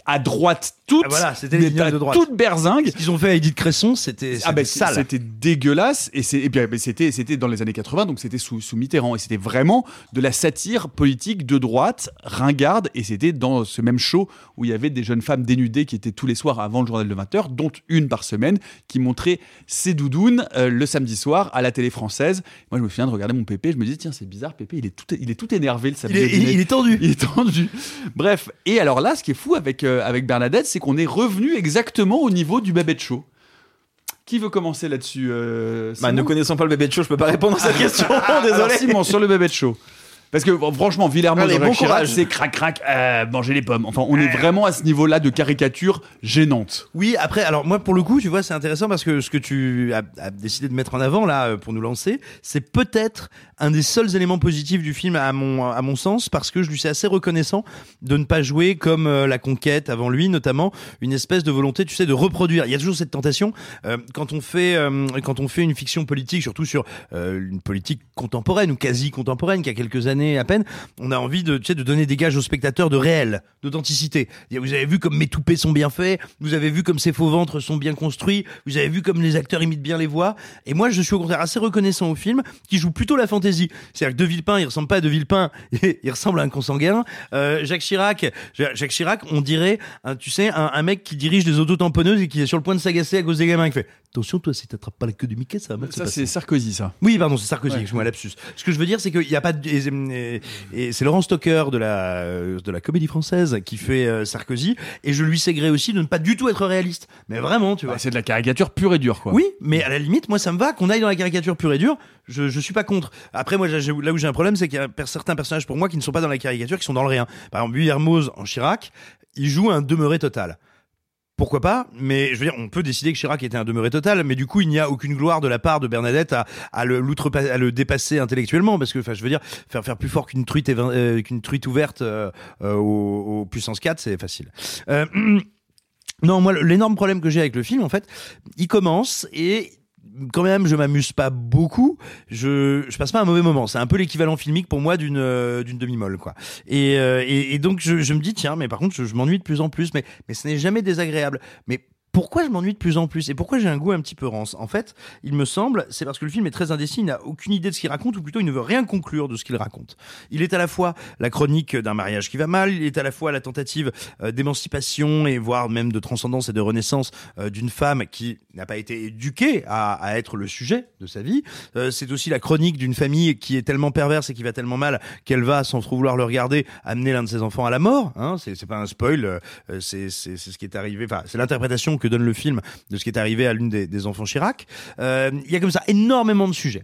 à droite toute. Ah, voilà, c'était les de droite. Toute berzingue. Ce qu'ils ont fait à Edith Cresson, c'était Ah sale. c'était dégueulasse et c'est c'était c'était dans les années 80 donc c'était sous, sous Mitterrand et c'était vraiment de la satire politique de droite ringarde et c'était dans ce même show où il y avait des jeunes femmes dénudées qui étaient tous les soirs avant le journal de 20h dont une par semaine qui montrait ses doudounes euh, le samedi soir à la télé française. Moi je me souviens de regarder mon pépé, je me disais tiens c'est bizarre pépé, il est tout il est tout énervé le samedi. Il est- il est tendu. Il est tendu. Bref, et alors là ce qui est fou avec euh, avec Bernadette, c'est qu'on est revenu exactement au niveau du Babette Show. Qui veut commencer là-dessus euh, Bah, ne connaissant pas le bébé de show, je peux pas répondre à cette question. Alors, Désolé. Simon, sur le Babette Show. Parce que franchement, Villermoz, Allez, bon courage. c'est crac crac, euh, manger les pommes. Enfin, on est vraiment à ce niveau-là de caricature gênante. Oui, après, alors moi pour le coup, tu vois, c'est intéressant parce que ce que tu as, as décidé de mettre en avant là euh, pour nous lancer, c'est peut-être un des seuls éléments positifs du film à mon à mon sens parce que je lui suis assez reconnaissant de ne pas jouer comme euh, la conquête avant lui, notamment une espèce de volonté, tu sais, de reproduire. Il y a toujours cette tentation euh, quand on fait euh, quand on fait une fiction politique, surtout sur euh, une politique contemporaine ou quasi contemporaine qui a quelques années à peine, on a envie de tu sais de donner des gages aux spectateurs de réel, d'authenticité. Vous avez vu comme mes toupets sont bien faits, vous avez vu comme ces faux ventres sont bien construits, vous avez vu comme les acteurs imitent bien les voix. Et moi, je suis au contraire assez reconnaissant au film qui joue plutôt la fantaisie. C'est-à-dire que De Villepin, il ressemble pas à De Villepin, il ressemble à un consanguin. Euh, Jacques Chirac, Jacques Chirac, on dirait, un, tu sais, un, mec qui dirige des autotamponneuses et qui est sur le point de s'agacer à cause des gamins qui fait attention toi si t'attrapes pas la queue du Mickey ça va mal Ça, c'est Sarkozy, ça. Oui, pardon, c'est Sarkozy, Ouais. excuse-moi, lapsus. Ce que je veux dire, c'est qu'il n'y a pas de... Et, c'est Laurent Stocker de la, de la comédie française qui fait euh, Sarkozy, et je lui sais aussi de ne pas du tout être réaliste. Mais vraiment, tu vois. Bah, c'est de la caricature pure et dure, quoi. Oui, mais à la limite, moi, ça me va qu'on aille dans la caricature pure et dure. Je, je suis pas contre. Après, moi, là où j'ai un problème, c'est qu'il y a certains personnages pour moi qui ne sont pas dans la caricature, qui sont dans le rien. Par exemple, Hermoz en Chirac, il joue un demeuré total. Pourquoi pas Mais je veux dire, on peut décider que Chirac était un demeuré total, mais du coup, il n'y a aucune gloire de la part de Bernadette à, le, dépasser intellectuellement, parce que, enfin, je veux dire, faire plus fort qu'une truite, euh, qu'une truite ouverte euh, euh, au, au puissance 4, c'est facile. Euh, non, moi, l'énorme problème que j'ai avec le film, en fait, il commence et quand même, je m'amuse pas beaucoup. Je, je passe pas un mauvais moment. C'est un peu l'équivalent filmique pour moi d'une euh, d'une demi-molle, quoi. Et, euh, et, et donc je, je me dis tiens, mais par contre, je, je m'ennuie de plus en plus. Mais mais ce n'est jamais désagréable. Mais pourquoi je m'ennuie de plus en plus et pourquoi j'ai un goût un petit peu rance? En fait, il me semble, c'est parce que le film est très indécis, il n'a aucune idée de ce qu'il raconte ou plutôt il ne veut rien conclure de ce qu'il raconte. Il est à la fois la chronique d'un mariage qui va mal, il est à la fois la tentative euh, d'émancipation et voire même de transcendance et de renaissance euh, d'une femme qui n'a pas été éduquée à, être le sujet de sa vie. Euh, c'est aussi la chronique d'une famille qui est tellement perverse et qui va tellement mal qu'elle va, sans trop vouloir le regarder, amener l'un de ses enfants à la mort. Hein, c'est pas un spoil, c'est ce qui est arrivé. Enfin, c'est l'interprétation que donne le film de ce qui est arrivé à l'une des, enfants Chirac. Euh, Il y a comme ça énormément de sujets.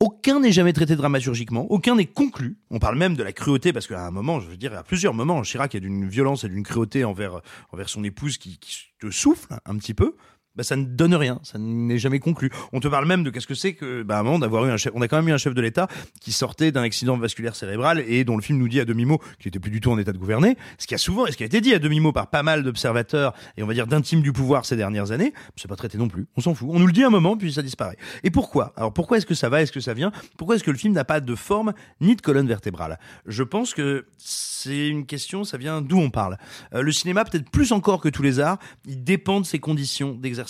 Aucun n'est jamais traité dramaturgiquement, aucun n'est conclu. On parle même de la cruauté parce qu'à un moment, je veux dire, à plusieurs moments, Chirac est d'une violence et d'une cruauté envers envers son épouse qui te souffle un petit peu. Bah, ça ne donne rien, ça n'est jamais conclu. On te parle même de qu'est-ce que c'est que, bah, moment d'avoir eu un chef, on a quand même eu un chef de l'État qui sortait d'un accident vasculaire cérébral et dont le film nous dit à demi-mot qu'il était plus du tout en état de gouverner. Ce qui a souvent, et ce qui a été dit à demi-mot par pas mal d'observateurs et on va dire d'intimes du pouvoir ces dernières années, c'est pas traité non plus. On s'en fout. On nous le dit un moment puis ça disparaît. Et pourquoi? Alors pourquoi est-ce que ça va? Est-ce que ça vient? Pourquoi est-ce que le film n'a pas de forme ni de colonne vertébrale? Je pense que c'est une question, ça vient d'où on parle? Euh, le cinéma, peut-être plus encore que tous les arts, il dépend de ses conditions d'exercice.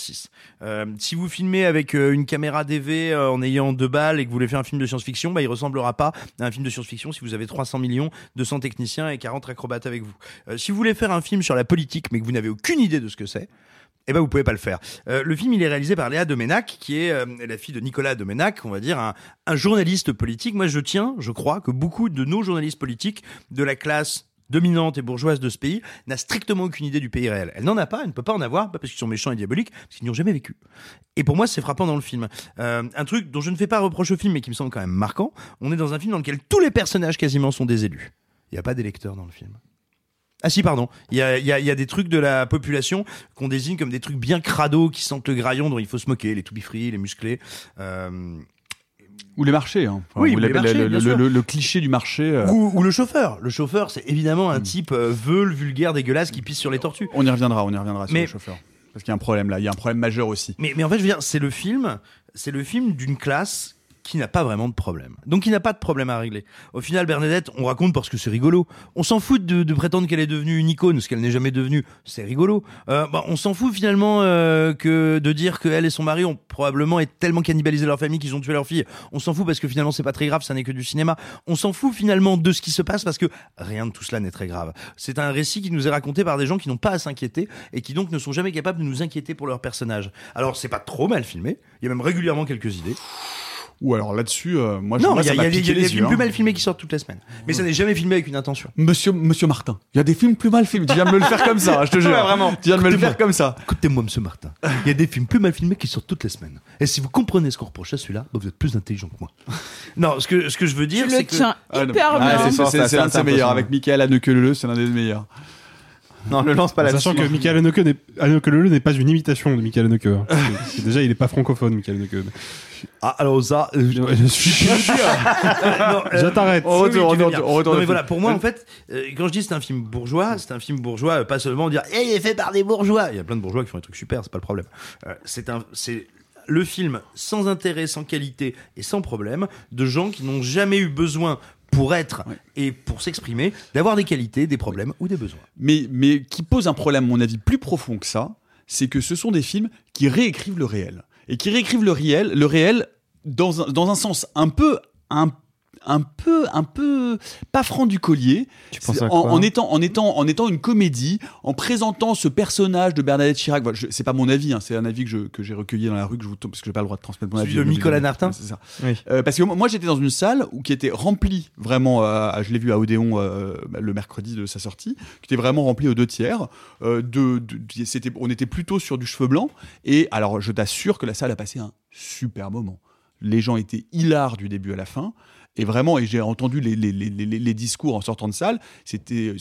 Euh, si vous filmez avec euh, une caméra DV euh, en ayant deux balles et que vous voulez faire un film de science-fiction, bah, il ressemblera pas à un film de science-fiction si vous avez 300 millions, 200 techniciens et 40 acrobates avec vous. Si vous voulez faire un film sur la politique mais que vous n'avez aucune idée de ce que c'est, eh ben vous pouvez pas le faire. Le film il est réalisé par Léa Domenac, qui est la fille de Nicolas Domenac, on va dire un, un journaliste politique. Moi je tiens, je crois que beaucoup de nos journalistes politiques de la classe dominante et bourgeoise de ce pays n'a strictement aucune idée du pays réel. Elle n'en a pas, elle ne peut pas en avoir, pas parce qu'ils sont méchants et diaboliques, parce qu'ils n'y ont jamais vécu. Et pour moi, c'est frappant dans le film. Euh, un truc dont je ne fais pas reproche au film, mais qui me semble quand même marquant, on est dans un film dans lequel tous les personnages quasiment sont des élus. Il n'y a pas d'électeurs dans le film. Ah si, pardon. Il y a, y, a, y a des trucs de la population qu'on désigne comme des trucs bien crado qui sentent le graillon dont il faut se moquer, les to les musclés. Euh, Ou les marchés. Hein. Enfin, Oui, ou les marchés, le, le- le- le cliché du marché. euh, Ou, ou le chauffeur. Le chauffeur, c'est évidemment Hmm. un type euh, veule, vulgaire, dégueulasse qui pisse sur les tortues. On y reviendra, on y reviendra sur Mais- le chauffeur. Parce qu'il y a un problème là, il y a un problème majeur aussi. Mais, mais en fait, je veux dire, c'est le film, c'est le film d'une classe qui n'a pas vraiment de problème. Donc, qui n'a pas de problème à régler. Au final, Bernadette, on raconte parce que c'est rigolo. On s'en fout de, de prétendre qu'elle est devenue une icône, ce qu'elle n'est jamais devenue. C'est rigolo. Euh, bah, on s'en fout finalement euh, que de dire qu'elle et son mari ont probablement été tellement cannibalisé leur famille qu'ils ont tué leur fille. On s'en fout parce que finalement c'est pas très grave, ça n'est que du cinéma. On s'en fout finalement de ce qui se passe parce que rien de tout cela n'est très grave. C'est un récit qui nous est raconté par des gens qui n'ont pas à s'inquiéter et qui donc ne sont jamais capables de nous inquiéter pour leur personnage. Alors c'est pas trop mal filmé. Il y a même régulièrement quelques idées. Ou alors là-dessus, euh, moi, je- non, il y y a des, piqué il y a des films plus hein. mal filmés qui sortent toutes les semaines. Mais ça n'est jamais filmé avec une intention. Monsieur, Monsieur Martin, il y a des films plus mal filmés. Tu viens de me le faire comme ça, je te jure. Ouais, vraiment. Tu viens de me le faire comme ça. Écoutez-moi, monsieur Martin. Il y a des films plus mal filmés qui sortent toutes les semaines. Et si vous comprenez ce qu'on reproche à celui-là, bah, vous êtes plus intelligent que moi. Non, ce que, ce que je veux dire, c'est le que. tiens Ah, hyper Ah, bien. c'est- l'un de ses meilleurs. Avec Michael Haneke-Leleu, c'est l'un des meilleurs. Non, le lance pas là Sachant que Michael Haneke n'est n'est pas une imitation de Michael Haneke. hein. Déjà, il est pas francophone, Michael Haneke. Ah, alors ça. euh, je- suis- Non, euh, Je t'arrête. On Oui, oui, retourne, tu veux on bien. retourne, on retourne Non, mais voilà, film. pour moi, en fait, euh, quand je dis c'est un film bourgeois, c'est un film bourgeois, euh, pas seulement dire, Eh, il est fait par des bourgeois. Il y a plein de bourgeois qui font des trucs super, c'est pas le problème. Euh, c'est un, c'est le film sans intérêt, sans qualité et sans problème de gens qui n'ont jamais eu besoin pour être et pour s'exprimer d'avoir des qualités, des problèmes ou des besoins. mais, mais qui pose un problème, à mon avis, plus profond que ça, c'est que ce sont des films qui réécrivent le réel. Et qui réécrivent le réel, le réel dans, un, dans un sens un peu, un, un peu, un peu, pas franc du collier. penses C'est- à en, quoi en étant, en, étant, en étant une comédie, en présentant ce personnage de Bernadette Chirac. Voilà, je- c'est pas mon avis, hein, c'est un avis que, je, que j'ai recueilli dans la rue, que je vous, parce que j'ai pas le droit de transmettre mon avis. de je vous le Nicolas. Nartin C'est ça. Oui. Euh, parce que moi j'étais dans une salle où, qui était remplie vraiment, euh, je l'ai vu à Odéon euh, bah, le mercredi de sa sortie, qui était vraiment remplie aux deux tiers. Euh, de, de- de- c'était, on était plutôt sur du cheveu blanc. Et alors je t'assure que la salle a passé un super moment. Les gens étaient hilars du début à la fin. Et vraiment, et j'ai entendu les, discours en sortant de salle, c'était,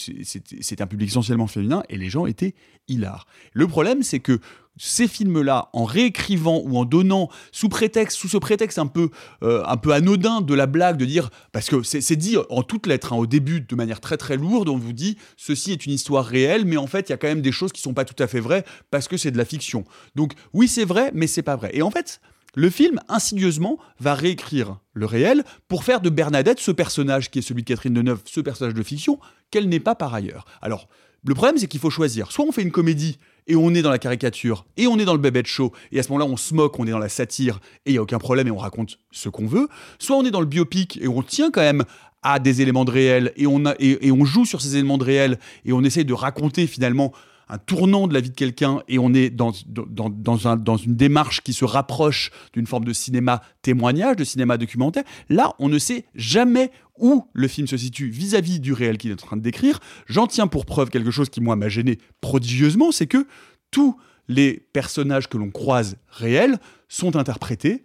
un public essentiellement féminin et les gens étaient hilars. Le problème, c'est que ces films-là, en réécrivant ou en donnant sous prétexte, sous ce prétexte un peu, euh, un peu anodin de la blague, de dire, parce que c'est dit en toutes lettres, hein, au début, de manière très très lourde, on vous dit, ceci est une histoire réelle, mais en fait, il y a quand même des choses qui sont pas tout à fait vraies parce que c'est de la fiction. Donc oui, c'est vrai, mais c'est pas vrai. Et en fait, le film, insidieusement, va réécrire le réel pour faire de Bernadette ce personnage qui est celui de Catherine Deneuve, ce personnage de fiction, qu'elle n'est pas par ailleurs. Alors, le problème, c'est qu'il faut choisir. Soit on fait une comédie et on est dans la caricature et on est dans le bébête show et à ce moment-là on se moque, on est dans la satire et il n'y a aucun problème et on raconte ce qu'on veut. Soit on est dans le biopic et on tient quand même à des éléments de réel et on, et on joue sur ces éléments de réel et on essaye de raconter finalement un tournant de la vie de quelqu'un et on est dans, dans, dans, un- dans une démarche qui se rapproche d'une forme de cinéma témoignage, de cinéma documentaire, là, on ne sait jamais où le film se situe vis-à-vis du réel qu'il est en train de décrire. J'en tiens pour preuve quelque chose qui, moi, m'a gêné prodigieusement, c'est que tous les personnages que l'on croise réels sont interprétés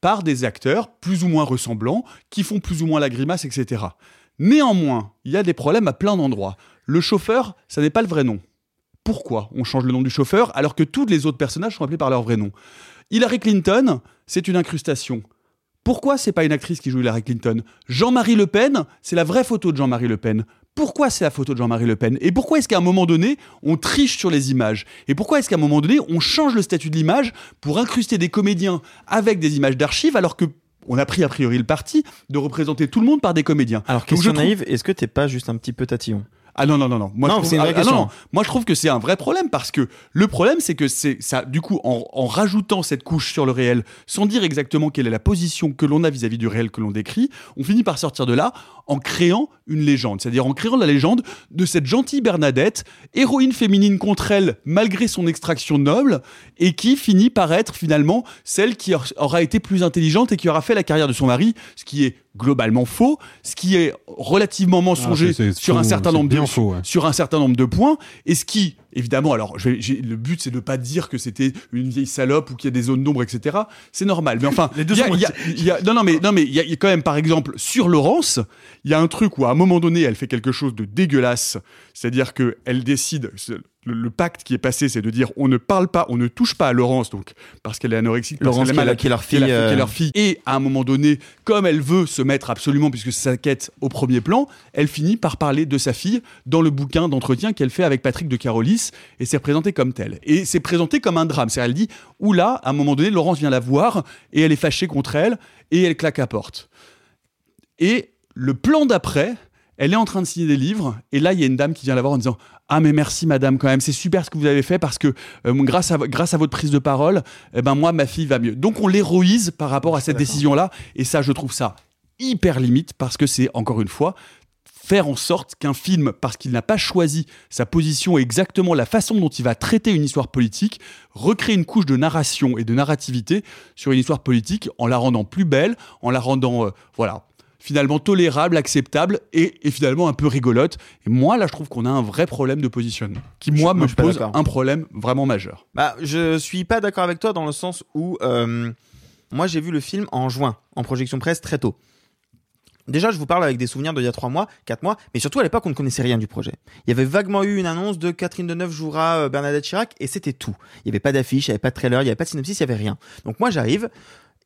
par des acteurs plus ou moins ressemblants, qui font plus ou moins la grimace, etc. Néanmoins, il y a des problèmes à plein d'endroits. Le chauffeur, ça n'est pas le vrai nom. Pourquoi on change le nom du chauffeur alors que tous les autres personnages sont appelés par leur vrai nom Hillary Clinton, c'est une incrustation. Pourquoi c'est pas une actrice qui joue Hillary Clinton? Jean-Marie Le Pen, c'est la vraie photo de Jean-Marie Le Pen. Pourquoi c'est la photo de Jean-Marie Le Pen? Et pourquoi est-ce qu'à un moment donné, on triche sur les images? Et pourquoi est-ce qu'à un moment donné, on change le statut de l'image pour incruster des comédiens avec des images d'archives alors que on a pris a priori le parti de représenter tout le monde par des comédiens? Alors, je question trouve- naïve, est-ce que t'es pas juste un petit peu tatillon? Ah non non non non. Moi Non, je trouve, c'est une vraie ah, ah, non, non. Moi je trouve que c'est un vrai problème parce que le problème c'est que c'est ça du coup en, en rajoutant cette couche sur le réel sans dire exactement quelle est la position que l'on a vis-à-vis du réel que l'on décrit, on finit par sortir de là en créant une légende, c'est-à-dire en créant la légende de cette gentille Bernadette, héroïne féminine contre elle malgré son extraction noble et qui finit par être finalement celle qui aura été plus intelligente et qui aura fait la carrière de son mari, ce qui est globalement faux, ce qui est relativement mensonger Ah, c'est sur un certain nombre de bien faux, ouais. sur un certain nombre de points, et ce qui évidemment, alors je vais- j'ai- le but c'est de pas dire que c'était une vieille salope ou qu'il y a des zones d'ombre, etc. C'est normal, mais enfin, Les deux il y a- sont il y a- il y a- non non mais non mais il y a, quand même par exemple sur Laurence, il y a un truc où à un moment donné elle fait quelque chose de dégueulasse, c'est-à-dire que elle décide le, le pacte qui est passé, c'est de dire on ne parle pas, on ne touche pas à Laurence, donc parce qu'elle est anorexique, parce Laurence qu'elle est malade, qui est leur fille, qui est euh, leur fille. Et à un moment donné, comme elle veut se mettre absolument, puisque c'est sa quête au premier plan, elle finit par parler de sa fille dans le bouquin d'entretien qu'elle fait avec Patrick de Carolis, et c'est présenté comme tel. Et c'est présenté comme un drame. C'est-à-dire, elle dit, oula, à un moment donné, Laurence vient la voir, et elle est fâchée contre elle, et elle claque à porte. Et le plan d'après, elle est en train de signer des livres, et là, il y a une dame qui vient la voir en disant Ah, mais merci, madame, quand même, c'est super ce que vous avez fait parce que euh, grâce, à, vo- grâce à votre prise de parole, eh ben, moi, ma fille va mieux. Donc, on l'héroïse par rapport à cette décision-là, et ça, je trouve ça hyper limite parce que c'est, encore une fois, faire en sorte qu'un film, parce qu'il n'a pas choisi sa position et exactement la façon dont il va traiter une histoire politique, recrée une couche de narration et de narrativité sur une histoire politique en la rendant plus belle, en la rendant, euh, voilà, finalement tolérable, acceptable et, et finalement un peu rigolote. Et moi, là, je trouve qu'on a un vrai problème de positionnement qui, moi, moi, me pose un problème vraiment majeur. Bah, je suis pas d'accord avec toi dans le sens où euh, moi j'ai vu le film en juin, en projection presse très tôt. Déjà, je vous parle avec des souvenirs d'il y a trois mois, quatre mois, mais surtout à l'époque, on ne connaissait rien du projet. Il y avait vaguement eu une annonce de Catherine Deneuve jouera euh, Bernadette Chirac, et c'était tout. Il n'y avait pas d'affiche, il n'y avait pas de trailer, il n'y avait pas de synopsis, il n'y avait rien. Donc moi, j'arrive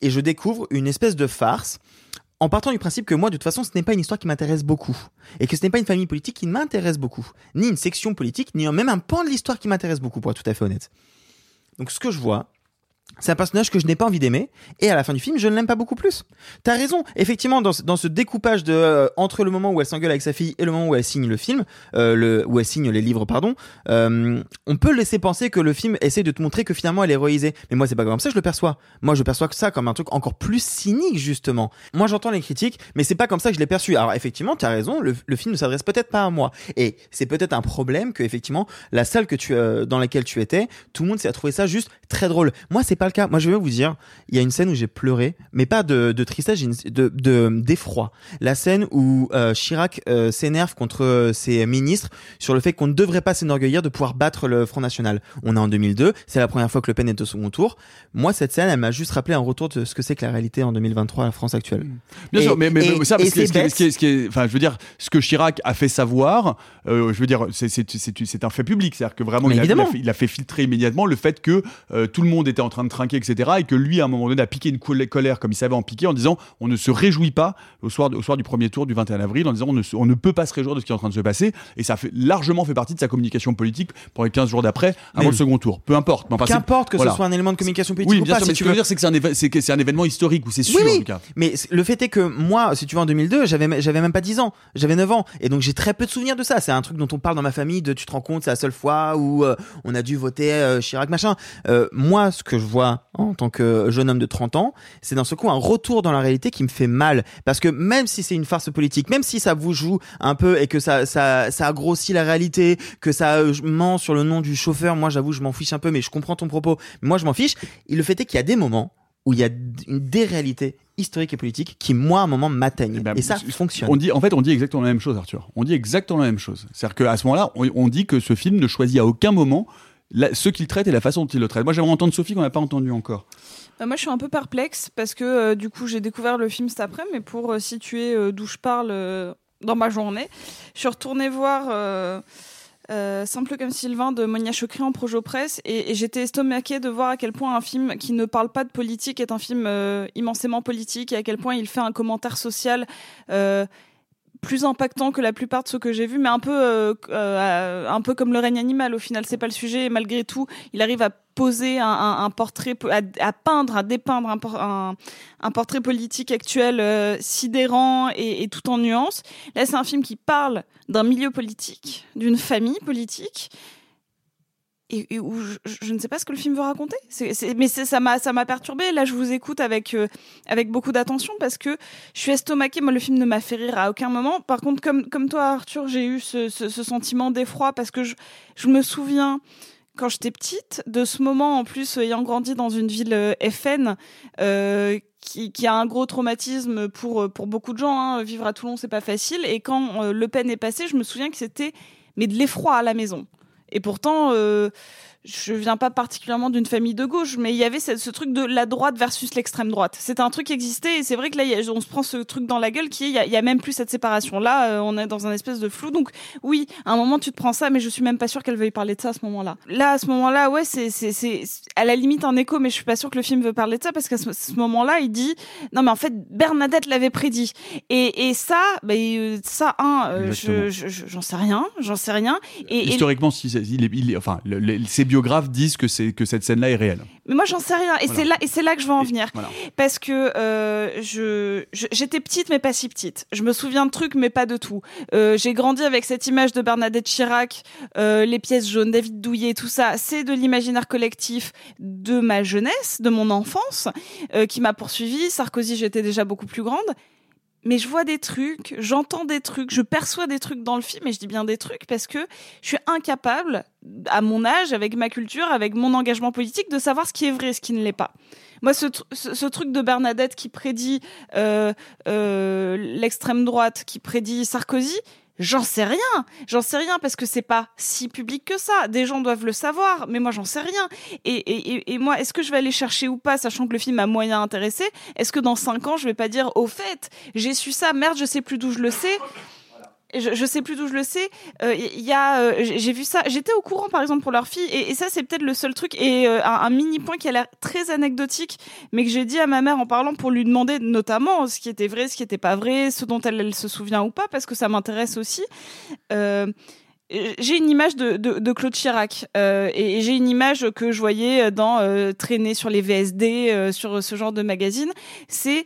et je découvre une espèce de farce en partant du principe que moi, de toute façon, ce n'est pas une histoire qui m'intéresse beaucoup. Et que ce n'est pas une famille politique qui m'intéresse beaucoup. Ni une section politique, ni même un pan de l'histoire qui m'intéresse beaucoup, pour être tout à fait honnête. Donc ce que je vois, c'est un personnage que je n'ai pas envie d'aimer, et à la fin du film, je ne l'aime pas beaucoup plus. T'as raison, effectivement, dans, ce- dans ce découpage de euh, entre le moment où elle s'engueule avec sa fille et le moment où elle signe le film, euh, le, où elle signe les livres, pardon, euh, on peut laisser penser que le film essaie de te montrer que finalement elle est héroïsée. Mais moi, c'est pas comme ça je le perçois. Moi, je perçois que ça comme un truc encore plus cynique, justement. Moi, j'entends les critiques, mais c'est pas comme ça que je l'ai perçu. Alors, effectivement, tu as raison, le, le film ne s'adresse peut-être pas à moi. Et c'est peut-être un problème que, effectivement, la salle que tu, dans laquelle tu étais, tout le monde s'est trouvé ça juste très drôle. Moi, c'est pas le cas. Moi, je vais vous dire, il y a une scène où j'ai pleuré, mais pas de, de tristesse, une- de, de d'effroi. La scène où euh, Chirac euh, s'énerve contre euh, ses ministres sur le fait qu'on ne devrait pas s'enorgueillir de pouvoir battre le Front National. On est en 2002, c'est la première fois que Le Pen est au second tour. Moi, cette scène, elle m'a juste rappelé un retour de ce que c'est que la réalité en 2023 à la France actuelle. Bien Et- sûr, mais, mais, et- mais ça, parce que ce qui est- bête. ce qui est- ce qui est- enfin, je veux dire, ce que Chirac a fait savoir, euh, je veux dire, c'est- un fait public, c'est-à-dire que vraiment, il a, il a évidemment. fait, il a fait filtrer immédiatement le fait que tout le monde était en train de etc., et que lui, à un moment donné, a piqué une colère, comme il savait en piquer, en disant, on ne se réjouit pas au soir, au soir du premier tour du 21 avril, en disant, on ne, se- on ne peut pas se réjouir de ce qui est en train de se passer, et ça a fait largement fait partie de sa communication politique pour les 15 jours d'après, avant Mais- le second tour. Peu importe. enfin, Qu'importe que voilà. ce soit un élément de communication politique Oui, ou bien pas, sûr, si mais ce tu veux dire, c'est que c'est un, événement historique, ou c'est sûr, Oui, en tout cas. Mais le fait est que moi, si tu veux, en 2002, j'avais, j'avais même pas 10 ans. J'avais 9 ans. Et donc, j'ai très peu de souvenirs de ça. C'est un truc dont on parle dans ma famille de tu te rends compte, c'est la seule fois où euh, on a dû voter euh, Chirac, machin. Euh, moi, ce que je vois en tant que jeune homme de 30 ans, c'est dans ce coup un retour dans la réalité qui me fait mal. Parce que même si c'est une farce politique, même si ça vous joue un peu et que ça, ça, ça a grossi la réalité, que ça euh, ment sur le nom du chauffeur, moi, j'avoue, je m'en fiche un peu, mais je comprends ton propos. Moi, je m'en fiche. Et le fait est qu'il y a des moments où il y a d- une déréalité historique et politique qui, moi, à un moment, m'atteignent. et ça fonctionne. On dit, en fait, on dit exactement la même chose, Arthur. On dit exactement la même chose. C'est-à-dire qu'à ce moment-là, on, on dit que ce film ne choisit à aucun moment la- ce qu'il traite et la façon dont il le traite. Moi, j'aimerais entendre Sophie qu'on n'a pas entendu encore. Bah, moi, je suis un peu perplexe parce que euh, du coup, j'ai découvert le film cet après, mais pour euh, situer euh, d'où je parle dans ma journée, je suis retournée voir Simple comme Sylvain de Monia Chokri en projo presse et, et j'étais estomaquée de voir à quel point un film qui ne parle pas de politique est un film immensément politique et à quel point il fait un commentaire social. Plus impactant que la plupart de ceux que j'ai vus, mais un peu, euh, euh, un peu comme le règne animal. Au final, c'est pas le sujet. Et malgré tout, il arrive à poser un, un- un portrait, po- à, peindre, à dépeindre un portrait politique actuel euh, sidérant et, et tout en nuances. Là, c'est un film qui parle d'un milieu politique, d'une famille politique. Et, je, ne sais pas ce que le film veut raconter. Mais ça m'a ça m'a perturbé. Là, je vous écoute avec euh, avec beaucoup d'attention parce que je suis estomaquée. Moi, le film ne m'a fait rire à aucun moment. Par contre, comme comme toi, Arthur, j'ai eu ce, ce, sentiment d'effroi parce que je je me souviens quand j'étais petite, de ce moment en plus ayant grandi dans une ville euh, FN euh, qui, a un gros traumatisme pour pour beaucoup de gens. Hein. Vivre à Toulon, c'est pas facile. Et quand euh, Le Pen est passé, je me souviens que c'était mais de l'effroi à la maison. Et pourtant. Euh, je viens pas particulièrement d'une famille de gauche, mais il y avait ce, ce truc de la droite versus l'extrême droite. C'était un truc qui existait, et c'est vrai que là, a, on se prend ce truc dans la gueule qui est, il y a, y a, même plus cette séparation. Là, euh, on est dans un espèce de flou. Donc, oui, à un moment, tu te prends ça, mais je suis même pas sûre qu'elle veuille parler de ça à ce moment-là. Là, à ce moment-là, ouais, c'est, c'est, c'est, à la limite un écho, mais je suis pas sûre que le film veut parler de ça, parce qu'à ce, ce moment-là, il dit, non, mais en fait, Bernadette l'avait prédit. Et, et ça, bah, ça, un, euh, je, je, j'en sais rien, j'en sais rien. Et, Historiquement, si, il est, il est, enfin, ses biographes disent que c'est que cette scène-là est réelle. Mais moi, j'en sais rien, et voilà. c'est là, et c'est là que je veux en venir, voilà. parce que euh, je, j'étais petite, mais pas si petite. Je me souviens de trucs, mais pas de tout. Euh, j'ai grandi avec cette image de Bernadette Chirac, euh, les pièces jaunes, David Douillet, tout ça. C'est de l'imaginaire collectif de ma jeunesse, de mon enfance, qui m'a poursuivi. Sarkozy, j'étais déjà beaucoup plus grande mais je vois des trucs, j'entends des trucs, je perçois des trucs dans le film, et je dis bien des trucs parce que je suis incapable, à mon âge, avec ma culture, avec mon engagement politique, de savoir ce qui est vrai et ce qui ne l'est pas. Moi, ce, truc de Bernadette qui prédit euh, euh, l'extrême droite, qui prédit Sarkozy, J'en sais rien, j'en sais rien parce que c'est pas si public que ça. Des gens doivent le savoir, mais moi j'en sais rien. Et, et, moi, est-ce que je vais aller chercher ou pas, sachant que le film a moyen intéressé? Est-ce que dans cinq ans, je vais pas dire au fait, j'ai su ça, merde, je sais plus d'où je le sais je, je sais plus d'où je le sais. Il euh, y a, euh, j'ai vu ça. J'étais au courant, par exemple, pour leur fille, et, ça, c'est peut-être le seul truc et euh, un, mini point qui a l'air très anecdotique, mais que j'ai dit à ma mère en parlant pour lui demander notamment ce qui était vrai, ce qui était pas vrai, ce dont elle, elle se souvient ou pas, parce que ça m'intéresse aussi. j'ai une image de, de, de Claude Chirac euh, et, et j'ai une image que je voyais dans euh, traîner sur les VSD, euh, sur ce genre de magazine. C'est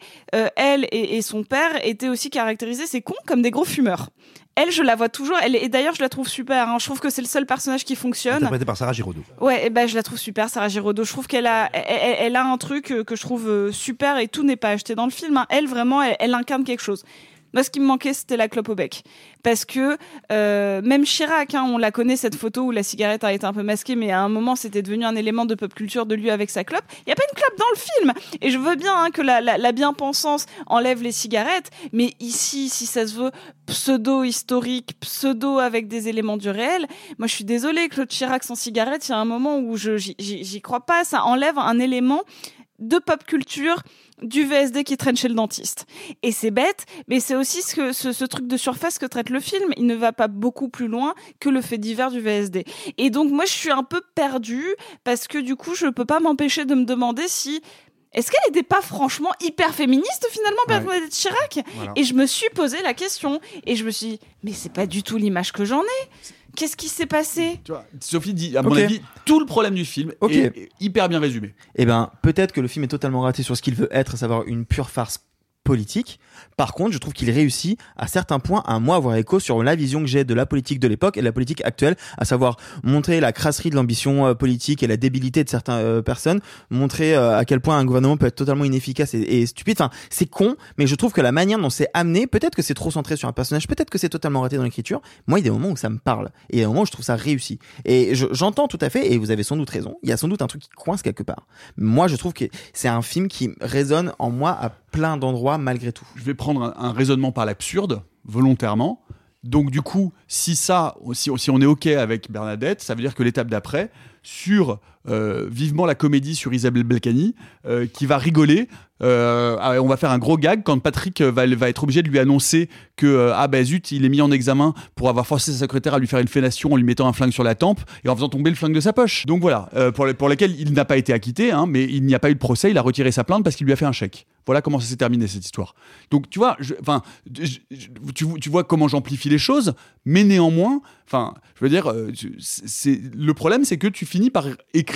elle et, et, son père étaient aussi caractérisés, ces cons, comme des gros fumeurs elle, je la vois toujours. Elle et d'ailleurs, je la trouve super. Hein. Je trouve que c'est le seul personnage qui fonctionne. Interprété par Sarah Giraudot. Ouais, et ben je la trouve super, Sarah Giraudot. Je trouve qu'elle a, elle, elle, a un truc que je trouve super et tout n'est pas acheté dans le film. Hein. Elle vraiment, elle, elle incarne quelque chose. Moi, ce qui me manquait, c'était la clope au bec. Parce que euh, même Chirac, hein, on la connaît, cette photo où la cigarette a été un peu masquée, mais à un moment, c'était devenu un élément de pop culture de lui avec sa clope. Il n'y a pas une clope dans le film. Et je veux bien hein, que la, bien-pensance enlève les cigarettes, mais ici, si ça se veut pseudo-historique, pseudo avec des éléments du réel, moi, je suis désolée, Claude Chirac sans cigarette, il y a un moment où je j'y crois pas. Ça enlève un élément de pop culture du VSD qui traîne chez le dentiste. Et c'est bête, mais c'est aussi ce, que, ce, ce, truc de surface que traite le film. Il ne va pas beaucoup plus loin que le fait divers du VSD. Et donc moi, je suis un peu perdue parce que du coup, je ne peux pas m'empêcher de me demander si est-ce qu'elle n'était pas franchement hyper féministe finalement, Bernadette ouais. Chirac? Voilà. Et je me suis posé la question et je me suis dit, mais c'est pas du tout l'image que j'en ai. Qu'est-ce qui s'est passé? Tu vois, Sophie dit, à mon okay. avis, tout le problème du film okay. est hyper bien résumé. Eh ben, peut-être que le film est totalement raté sur ce qu'il veut être, à savoir une pure farce politique. Par contre, je trouve qu'il réussit à certains points à moi avoir écho sur la vision que j'ai de la politique de l'époque et de la politique actuelle, à savoir montrer la crasserie de l'ambition euh, politique et la débilité de certaines euh, personnes, montrer euh, à quel point un gouvernement peut être totalement inefficace et, stupide. Enfin, c'est con, mais je trouve que la manière dont c'est amené, peut-être que c'est trop centré sur un personnage, peut-être que c'est totalement raté dans l'écriture. Moi, il y a des moments où ça me parle et il y a des moments où je trouve ça réussi. Et j'entends tout à fait, et vous avez sans doute raison, il y a sans doute un truc qui coince quelque part. Moi, je trouve que c'est un film qui résonne en moi à plein d'endroits malgré tout. Vais prendre un, un raisonnement par l'absurde, volontairement. Donc du coup, si ça, si, si, on est ok avec Bernadette, ça veut dire que l'étape d'après, sur euh, vivement la comédie sur Isabelle Belcani, euh, qui va rigoler. Euh, on va faire un gros gag quand Patrick va, être obligé de lui annoncer que ah ben zut, il est mis en examen pour avoir forcé sa secrétaire à lui faire une fellation en lui mettant un flingue sur la tempe et en faisant tomber le flingue de sa poche. Donc voilà, pour, les, pour lesquels il n'a pas été acquitté, hein, mais il n'y a pas eu de procès, il a retiré sa plainte parce qu'il lui a fait un chèque. Voilà comment ça s'est terminé cette histoire. Donc tu vois, enfin, tu, tu, vois comment j'amplifie les choses, mais néanmoins, enfin, je veux dire, le problème, c'est que tu finis par écrire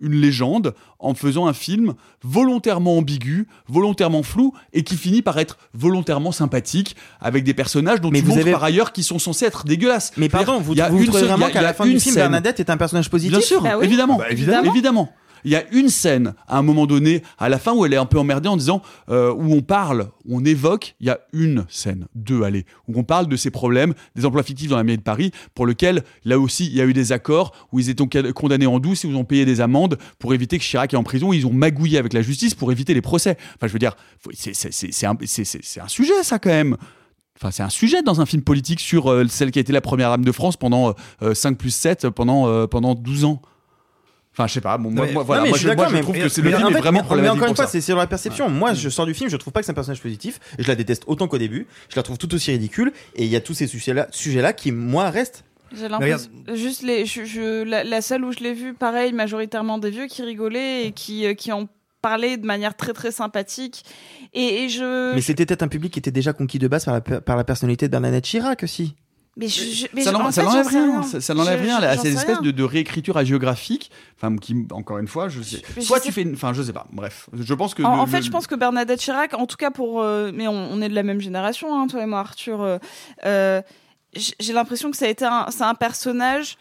une légende en faisant un film volontairement ambigu, volontairement flou et qui finit par être volontairement sympathique avec des personnages dont mais tu montres avez... par ailleurs qui sont censés être dégueulasses. Mais pardon, vous, vous trouvez vraiment qu'à la fin du film, scène... Bernadette est un personnage positif Bien sûr, bah oui. évidemment, bah, évidemment, évidemment. Il y a une scène à un moment donné, à la fin, où elle est un peu emmerdée en disant, euh, où on parle, on évoque, il y a une scène, deux, allez, où on parle de ces problèmes, des emplois fictifs dans la mairie de Paris, pour lequel, là aussi, il y a eu des accords où ils étaient condamnés en douce et où ils ont payé des amendes pour éviter que Chirac est en prison. Ils ont magouillé avec la justice pour éviter les procès. Enfin, je veux dire, c'est- un, sujet, ça, quand même. Enfin, c'est un sujet dans un film politique sur euh, celle qui a été la première âme de France pendant euh, 5 plus 7, pendant, euh, pendant 12 ans. Enfin, je sais pas. Bon, moi, mais- moi, voilà, non, mais moi, je je, suis moi, d'accord, je mais- trouve que c'est le film en est vraiment mais- problématique. Mais encore une fois, c'est dans la perception. Moi, je sors du film, je trouve pas que c'est un personnage positif. Je la déteste autant qu'au début. Je la trouve tout aussi ridicule. Et il y a tous ces sujets-là sujets qui, moi, restent. J'ai l'impression. Juste les, je, je- la, la salle où je l'ai vu, pareil, majoritairement des vieux qui rigolaient et qui, euh, qui en parlaient de manière très très sympathique. Et, et je. Mais c'était peut-être un public qui était déjà conquis de base par la, par la personnalité de Bernadette Chirac aussi. Mais je, je- mais ça n'enlève rien, ça, n'enlève rien à espèces rien. de, de réécriture hagiographique, enfin qui, encore une fois, je sais. Je Soit tu fais, une, enfin, je sais pas. Bref, je pense que. En, le- en fait, le- je pense que Bernadette Chirac, en tout cas pour, euh, mais on, on est de la même génération, hein, toi et moi, Arthur. euh, euh, J'ai l'impression que ça a été un, c'est un personnage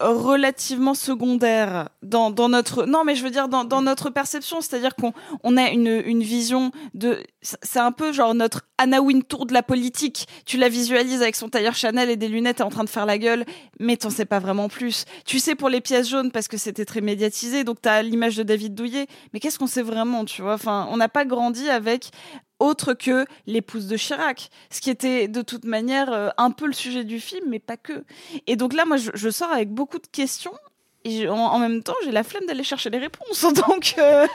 relativement secondaire dans, dans notre non mais je veux dire dans, dans notre perception c'est-à-dire qu'on on a une, une vision de c'est un peu genre notre Anna Wintour de la politique. Tu la visualises avec son tailleur Chanel et des lunettes et en train de faire la gueule mais t'en sais pas vraiment plus. Tu sais pour les pièces jaunes parce que c'était très médiatisé donc t'as l'image de David Douillet mais qu'est-ce qu'on sait vraiment tu vois? Enfin on n'a pas grandi avec autre que l'épouse de Chirac, ce qui était de toute manière euh, un peu le sujet du film, mais pas que. Et donc là, moi, je, sors avec beaucoup de questions. Et en, en même temps, j'ai la flemme d'aller chercher les réponses. Donc, euh,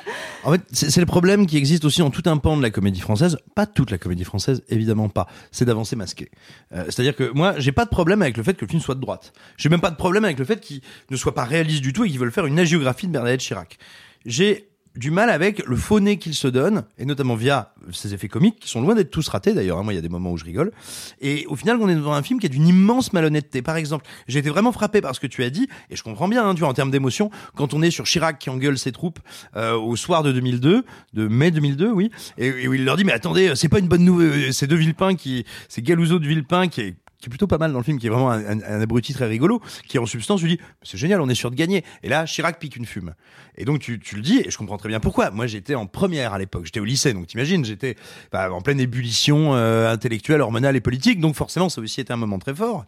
En fait, c'est le problème qui existe aussi dans tout un pan de la comédie française. Pas toute la comédie française, évidemment pas. C'est d'avancer masqué. Euh, C'est-à-dire que moi, j'ai pas de problème avec le fait que le film soit de droite. J'ai même pas de problème avec le fait qu'il ne soit pas réaliste du tout et qu'ils veulent faire une agiographie de Bernadette Chirac. J'ai du mal avec le faux nez qu'il se donne, et notamment via ses effets comiques, qui sont loin d'être tous ratés d'ailleurs. hein. Moi, il y a des moments où je rigole. Et au final, on est dans un film qui est d'une immense malhonnêteté. Par exemple, j'ai été vraiment frappé par ce que tu as dit, et je comprends bien, hein, tu vois, en termes d'émotion, quand on est sur Chirac qui engueule ses troupes euh, au soir de 2002, de mai 2002, oui, et, et où il leur dit, mais attendez, c'est pas une bonne nouvelle, c'est de Villepin qui, c'est Galouzo de Villepin qui est qui est plutôt pas mal dans le film, qui est vraiment un, abruti très rigolo, qui en substance lui dit c'est génial, on est sûr de gagner. Et là, Chirac pique une fume. Et donc tu, tu le dis, et je comprends très bien pourquoi. Moi, j'étais en première à l'époque, j'étais au lycée, donc t'imagines, j'étais en pleine ébullition euh, intellectuelle, hormonale et politique, donc forcément, ça aussi été un moment très fort.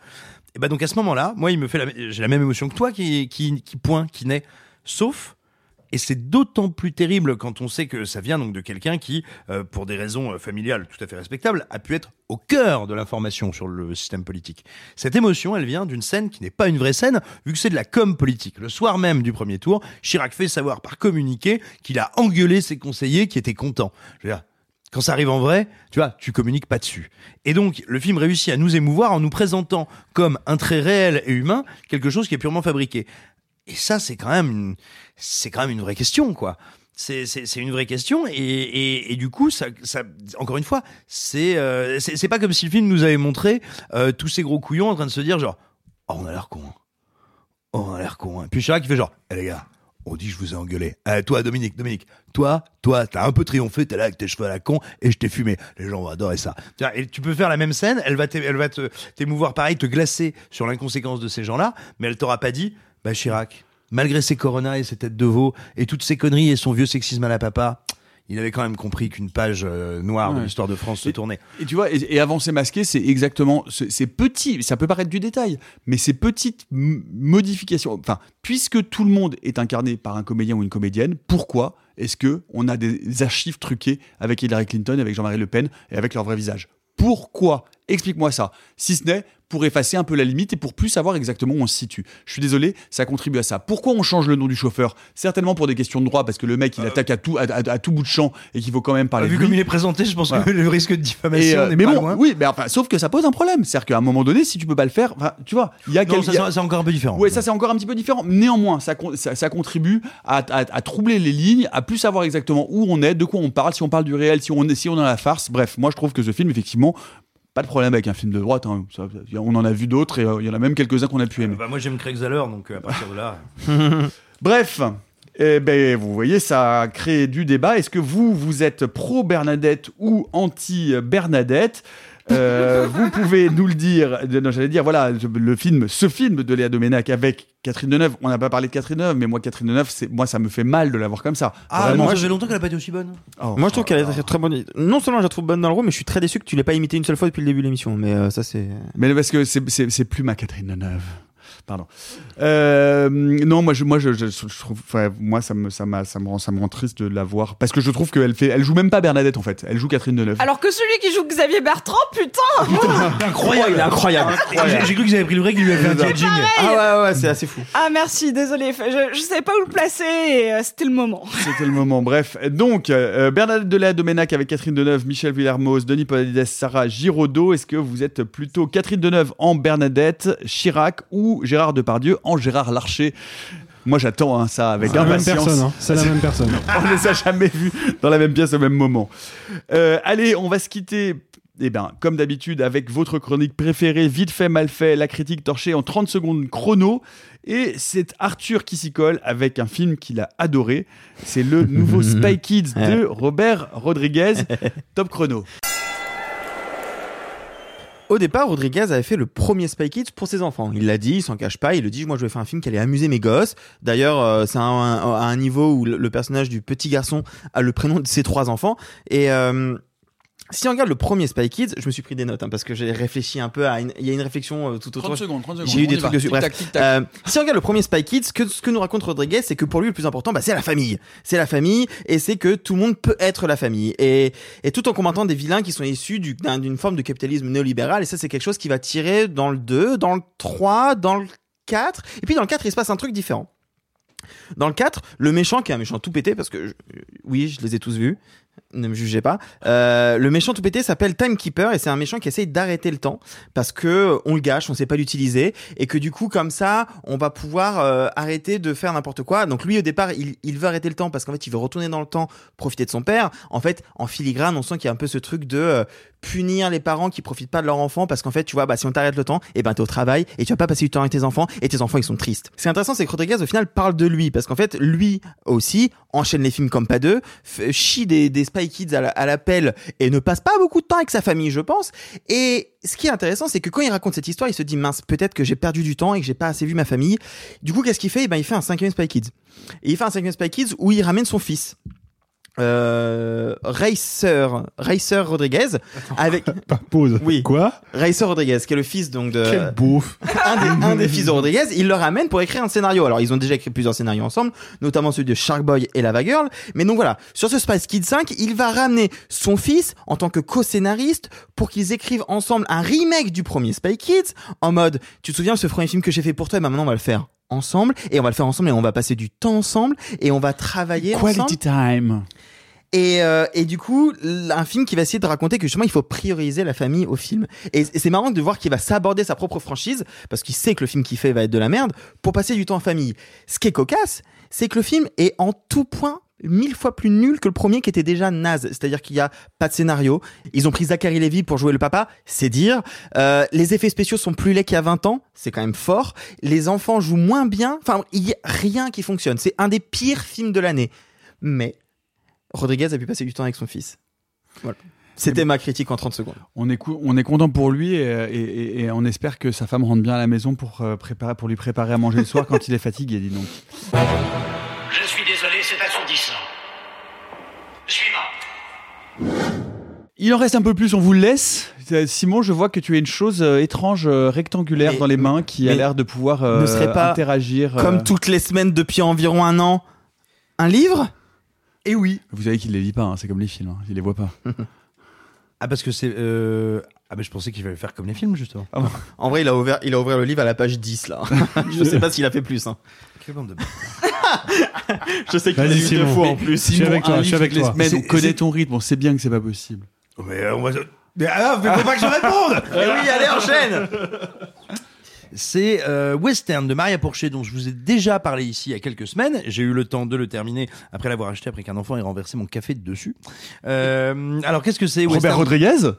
Et bah donc à ce moment-là, moi, il me fait, j'ai la même émotion que toi qui, qui, qui pointe, qui naît, sauf et c'est d'autant plus terrible quand on sait que ça vient donc de quelqu'un qui, euh, pour des raisons euh, familiales tout à fait respectables, a pu être au cœur de l'information sur le système politique. Cette émotion, elle vient d'une scène qui n'est pas une vraie scène, vu que c'est de la com politique. Le soir même du premier tour, Chirac fait savoir par communiqué qu'il a engueulé ses conseillers qui étaient contents. Je veux quand ça arrive en vrai, tu vois, tu communiques pas dessus. Et donc, le film réussit à nous émouvoir en nous présentant comme un trait réel et humain quelque chose qui est purement fabriqué. Et ça, c'est quand même, une- c'est quand même une vraie question, quoi. C'est, c'est, c'est une vraie question et, et, du coup ça, ça encore une fois c'est, euh, c'est pas comme si le film nous avait montré euh, tous ces gros couillons en train de se dire genre oh on a l'air con hein. oh on a l'air con hein. puis Chirac qui fait genre eh les gars on dit je vous ai engueulé Eh, toi Dominique Dominique toi toi t'as un peu triomphé t'es là avec tes cheveux à la con et je t'ai fumé les gens vont adorer ça et tu peux faire la même scène elle va elle va te t'émouvoir pareil te glacer sur l'inconséquence de ces gens là mais elle t'aura pas dit bah Chirac malgré ses coronas et ses têtes de veau et toutes ses conneries et son vieux sexisme à la papa, il avait quand même compris qu'une page euh, noire de l'histoire de France se tournait. Et tu vois, et, et avancer masqué, c'est exactement, c'est c'est petit, ça peut paraître du détail, mais ces petites modifications, enfin, puisque tout le monde est incarné par un comédien ou une comédienne, pourquoi est-ce que on a des archives truquées avec Hillary Clinton, avec Jean-Marie Le Pen et avec leur vrai visage? Pourquoi? Explique-moi ça. Si ce n'est pour effacer un peu la limite et pour plus savoir exactement où on se situe. Je suis désolé, ça contribue à ça. Pourquoi on change le nom du chauffeur? Certainement pour des questions de droit, parce que le mec il attaque à tout, à, à- à tout bout de champ et qu'il faut quand même parler Vu de lui. comme il est présenté, je pense Voilà. que le risque de diffamation euh, n'est mais pas bon, loin. oui, mais enfin, sauf que ça pose un problème. C'est-à-dire qu'à un moment donné, si tu peux pas le faire, tu vois, il y a Non, quel- ça, il y a- c'est- encore un peu différent. Ouais, ça c'est encore un petit peu différent. Néanmoins, ça, con- ça, ça contribue à, à- à troubler les lignes, à plus savoir exactement où on est, de quoi on parle, si on parle du réel, si on est, si on est dans la farce. Bref, moi je trouve que ce film, effectivement, pas de problème avec un film de droite. hein. Ça, on en a vu d'autres et euh, il y en a même quelques-uns qu'on a pu aimer. Bah, moi j'aime Craig Zeller, donc euh, à partir de là. Bref, eh ben, vous voyez, ça a créé du débat. Est-ce que vous, vous êtes pro-Bernadette ou anti-Bernadette? Euh, vous pouvez nous le dire. Non, j'allais dire, voilà, le film, ce film de Léa Doménac avec Catherine Deneuve. On n'a pas parlé de Catherine Deneuve, mais moi, Catherine Deneuve, c'est, moi, ça me fait mal de la voir comme ça. Ah, Vraiment. non, ça fait longtemps qu'elle a pas été aussi bonne. Oh. Moi, je trouve qu'elle est très, très bonne. Non seulement je la trouve bonne dans le rôle, mais je suis très déçu que tu l'aies pas imité une seule fois depuis le début de l'émission. Mais euh, ça, c'est. Mais parce que c'est, c'est, c'est plus ma Catherine Deneuve. Pardon. Euh, non, moi, je, moi, je, je, je trouve, enfin, moi, ça me, ça, m'a, ça me rend, ça me rend triste de la voir parce que je trouve qu'elle fait, elle joue même pas Bernadette en fait. Elle joue Catherine Deneuve. Alors que celui qui joue Xavier Bertrand, putain Incroyable. il est incroyable. J'ai- J'ai cru que avez pris le vrai qu'il lui avait fait un C'est jing. Ah ouais, ouais, c'est assez fou. Ah merci, désolé, je, je savais pas où le placer et euh, c'était le moment. C'était le moment. Bref, donc euh, Bernadette Delay Doménac avec Catherine Deneuve, Michel Villermoz, Denis Podalides, Sarah Giraudot. Est-ce que vous êtes plutôt Catherine Deneuve en Bernadette, Chirac ou Gérard Depardieu en Gérard Larcher Moi, j'attends hein, ça avec impatience. hein. C'est la même personne. on les a jamais vus dans la même pièce au même moment. Euh, allez, on va se quitter. Eh bien, comme d'habitude, avec votre chronique préférée, vite fait, mal fait, la critique torchée en 30 secondes chrono. Et c'est Arthur qui s'y colle avec un film qu'il a adoré. C'est le nouveau Spy Kids de Robert Rodriguez. Top chrono. Au départ, Rodriguez avait fait le premier Spy Kids pour ses enfants. Il l'a dit, il s'en cache pas, il le dit, moi je vais faire un film qui allait amuser mes gosses. D'ailleurs, euh, c'est à un, à un niveau où le, le personnage du petit garçon a le prénom de ses trois enfants. Et euh, si on regarde le premier Spy Kids, je me suis pris des notes hein, parce que j'ai réfléchi un peu à une, il y a une réflexion euh, tout autour. 30 secondes, 30 secondes, J'ai eu des trucs va. dessus. Bref, euh, si on regarde le premier Spy Kids, que, ce que nous raconte Rodriguez, c'est que pour lui le plus important, bah, c'est la famille. C'est la famille et c'est que tout le monde peut être la famille. Et, et tout en combattant des vilains qui sont issus du- d'un- d'une forme de capitalisme néolibéral. Et ça, c'est quelque chose qui va tirer dans le 2, dans le 3, dans le 4. Et puis dans le 4, il se passe un truc différent. Dans le 4, le méchant, qui est un méchant tout pété, parce que je- oui, je les ai tous vus, ne me jugez pas. Euh, le méchant tout pété s'appelle Timekeeper et c'est un méchant qui essaye d'arrêter le temps parce que on le gâche, on sait pas l'utiliser et que du coup comme ça, on va pouvoir euh, arrêter de faire n'importe quoi. Donc lui au départ, il, veut arrêter le temps parce qu'en fait, il veut retourner dans le temps, profiter de son père. En fait, en filigrane, on sent qu'il y a un peu ce truc de euh, punir les parents qui profitent pas de leur enfant parce qu'en fait, tu vois, bah si on t'arrête le temps, et ben t'es au travail et tu vas pas passer du temps avec tes enfants et tes enfants ils sont tristes. Ce qui est intéressant, c'est que Rodriguez au final parle de lui parce qu'en fait, lui aussi enchaîne les films comme pas deux, chie des, des Kids à la- à l'appel et ne passe pas beaucoup de temps avec sa famille, je pense. Et ce qui est intéressant, c'est que quand il raconte cette histoire, il se dit mince, peut-être que j'ai perdu du temps et que j'ai pas assez vu ma famille. Du coup, qu'est-ce qu'il fait? Eh ben, il fait un cinquième Spy Kids. Et il fait un cinquième Spy Kids où il ramène son fils. Euh, Racer, Racer Rodriguez, avec Pause. Oui. Quoi? Racer Rodriguez, qui est le fils donc de Quel beauf. un des, un des fils de Rodriguez, il le ramène pour écrire un scénario. Alors, ils ont déjà écrit plusieurs scénarios ensemble, notamment celui de Shark Boy et Lava Girl. Mais donc voilà, sur ce Spice Kid 5, il va ramener son fils en tant que co-scénariste pour qu'ils écrivent ensemble un remake du premier Spy Kids en mode, tu te souviens ce premier film que j'ai fait pour toi, et ben maintenant on va le faire ensemble et on va le faire ensemble et on va passer du temps ensemble et on va travailler ensemble. Quality time. Et, euh, et du coup, un film qui va essayer de raconter que justement il faut prioriser la famille au film. Et, et c'est marrant de voir qu'il va s'aborder sa propre franchise parce qu'il sait que le film qu'il fait va être de la merde pour passer du temps en famille. Ce qui est cocasse, c'est que le film est en tout point mille fois plus nul que le premier qui était déjà naze. C'est-à-dire qu'il y a pas de scénario. Ils ont pris Zachary Levy pour jouer le papa, c'est dire. Euh, les effets spéciaux sont plus laids qu'il y a 20 ans, c'est quand même fort. Les enfants jouent moins bien. Enfin, il y a rien qui fonctionne. C'est un des pires films de l'année. Mais Rodriguez a pu passer du temps avec son fils. Voilà. C'était ma critique en 30 secondes. On est, cou- on est content pour lui et, et- et- et on espère que sa femme rentre bien à la maison pour, euh, préparer, pour lui préparer à manger le soir quand il est fatigué, dis donc. Suivant. Il en reste un peu plus, on vous le laisse. Euh, Simon, je vois que tu as une chose euh, étrange, euh, rectangulaire Mais- dans les mains qui a l'air de pouvoir euh, ne serait pas interagir. euh, Comme toutes les semaines depuis environ un an, un livre? Et oui. Vous savez qu'il les lit pas, hein, c'est comme les films, hein, il les voit pas. Ah, parce que c'est. euh, Ah, mais je pensais qu'il fallait faire comme les films, justement. En vrai, il a ouvert, il a ouvert le livre à la page 10 là. Je sais pas s'il a fait plus. Hein. Quelle bande de Je sais qu'il Vas-y, l'a lu deux Simon. fois en plus. Je suis avec toi, un je suis livre avec toutes les toi. semaines, C'est- on connaît c'est- ton rythme, on sait bien que c'est pas possible. Mais on va. Mais ah, mais faut pas que je réponde Eh oui, allez, enchaîne C'est euh, Western de Maria Porcher dont je vous ai déjà parlé ici il y a quelques semaines. J'ai eu le temps de le terminer après l'avoir acheté après qu'un enfant ait renversé mon café dessus. Euh, alors qu'est-ce que c'est Robert Western Rodriguez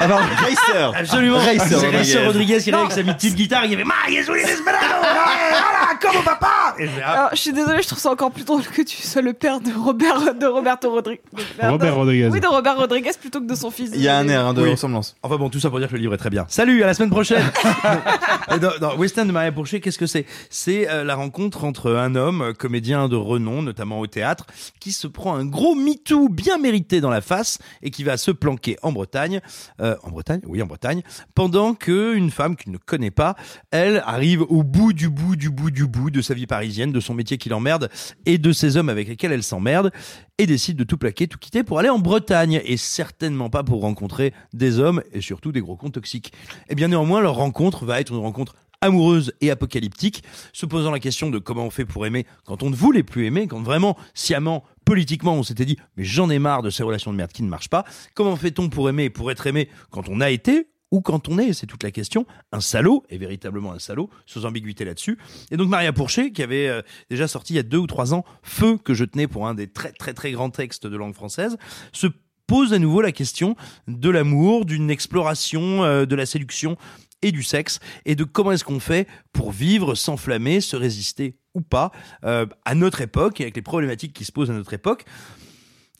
Alors, Racer. Absolument. Racer C'est Rodriguez. Racer Rodriguez qui arrive avec sa petite guitare. Il y avait Maria Rodriguez Desperado. Voilà, comme au papa. Et j'ai- Alors, je suis désolée, je trouve ça encore plus drôle que tu sois le père de Robert, de Roberto Rodriguez. Robert Rodriguez. Oui, de Robert Rodriguez plutôt que de son fils. Il y a un air hein, de Oui. ressemblance. Enfin bon, tout ça pour dire que le livre est très bien. Salut, à la semaine prochaine. Western de Maria Pourchet, qu'est-ce que c'est? C'est euh, la rencontre entre un homme, euh, comédien de renom, notamment au théâtre, qui se prend un gros MeToo bien mérité dans la face et qui va se planquer en Bretagne, euh, en Bretagne, oui en Bretagne, pendant que une femme qu'il ne connaît pas, elle arrive au bout du bout du bout du bout de sa vie parisienne, de son métier qui l'emmerde et de ces hommes avec lesquels elle s'emmerde et décide de tout plaquer, tout quitter pour aller en Bretagne et certainement pas pour rencontrer des hommes et surtout des gros cons toxiques. Et bien néanmoins, leur rencontre va être une rencontre amoureuse et apocalyptique, se posant la question de comment on fait pour aimer quand on ne voulait plus aimer, quand vraiment, sciemment, politiquement, on s'était dit mais j'en ai marre de ces relations de merde qui ne marchent pas. Comment fait-on pour aimer et pour être aimé quand on a été ou quand on est, c'est toute la question, un salaud, et véritablement un salaud, sans ambiguïté là-dessus. Et donc Maria Pourchet, qui avait euh, déjà sorti il y a deux ou trois ans Feu, que je tenais pour un des très très très grands textes de langue française, se pose à nouveau la question de l'amour, d'une exploration euh, de la séduction et du sexe, et de comment est-ce qu'on fait pour vivre, s'enflammer, se résister ou pas euh, à notre époque, et avec les problématiques qui se posent à notre époque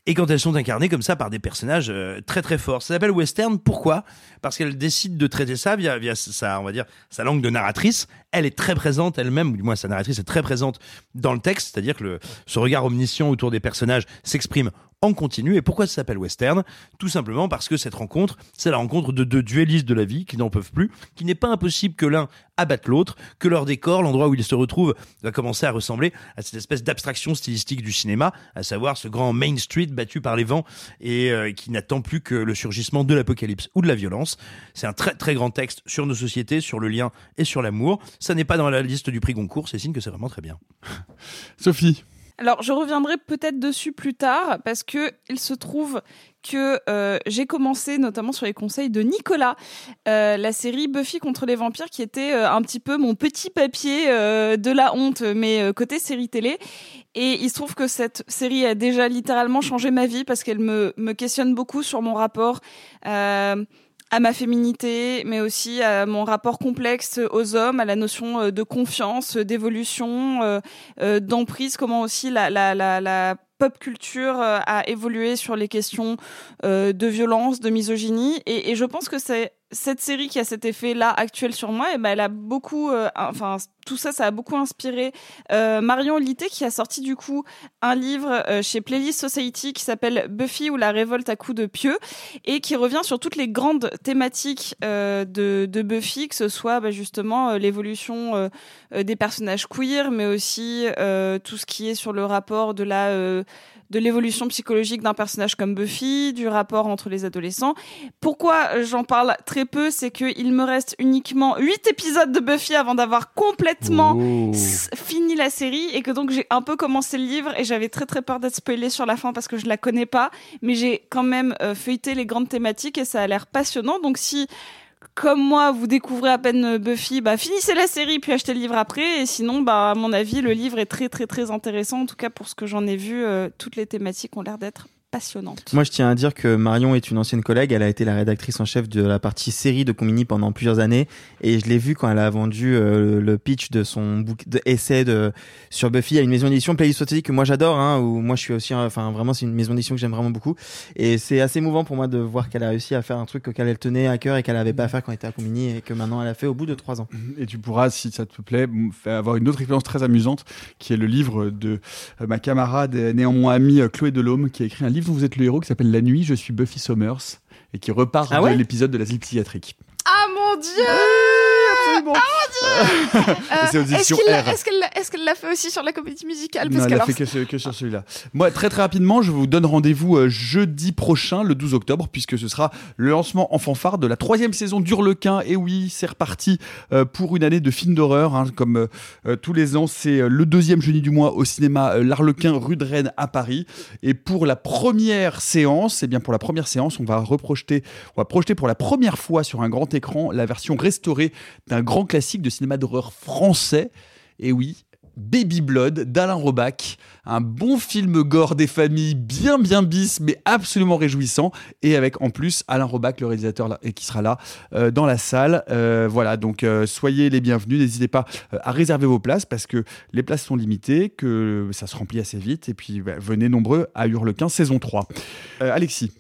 et quand elles sont incarnées comme ça par des personnages euh, très très forts. Ça s'appelle western. Pourquoi? Parce qu'elle décide de traiter ça via, via sa, on va dire, sa langue de narratrice. Elle est très présente elle-même, ou du moins sa narratrice est très présente dans le texte, c'est-à-dire que ce regard omniscient autour des personnages s'exprime en continu. Et pourquoi ça s'appelle western? Tout simplement parce que cette rencontre, c'est la rencontre de deux duellistes de la vie qui n'en peuvent plus, qu'il n'est pas impossible que l'un abatte l'autre, que leur décor, l'endroit où ils se retrouvent, va commencer à ressembler à cette espèce d'abstraction stylistique du cinéma, à savoir ce grand Main Street battu par les vents et euh, qui n'attend plus que le surgissement de l'apocalypse ou de la violence. C'est un très très grand texte sur nos sociétés, sur le lien et sur l'amour. Ça n'est pas dans la liste du prix Goncourt, c'est signe que c'est vraiment très bien. Sophie. Alors, je reviendrai peut-être dessus plus tard parce que il se trouve que euh, j'ai commencé, notamment sur les conseils de Nicolas, euh, la série Buffy contre les vampires, qui était euh, un petit peu mon petit papier de la honte, mais côté série télé. Et il se trouve que cette série a déjà littéralement changé ma vie parce qu'elle me, me questionne beaucoup sur mon rapport. À ma féminité, mais aussi à mon rapport complexe aux hommes, à la notion euh, de confiance, euh, d'évolution, euh, d'emprise, comment aussi la, pop culture a évolué sur les questions de violence, de misogynie. Et je pense que c'est cette série qui a cet effet-là actuel sur moi, et ben elle a beaucoup, euh, enfin tout ça, ça a beaucoup inspiré euh, Marion Litté qui a sorti du coup un livre euh, chez Playlist Society qui s'appelle Buffy ou la révolte à coups de pieux et qui revient sur toutes les grandes thématiques de, Buffy, que ce soit bah, justement l'évolution des personnages queer, mais aussi tout ce qui est sur le rapport de la de l'évolution psychologique d'un personnage comme Buffy, du rapport entre les adolescents. Pourquoi j'en parle très peu, c'est qu'il me reste uniquement 8 épisodes de Buffy avant d'avoir complètement Oh. fini la série et que donc j'ai un peu commencé le livre et j'avais très très peur d'être spoilée sur la fin parce que je la connais pas, mais j'ai quand même euh, feuilleté les grandes thématiques et ça a l'air passionnant. Donc si comme moi, vous découvrez à peine euh, Buffy, bah finissez la série puis achetez le livre après. Et sinon, bah à mon avis, le livre est très très très intéressant. En tout cas, pour ce que j'en ai vu, euh, toutes les thématiques ont l'air d'être passionnantes. Moi, je tiens à dire que Marion est une ancienne collègue. Elle a été la rédactrice en chef de la partie série de Combini pendant plusieurs années. Et je l'ai vu quand elle a vendu euh, le pitch de son book de essai de, sur Buffy à une maison d'édition, Playlist Society, que moi j'adore, hein, où moi je suis aussi, enfin vraiment, c'est une maison d'édition que j'aime vraiment beaucoup. Et c'est assez émouvant pour moi de voir qu'elle a réussi à faire un truc auquel elle tenait à cœur et qu'elle avait pas à faire quand elle était à Combini et que maintenant elle a fait au bout de trois ans. Et tu pourras, si ça te plaît, avoir une autre expérience très amusante, qui est le livre de euh, ma camarade et néanmoins amie euh, Chloé Delhomme, qui a écrit un livre dont vous êtes le héros, qui s'appelle La nuit, je suis Buffy Summers, et qui repart Ah ouais de l'épisode de l'asile psychiatrique. Ah mon dieu dieu C'est Est-ce l'a- qu'elle l'a- l'a fait aussi sur la comédie musicale? Non, Parce elle que a alors, fait que, sur celui-là. Moi, très très rapidement, je vous donne rendez-vous euh, jeudi prochain, le 12 octobre, puisque ce sera le lancement en fanfare de la troisième saison d'Hurlequin. Et oui, c'est reparti euh, pour une année de films d'horreur. hein, comme tous les ans, c'est le deuxième jeudi du mois au cinéma L'Arlequin, rue de Rennes à Paris. Et pour la première séance, eh bien pour la première séance, on va reprojeter, on va projeter pour la première fois sur un grand écran la version restaurée d'un grand classique de cinéma d'horreur français. Et oui, Baby Blood d'Alain Robach, un bon film gore des familles, bien bien bis, mais absolument réjouissant, et avec en plus Alain Robach, le réalisateur, là, et qui sera là euh, dans la salle. Euh, voilà, donc euh, soyez les bienvenus, n'hésitez pas à réserver vos places parce que les places sont limitées, que ça se remplit assez vite, et puis bah, venez nombreux à Hurlequin saison 3. Euh, Alexis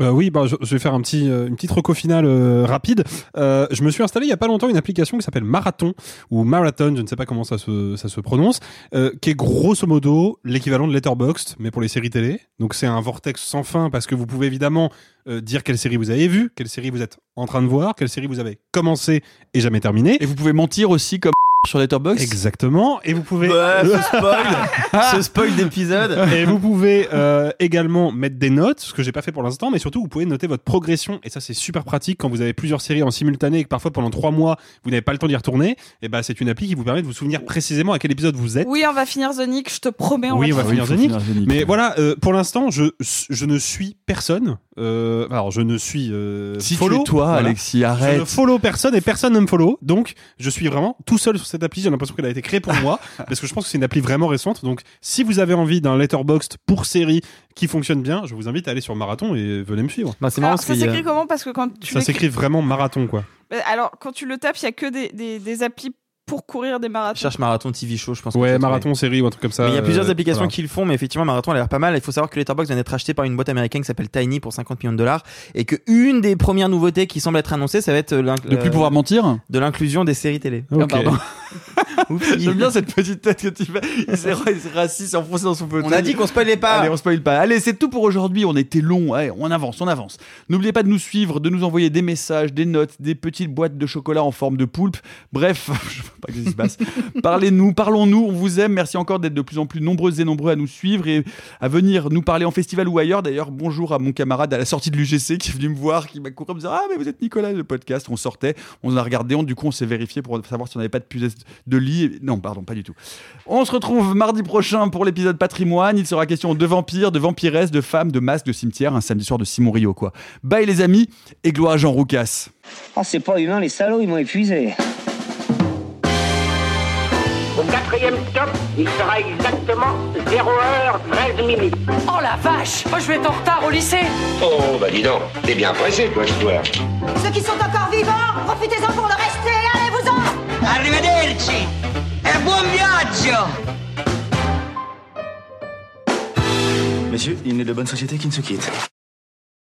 Euh, oui, bah, je, vais faire un petit, euh, une petite reco finale euh, rapide. Je me suis installé il y a pas longtemps une application qui s'appelle Marathon ou Marathon, je ne sais pas comment ça se, prononce, qui est grosso modo l'équivalent de Letterboxd, mais pour les séries télé. Donc c'est un vortex sans fin parce que vous pouvez évidemment dire quelle série vous avez vue, quelle série vous êtes en train de voir, quelle série vous avez commencé et jamais terminé. Et vous pouvez mentir aussi comme sur Letterboxd Exactement. Et vous pouvez. Ouais, ce spoil, ce spoil d'épisode. Et vous pouvez euh, également mettre des notes, ce que j'ai pas fait pour l'instant, mais surtout vous pouvez noter votre progression. Et ça c'est super pratique quand vous avez plusieurs séries en simultané et que parfois pendant trois mois vous n'avez pas le temps d'y retourner. Et ben c'est une appli qui vous permet de vous souvenir précisément à quel épisode vous êtes. Oui, on va finir The Nick, je te promets. On oui, on va va finir. Nick, Mais ouais. voilà, euh, pour l'instant, je, je ne suis personne. Euh, alors, je ne suis euh, Si tu follow. es toi, voilà. Alexis, Je arrête. ne follow personne et personne ne me follow. Donc, je suis vraiment tout seul sur cette appli. J'ai l'impression qu'elle a été créée pour moi parce que je pense que c'est une appli vraiment récente. Donc, si vous avez envie d'un letterboxd pour série qui fonctionne bien, je vous invite à aller sur Marathon et venez me suivre. Bah, c'est Alors, ça s'écrit comment? Parce que quand tu Ça s'écrit vraiment Marathon, quoi. Euh, Alors, quand tu le tapes, il y a que des, des, des applis pour courir des marathons. Cherche Marathon TV Show, je pense. que Ouais, Marathon série ou un truc comme ça. Mais il y a plusieurs euh, applications voilà. qui le font, mais effectivement, Marathon a l'air pas mal. Il faut savoir que Letterboxd vient d'être acheté par une boîte américaine qui s'appelle Tiny pour 50 millions de dollars et que une des premières nouveautés qui semble être annoncée, ça va être l'inc- De plus euh, pouvoir mentir de l'inclusion des séries télé. Ah, Ok. pardon. J'aime bien cette petite tête que tu fais. Il s'est rassis, s'est enfoncé dans son fauteuil. On a dit qu'on spoilait pas. Allez, on spoil pas. Allez, c'est tout pour aujourd'hui. On était long. Allez, on avance, on avance. N'oubliez pas de nous suivre, de nous envoyer des messages, des notes, des petites boîtes de chocolat en forme de poulpe. Bref, je sais pas ce qui se passe. Parlez-nous, parlons-nous. On vous aime. Merci encore d'être de plus en plus nombreuses et nombreux à nous suivre et à venir nous parler en festival ou ailleurs. D'ailleurs, bonjour à mon camarade à la sortie de l'UGC qui est venu me voir, qui m'a couru me dire Ah, mais vous êtes Nicolas, le podcast. On sortait, on a regardé, on, du coup, on s'est vérifié pour savoir si on n'avait pas de de lit. Non, pardon, pas du tout. On se retrouve mardi prochain pour l'épisode patrimoine. Il sera question de vampires, de vampiresses, de femmes, de masques, de cimetières. Un samedi soir de Simon Rio, quoi. Bye les amis et gloire à Jean Roucas. Oh, c'est pas humain, les salauds, ils m'ont épuisé. Au quatrième stop, il sera exactement 0h13 minutes. Oh la vache Moi je vais être en retard au lycée Oh, bah dis donc, t'es bien pressé, toi, je dois. Ceux qui sont encore vivants, profitez-en pour le rester, Arrivederci e buon viaggio Messieurs, il n'est de bonne société qui ne se quitte.